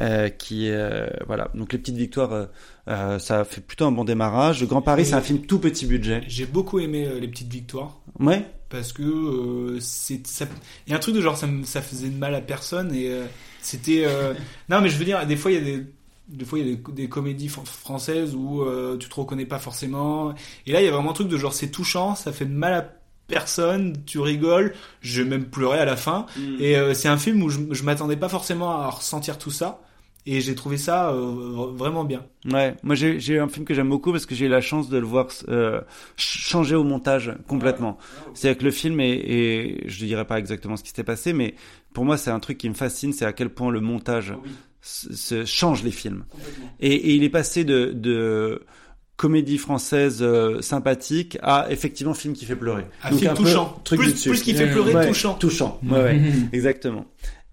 Euh, qui euh, voilà. Donc les Petites Victoires, euh, euh, ça fait plutôt un bon démarrage. Grand Paris, c'est un film tout petit budget. J'ai beaucoup aimé euh, les petites victoires. Ouais. Parce que euh, c'est ça. Il y a un truc de genre ça, me- ça faisait de mal à personne et euh, c'était. euh, [LAUGHS] Non mais je veux dire des fois il y a des des fois il y a des, des comédies fran- françaises où tu te reconnais pas forcément et là il y a vraiment un truc de genre c'est touchant ça fait de mal à personne tu rigoles je vais même pleurer à la fin Mm. et c'est un film où je, je m'attendais pas forcément à ressentir tout ça et j'ai trouvé ça euh, vraiment bien Ouais, moi j'ai j'ai un film que j'aime beaucoup parce que j'ai eu la chance de le voir euh, ch- changer au montage complètement. C'est-à-dire que le film est, est, je ne dirais pas exactement ce qui s'était passé, mais pour moi c'est un truc qui me fascine, c'est à quel point le montage se, se change les films. Et, et il est passé de, de comédie française euh, sympathique à effectivement film qui fait pleurer. Un film peu touchant. truc Plus- plus qu'il fait pleurer, Ouais, touchant. Touchant. Ouais, ouais, [LAUGHS] exactement.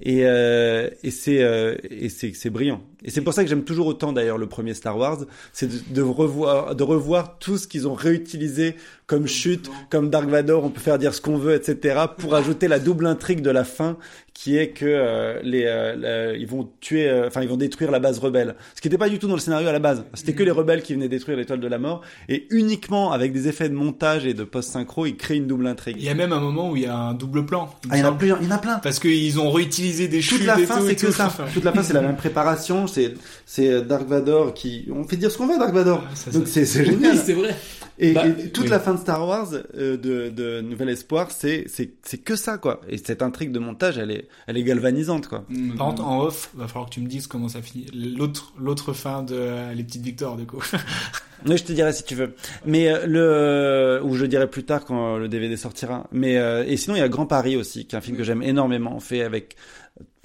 Et, euh, et c'est euh, et c'est c'est brillant. Et c'est pour ça que j'aime toujours autant d'ailleurs le premier Star Wars, c'est de, de revoir de revoir tout ce qu'ils ont réutilisé comme chute, comme Dark Vador, on peut faire dire ce qu'on veut, etc. pour ajouter la double intrigue de la fin qui est que euh, les euh, ils vont tuer, euh, enfin ils vont détruire la base rebelle. Ce qui n'était pas du tout dans le scénario à la base. C'était que les rebelles qui venaient détruire l'étoile de la mort et uniquement avec des effets de montage et de post-synchro, ils créent une double intrigue. il y a même un moment où il y a un double plan me Ah, il y en a plein, il y en a plein. parce qu'ils ont réutilisé des chutes Toute la fin, c'est que tout. ça. Enfin, Toute la fin, c'est la même préparation. C'est c'est Dark Vador qui. On fait dire ce qu'on veut, Dark Vador. ça, Donc c'est c'est Oui, génial. c'est vrai. Et, Bah, et toute oui. la fin de Star Wars euh, de, de Nouvel Espoir, c'est c'est c'est que ça quoi. Et cette intrigue de montage, elle est elle est galvanisante quoi. Mm, Par contre, en off, va falloir que tu me dises comment ça finit. L'autre, l'autre fin de euh, Les Petites Victoires, du coup. [LAUGHS] Mais je te dirai si tu veux. Mais euh, le ou je dirai plus tard quand le DVD sortira. Mais euh, et sinon il y a Grand Paris aussi, qui est un film que j'aime énormément, fait avec euh,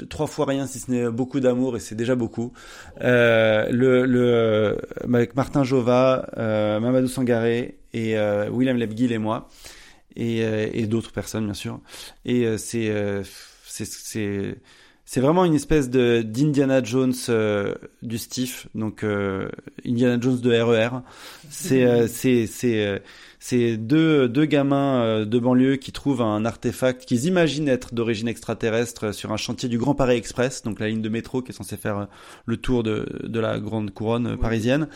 trois fois rien si ce n'est beaucoup d'amour et c'est déjà beaucoup. Euh, le le euh, avec Martin Jova, euh, Mamadou Sangaré et euh, William Lebguil et moi et, euh, et d'autres personnes bien sûr. Et euh, c'est c'est c'est c'est vraiment une espèce de d'Indiana Jones du Stiff, donc Indiana Jones de RER. C'est euh, c'est c'est euh, c'est deux deux gamins euh, de banlieue qui trouvent un artefact qu'ils imaginent être d'origine extraterrestre sur un chantier du Grand Paris Express, donc la ligne de métro qui est censée faire euh, le tour de de la grande couronne euh, parisienne.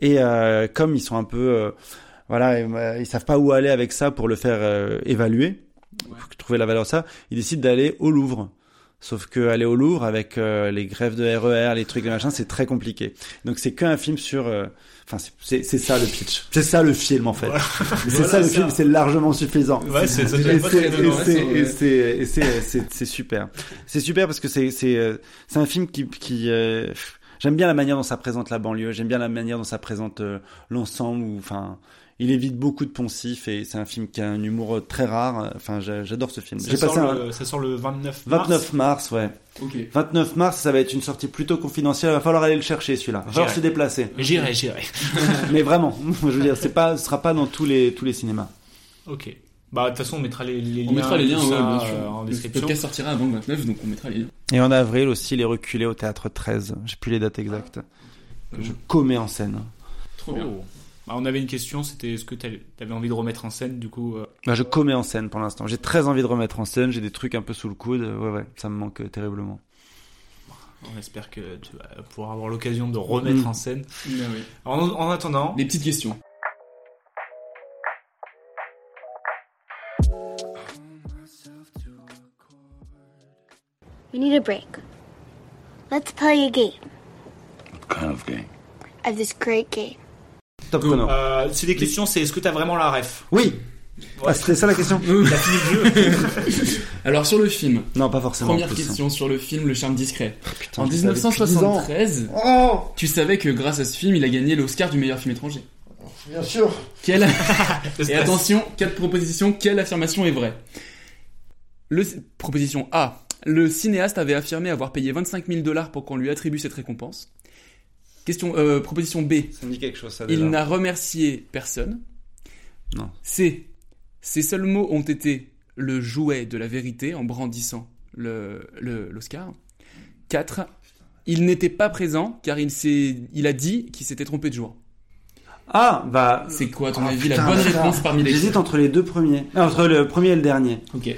Et euh, comme ils sont un peu euh, voilà, euh, ils savent pas où aller avec ça pour le faire euh, évaluer, pour trouver la valeur de ça, ils décident d'aller au Louvre. Sauf que aller au Louvre avec euh, les grèves de RER, les trucs et machin, c'est très compliqué. Donc c'est qu'un film sur, euh, enfin c'est- ça le pitch, c'est ça le film en fait. C'est [LAUGHS] Voilà, ça le ça. film, c'est largement suffisant. Ouais, c'est c'est super. C'est super parce que c'est c'est euh, c'est un film qui qui euh, j'aime bien la manière dont ça présente la banlieue, j'aime bien la manière dont ça présente euh, l'ensemble ou enfin il évite beaucoup de poncifs et c'est un film qui a un humour très rare. Enfin, j'a- j'adore ce film. Ça J'ai sort, passé un, le, ça sort le 29 mars. 29 mars, ouais. Ok. 29 mars, ça va être une sortie plutôt confidentielle. Il va falloir aller le chercher celui-là. Il va falloir J'irai. se déplacer. J'irai, j'irai. [LAUGHS] Mais vraiment, [LAUGHS] je veux dire, c'est pas, ce sera pas dans tous les tous les cinémas. Ok. Bah, de toute façon, on mettra les, les liens. On mettra les liens, ouais, ça, bien sûr. euh, en le description. podcast sortira avant le 29, donc on mettra les liens. Et en avril aussi, les reculés au théâtre 13. J'ai plus les dates exactes. Que je commets en scène. Trop bien. Bah, on avait une question, c'était est-ce que t'avais avais envie de remettre en scène, du coup. euh, Bah, je commets en scène pour l'instant. J'ai très envie de remettre en scène. J'ai des trucs un peu sous le coude. Ouais, ouais, ça me manque euh, terriblement. On espère que tu vas pouvoir avoir l'occasion de remettre Mm. en scène. Oui. En, en attendant, Les petites questions. We need a break. Let's play a game. of game? Of this great game. Euh, c'est des questions, c'est est-ce que t'as vraiment la ref? Oui. Ah, c'était ça la question Il a fini le jeu. [LAUGHS] Alors sur le film. Non, pas forcément. Première question sur le film Le Charme discret. putain, en je savais depuis 1973, Oh tu savais que grâce à ce film, il a gagné l'Oscar du meilleur film étranger. Bien sûr. Quelle... [LAUGHS] Et attention, quatre propositions, quelle affirmation est vraie? Le... Proposition A. Le cinéaste avait affirmé avoir payé 25 000 dollars pour qu'on lui attribue cette récompense. Question, euh, proposition B. Ça me dit quelque chose, ça, déjà. Il n'a remercié personne. Non. C. Ses seuls mots ont été le jouet de la vérité en brandissant le, le- l'Oscar. 4. Il n'était pas présent car il, s'est, il a dit qu'il s'était trompé de jour. Ah, bah. C'est quoi, à ton Oh, avis, putain, la bonne putain. réponse parmi les J'hésite entre les deux premiers. Non, entre le premier et le dernier. Ok.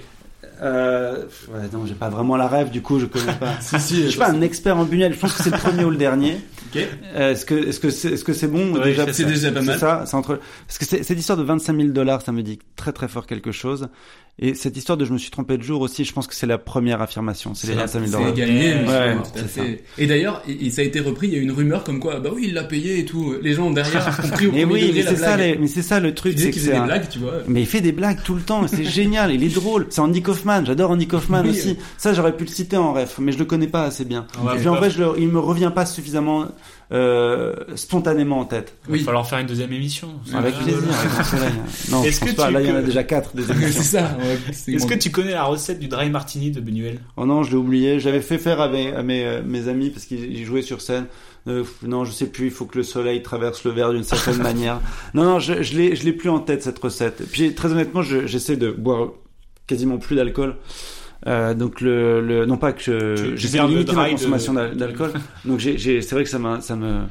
Euh, ouais, non, j'ai pas vraiment la rêve, du coup, je connais pas. [LAUGHS] Si, si, je suis pas un expert en Buñuel. Je pense que c'est le premier ou le dernier. Ok. Euh, est-ce que, est-ce que c'est, est-ce que c'est bon Ouais, déjà c'est déjà pas mal. C'est ça, c'est entre. Parce que c'est, cette histoire de 25 000 dollars, ça me dit très très fort quelque chose. Et cette histoire de je me suis trompé de jour aussi, je pense que c'est la première affirmation. C'est les 25 000 dollars. C'est gagné, Ouais. Et d'ailleurs, et- ça a été repris, il y a une rumeur comme quoi, bah oui, il l'a payé et tout. Les gens derrière ont [LAUGHS] compris au Mais oui, mais c'est ça, les- mais c'est ça le truc. C'est qu'il faisait des blagues, tu vois. Mais il fait des blagues tout le temps, c'est [LAUGHS] génial, il est drôle. C'est Andy Kaufman, j'adore Andy Kaufman Oui. aussi. Ça, j'aurais pu le citer en ref, mais je le connais pas assez bien. Et puis en vrai, je le- il me revient pas suffisamment euh, spontanément en tête. Il va falloir faire une deuxième émission. Avec plaisir. Non, je Est-ce pense que pas. tu Là, il y en a déjà quatre des [LAUGHS] émissions. C'est ça. ouais, Est-ce bon. que tu connais la recette du dry martini de Benuel Oh non, je l'ai oublié. J'avais fait faire à mes, à mes, euh, mes amis parce qu'ils ils jouaient sur scène. Euh, non, je sais plus. Il faut que le soleil traverse le verre d'une certaine [LAUGHS] manière. Non, non, je, je l'ai, je l'ai plus en tête cette recette. Puis très honnêtement, je- j'essaie de boire quasiment plus d'alcool. Euh, donc le, le, non pas que je, j'essaie de limiter ma de- consommation d'al- d'alcool. [LAUGHS] Donc j'ai, j'ai, c'est vrai que ça m'a, ça me.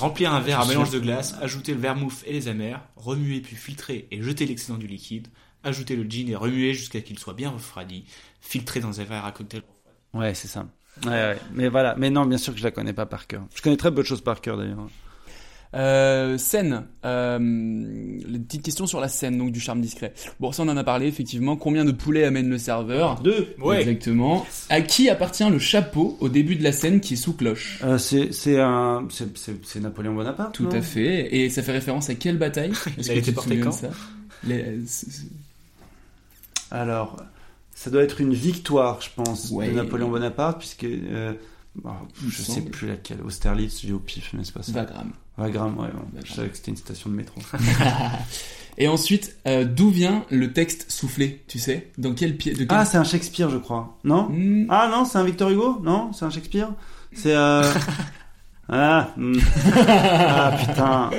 Remplir un verre à mélange de glace, ajouter le vermouth et les amers, remuer puis filtrer et jeter l'excédent du liquide, ajouter le gin et remuer jusqu'à qu'il soit bien refroidi, filtrer dans un verre à cocktail. Ouais, c'est ça. Ouais, ouais. Mais voilà. Mais non, bien sûr que je la connais pas par cœur. Je connais très peu de choses par cœur d'ailleurs. Euh, scène. Euh, les petites questions sur la scène donc du charme discret. Bon, ça on en a parlé effectivement. Combien de poulets amène le serveur Deux. Ouais. Exactement. À qui appartient le chapeau au début de la scène qui est sous cloche Euh, c'est, c'est un, c'est, Napoléon Bonaparte. Tout à fait. Et ça fait référence à quelle bataille [LAUGHS] Est-ce a que été tu te porté souviens de quand ça Les- Alors, ça doit être une victoire, je pense, Ouais. de Napoléon Bonaparte, puisque euh, Il je sais semble. plus laquelle. Austerlitz, j'ai au pif, mais c'est pas ça. Wagram. Wagram, ouais. bon, je savais que c'était une station de métro. [LAUGHS] Et ensuite, euh, d'où vient le texte soufflé Tu sais? Dans quel pied quel... ah, c'est un Shakespeare, je crois. Non? Hmm, Ah non, c'est un Victor Hugo? Non, c'est un Shakespeare? C'est euh... [LAUGHS] ah, hmm. [LAUGHS] ah putain.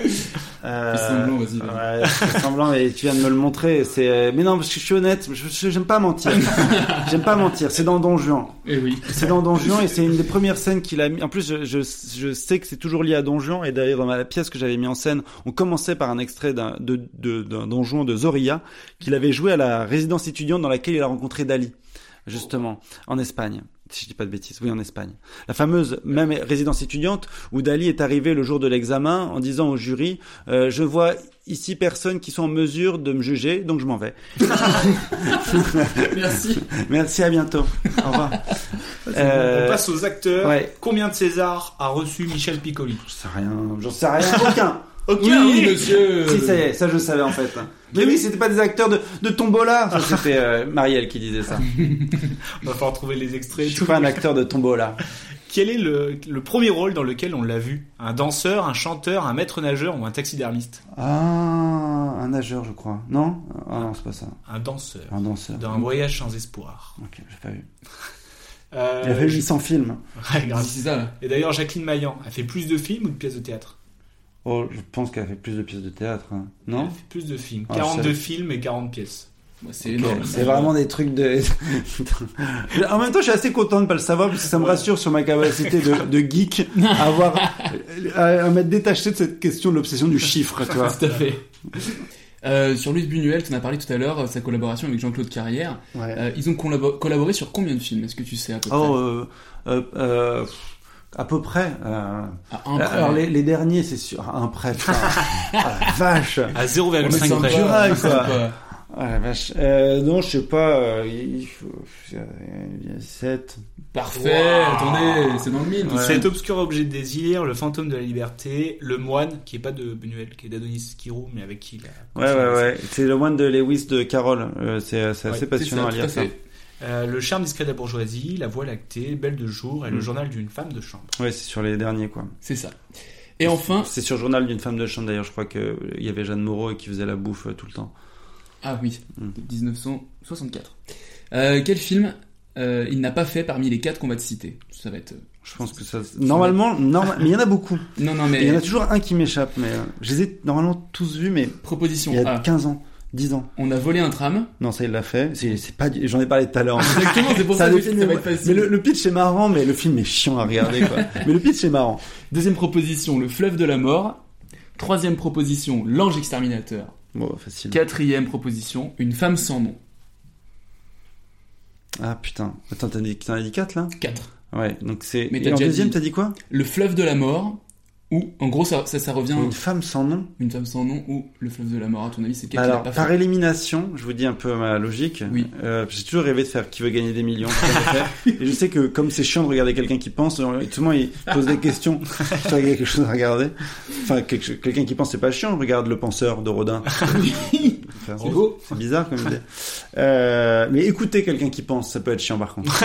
Euh, Fais semblant, vas-y, vas-y. Ouais, fais semblant, mais tu viens de me le montrer. C'est, euh, mais non, parce que je suis honnête. J'aime pas mentir. [LAUGHS] j'aime pas mentir. C'est dans Don Juan. Eh oui. C'est dans Don Juan et c'est une des premières scènes qu'il a mis. En plus, je, je, je sais que c'est toujours lié à Don Juan et d'ailleurs dans ma pièce que j'avais mis en scène, on commençait par un extrait d'un de, de, d'un Don Juan de Zorilla qu'il avait joué à la résidence étudiante dans laquelle il a rencontré Dali, justement, en Espagne. Si je dis pas de bêtises, oui en Espagne. La fameuse même résidence étudiante où Dali est arrivé le jour de l'examen en disant au jury euh, je vois ici personne qui sont en mesure de me juger donc je m'en vais. [LAUGHS] Merci. Merci à bientôt. Au revoir. On Euh, passe aux acteurs. ouais. Combien de César a reçu Michel Piccoli? J'en sais rien, j'en sais rien. Aucun. Oui, oui. monsieur. Si, ça y est, ça je savais en fait. Mais oui, c'était pas des acteurs de, de Tombola. Ça, c'était euh, Marielle qui disait ça. On [LAUGHS] va falloir trouver les extraits. Je suis pas un acteur de Tombola. Quel est le, le premier rôle dans lequel on l'a vu? Un danseur, un chanteur, un maître nageur ou un taxidermiste? Ah, un nageur, je crois. Non? Ah non, c'est pas ça. Un danseur. Un danseur. Dans un voyage sans espoir. Ok, j'ai pas vu. Euh, Il a fait je- 800 films. Ouais, grave. C'est ça. là. Et d'ailleurs, Jacqueline Maillan a fait plus de films ou de pièces de théâtre? Oh, je pense qu'elle a fait plus de pièces de théâtre. hein. Elle Non a fait plus de films. Ah, 42 c'est- films et 40 pièces. C'est Ok, énorme. C'est vraiment des trucs de. [LAUGHS] en même temps, je suis assez content de pas le savoir parce que ça me rassure sur ma capacité de, de geek [LAUGHS] à avoir à, à m'être détaché de cette question de l'obsession du chiffre, tu vois. [LAUGHS] Tout à fait. Euh, sur Louis Buñuel, tu en as parlé tout à l'heure, euh, sa collaboration avec Jean-Claude Carrière. Ouais. Euh, ils ont collabo- collaboré sur combien de films Est-ce que tu sais à peu près? Oh, euh, euh, euh, à peu près. euh, À un près. Alors les, les derniers, c'est sûr, à un putain. [LAUGHS] Ah, la vache. À Ouais, mais 0,5 c'est près. sympa, Jura, c'est quoi. Ah la vache. Euh, non, je sais pas. euh, il faut. Il y a 7. Parfait, Wow. attendez, c'est dans le mille. ça. Cet obscur objet de désir, le fantôme de la liberté, le moine, qui est pas de Benuel, qui est d'Adonis Kirou, mais avec qui il a. Ouais, ouais, ouais. C'est le moine de Lewis de Carole. Euh, c'est c'est assez Ouais, passionnant à lire ça. Euh, le charme discret de la bourgeoisie, la voie lactée, belle de jour et le Mm. journal d'une femme de chambre. Ouais, c'est sur les derniers, quoi. C'est ça. Et enfin, C'est sur le journal d'une femme de chambre, d'ailleurs. Je crois qu'il y avait Jeanne Moreau et qui faisait la bouffe euh, tout le temps. ah oui, Mm. 1964. Euh, quel film euh, il n'a pas fait parmi les quatre qu'on va te citer? Ça va être. Je pense que ça. Normalement, norma- mais il y en a beaucoup. Non, non, mais. Il y en a toujours un qui m'échappe, mais je les ai normalement tous vus, mais Proposition il y a A. 15 ans, 10 ans. On a volé un tram. Non, ça il l'a fait. C'est c'est pas. J'en ai parlé tout à l'heure. [LAUGHS] Exactement, c'est pour ça, le que ça va être facile. Mais le, le pitch est marrant, mais le film est chiant à regarder, quoi. [LAUGHS] mais le pitch est marrant. Deuxième proposition, le fleuve de la mort. Troisième proposition, l'ange exterminateur. Bon, facile. Quatrième proposition, une femme sans nom. Ah putain. Attends, t'en as dit, as 4 là? 4. Ouais, donc c'est. Mais Et t'as en déjà deuxième, dit- t'as dit quoi? Le fleuve de la mort, ou, en gros, ça, ça, ça revient. Une femme sans nom Une femme sans nom, ou le fleuve de la mort, à ton avis, c'est quelqu'un qui Alors, l'a pas par fait élimination, je vous dis un peu ma logique. Oui. Euh, j'ai toujours rêvé de faire qui veut gagner des millions. [LAUGHS] Et je sais que comme c'est chiant de regarder quelqu'un qui pense, euh, tout le monde il pose des questions. Qu'il y a quelque chose à regarder. Enfin, quelqu'un qui pense, c'est pas chiant. Regarde le penseur de Rodin. [LAUGHS] Enfin, C'est beau. C'est bizarre comme idée. Euh, mais écoutez quelqu'un qui pense, ça peut être chiant par contre.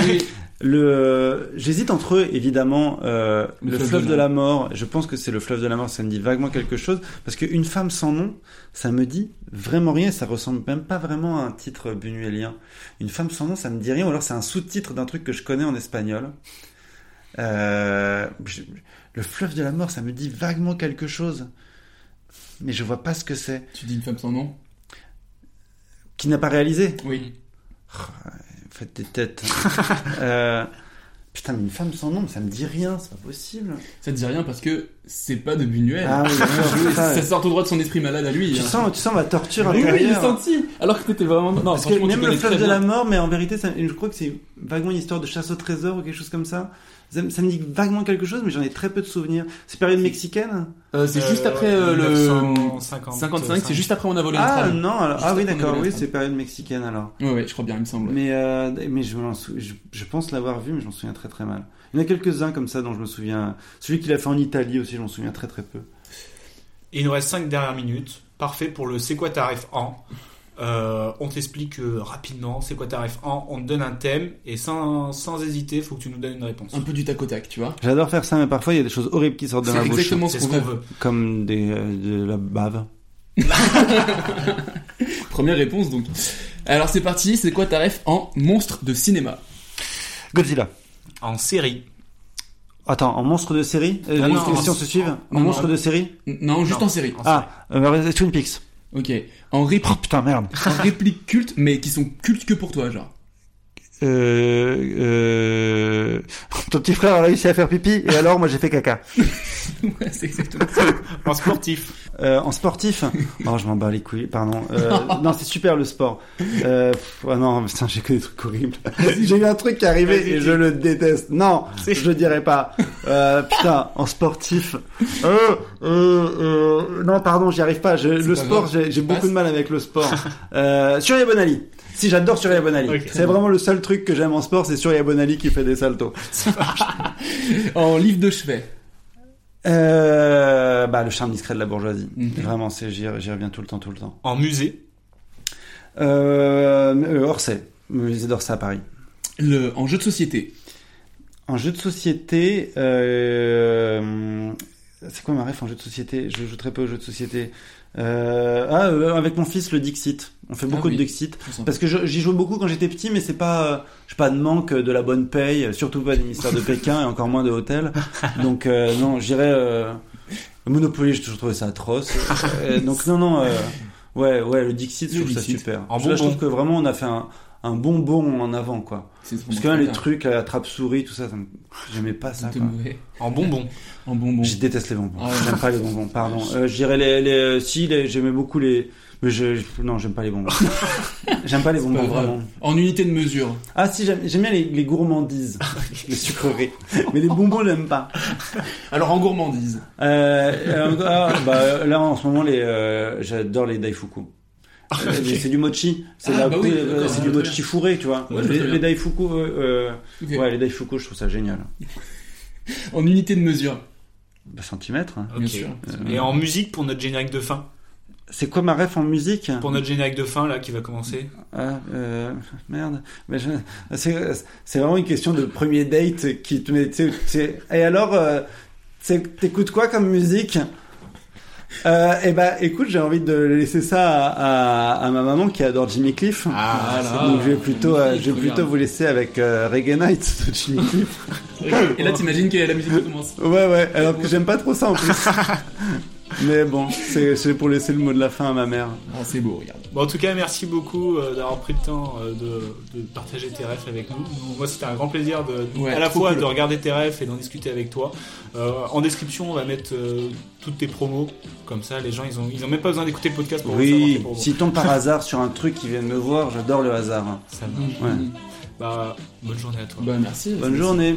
Le, j'hésite entre eux, évidemment, euh, le, fleuve, de la mort. Je pense que c'est le fleuve de la mort. Ça me dit vaguement quelque chose parce qu'une femme sans nom, ça me dit vraiment rien. Ça ressemble même pas vraiment à un titre buñuelien. Une femme sans nom, ça me dit rien. Ou alors c'est un sous-titre d'un truc que je connais en espagnol. Euh, je- le fleuve de la mort, ça me dit vaguement quelque chose, mais je vois pas ce que c'est. Tu dis une femme sans nom? Qui n'a pas réalisé? Oui. Faites des têtes. [LAUGHS] euh, putain, mais une femme sans nom, ça me dit rien, c'est pas possible. Ça te dit rien parce que c'est pas de Buñuel. Ah oui, ça, [LAUGHS] ça, sort au droit de son esprit malade à lui. Tu hein. sens, tu sens ma torture Oui, oui, intérieure. j'ai senti. Alors que t'étais vraiment. Non, Parce que même le fleuve de la mort, mais en vérité, ça- je crois que c'est vaguement une histoire de chasse au trésor ou quelque chose comme ça. Ça, me- ça me dit vaguement quelque chose, mais j'en ai très peu de souvenirs. C'est période mexicaine Euh, c'est juste après euh, le 1955, 55, c'est juste après on a volé un Ah non, alors, ah oui d'accord, oui c'est période mexicaine alors. Ouais, ouais, je crois bien, il me semble. Mais, euh, mais je, m'en sou- je, je pense l'avoir vu, mais je m'en souviens très très mal. Il y en a quelques-uns comme ça dont je me souviens. Celui qu'il a fait en Italie aussi, je m'en souviens très très peu. Et il nous reste 5 dernières minutes. Parfait pour le C'est quoi ta ref en Euh, On t'explique euh, rapidement c'est quoi ta ref en. On te donne un thème et sans, sans hésiter, faut que tu nous donnes une réponse. Un peu du tac au tac, tu vois. J'adore faire ça, mais parfois il y a des choses horribles qui sortent de ma bouche. exactement ce C'est qu'on ce veut. qu'on veut. Comme des, euh, de la bave. [LAUGHS] Première réponse donc. Alors c'est parti, c'est quoi ta ref en monstre de cinéma? Godzilla. En série. Attends, en monstre de série? Les non, questions en- se suivent? En non, monstre de série? Non, juste Non. en série. Ah, euh, Twin Peaks. Ok. En réplique, Oh putain, merde. en réplique culte, mais qui sont cultes que pour toi, genre. Euh, euh... [LAUGHS] Ton petit frère a réussi à faire pipi et alors moi j'ai fait caca. [LAUGHS] ouais, c'est exactement ça. En sportif. Euh, en sportif? Oh, je m'en bats les couilles, pardon. Euh, [LAUGHS] non, c'est super le sport. Euh, pff, oh non, putain, j'ai que des trucs horribles. j'ai eu un truc qui est arrivé et dis. je le déteste. Non, je dirais pas. Euh, putain, en sportif. Euh, euh, euh, non, pardon, j'y arrive pas. Je- le pas sport, j'ai beaucoup de mal avec le sport. Euh, Surya Bonali. Si, j'adore Surya Bonali. C'est vraiment le seul truc que j'aime en sport, c'est Surya Bonali qui fait des saltos. [LAUGHS] En livre de chevet. Euh, bah, le charme discret de la bourgeoisie. Mhm. Vraiment, c'est, j'y, j'y reviens tout le temps, tout le temps. En musée. Euh, euh, Orsay, musée d'Orsay à Paris. Le, en jeu de société. En jeu de société, euh, c'est quoi ma ref en jeu de société? Je joue très peu aux jeux de société. Euh, ah, euh, avec mon fils, le Dixit. On fait beaucoup Ah oui. de Dixit. Parce que je- j'y joue beaucoup quand j'étais petit, mais c'est pas, euh, j'ai pas de manque de la bonne paye, surtout pas des ministères de Pékin et encore moins de hôtels. [LAUGHS] Donc non, j'irais Monopoly, j'ai toujours trouvé ça atroce. Donc non, non, euh, ouais, ouais, le Dixit, je trouve ça super. En Là, je trouve que vraiment on a fait un, un bon bond en avant, quoi. Parce que là, les trucs, la trappe-souris, tout ça, ça me- [LAUGHS] j'aimais pas ça. Quoi. En bonbons. En bonbon. Je déteste les bonbons. Ah. J'aime pas les bonbons, pardon. Euh, je dirais les, les, si, les, j'aimais beaucoup les, mais je, non, j'aime pas les bonbons. [LAUGHS] j'aime pas les bonbons, vraiment. En unité de mesure. Ah si, j'aime, bien les, les gourmandises, [LAUGHS] les sucreries. Mais les bonbons, j'aime pas. Alors en gourmandise. Euh, euh, ah, bah, là, en ce moment, les, euh, j'adore les Daifuku. Euh, C'est du mochi. C'est Ah, la- bah oui, euh, c'est du mochi bien. fourré, tu vois. Ouais, les, les bien. daifuku, euh, euh, ouais, les daifuku, je trouve ça génial. [LAUGHS] En unité de mesure. Bah, centimètres. hein. Ok. sûr. Et en musique pour notre générique de fin. C'est quoi ma ref en musique? Pour notre générique de fin là qui va commencer. Ah, euh, merde. Je- c'est, vraiment une question de premier date qui te met, tu sais, tu sais, et alors, euh, t'écoutes quoi comme musique? Euh, et ben, écoute, j'ai envie de laisser ça à, à, à ma maman qui adore Jimmy Cliff. Ah, là. Donc, je vais plutôt, euh, je vais plutôt vous laisser avec euh, Reggae Night de Jimmy Cliff. Et là, t'imagines que la musique [LAUGHS] commence. Ouais, ouais. Alors que j'aime pas trop ça en plus. [LAUGHS] Mais bon, c'est, pour laisser le mot de la fin à ma mère. Oh, c'est beau, regarde. Bon, en tout cas, merci beaucoup euh, d'avoir pris le temps euh, de, de partager tes refs avec nous. Moi, c'était un grand plaisir de, Ouais, à la fois cool. de regarder tes refs et d'en discuter avec toi. Euh, en description, on va mettre euh, toutes tes promos. Comme ça, les gens, ils ont, ils ont même pas besoin d'écouter le podcast pour savoir tes Oui, promos. si tombe par hasard sur un truc qui vient de me voir, j'adore le hasard. Ça marche. Ouais. Bah, bonne journée à toi. Bah, merci. Bonne journée.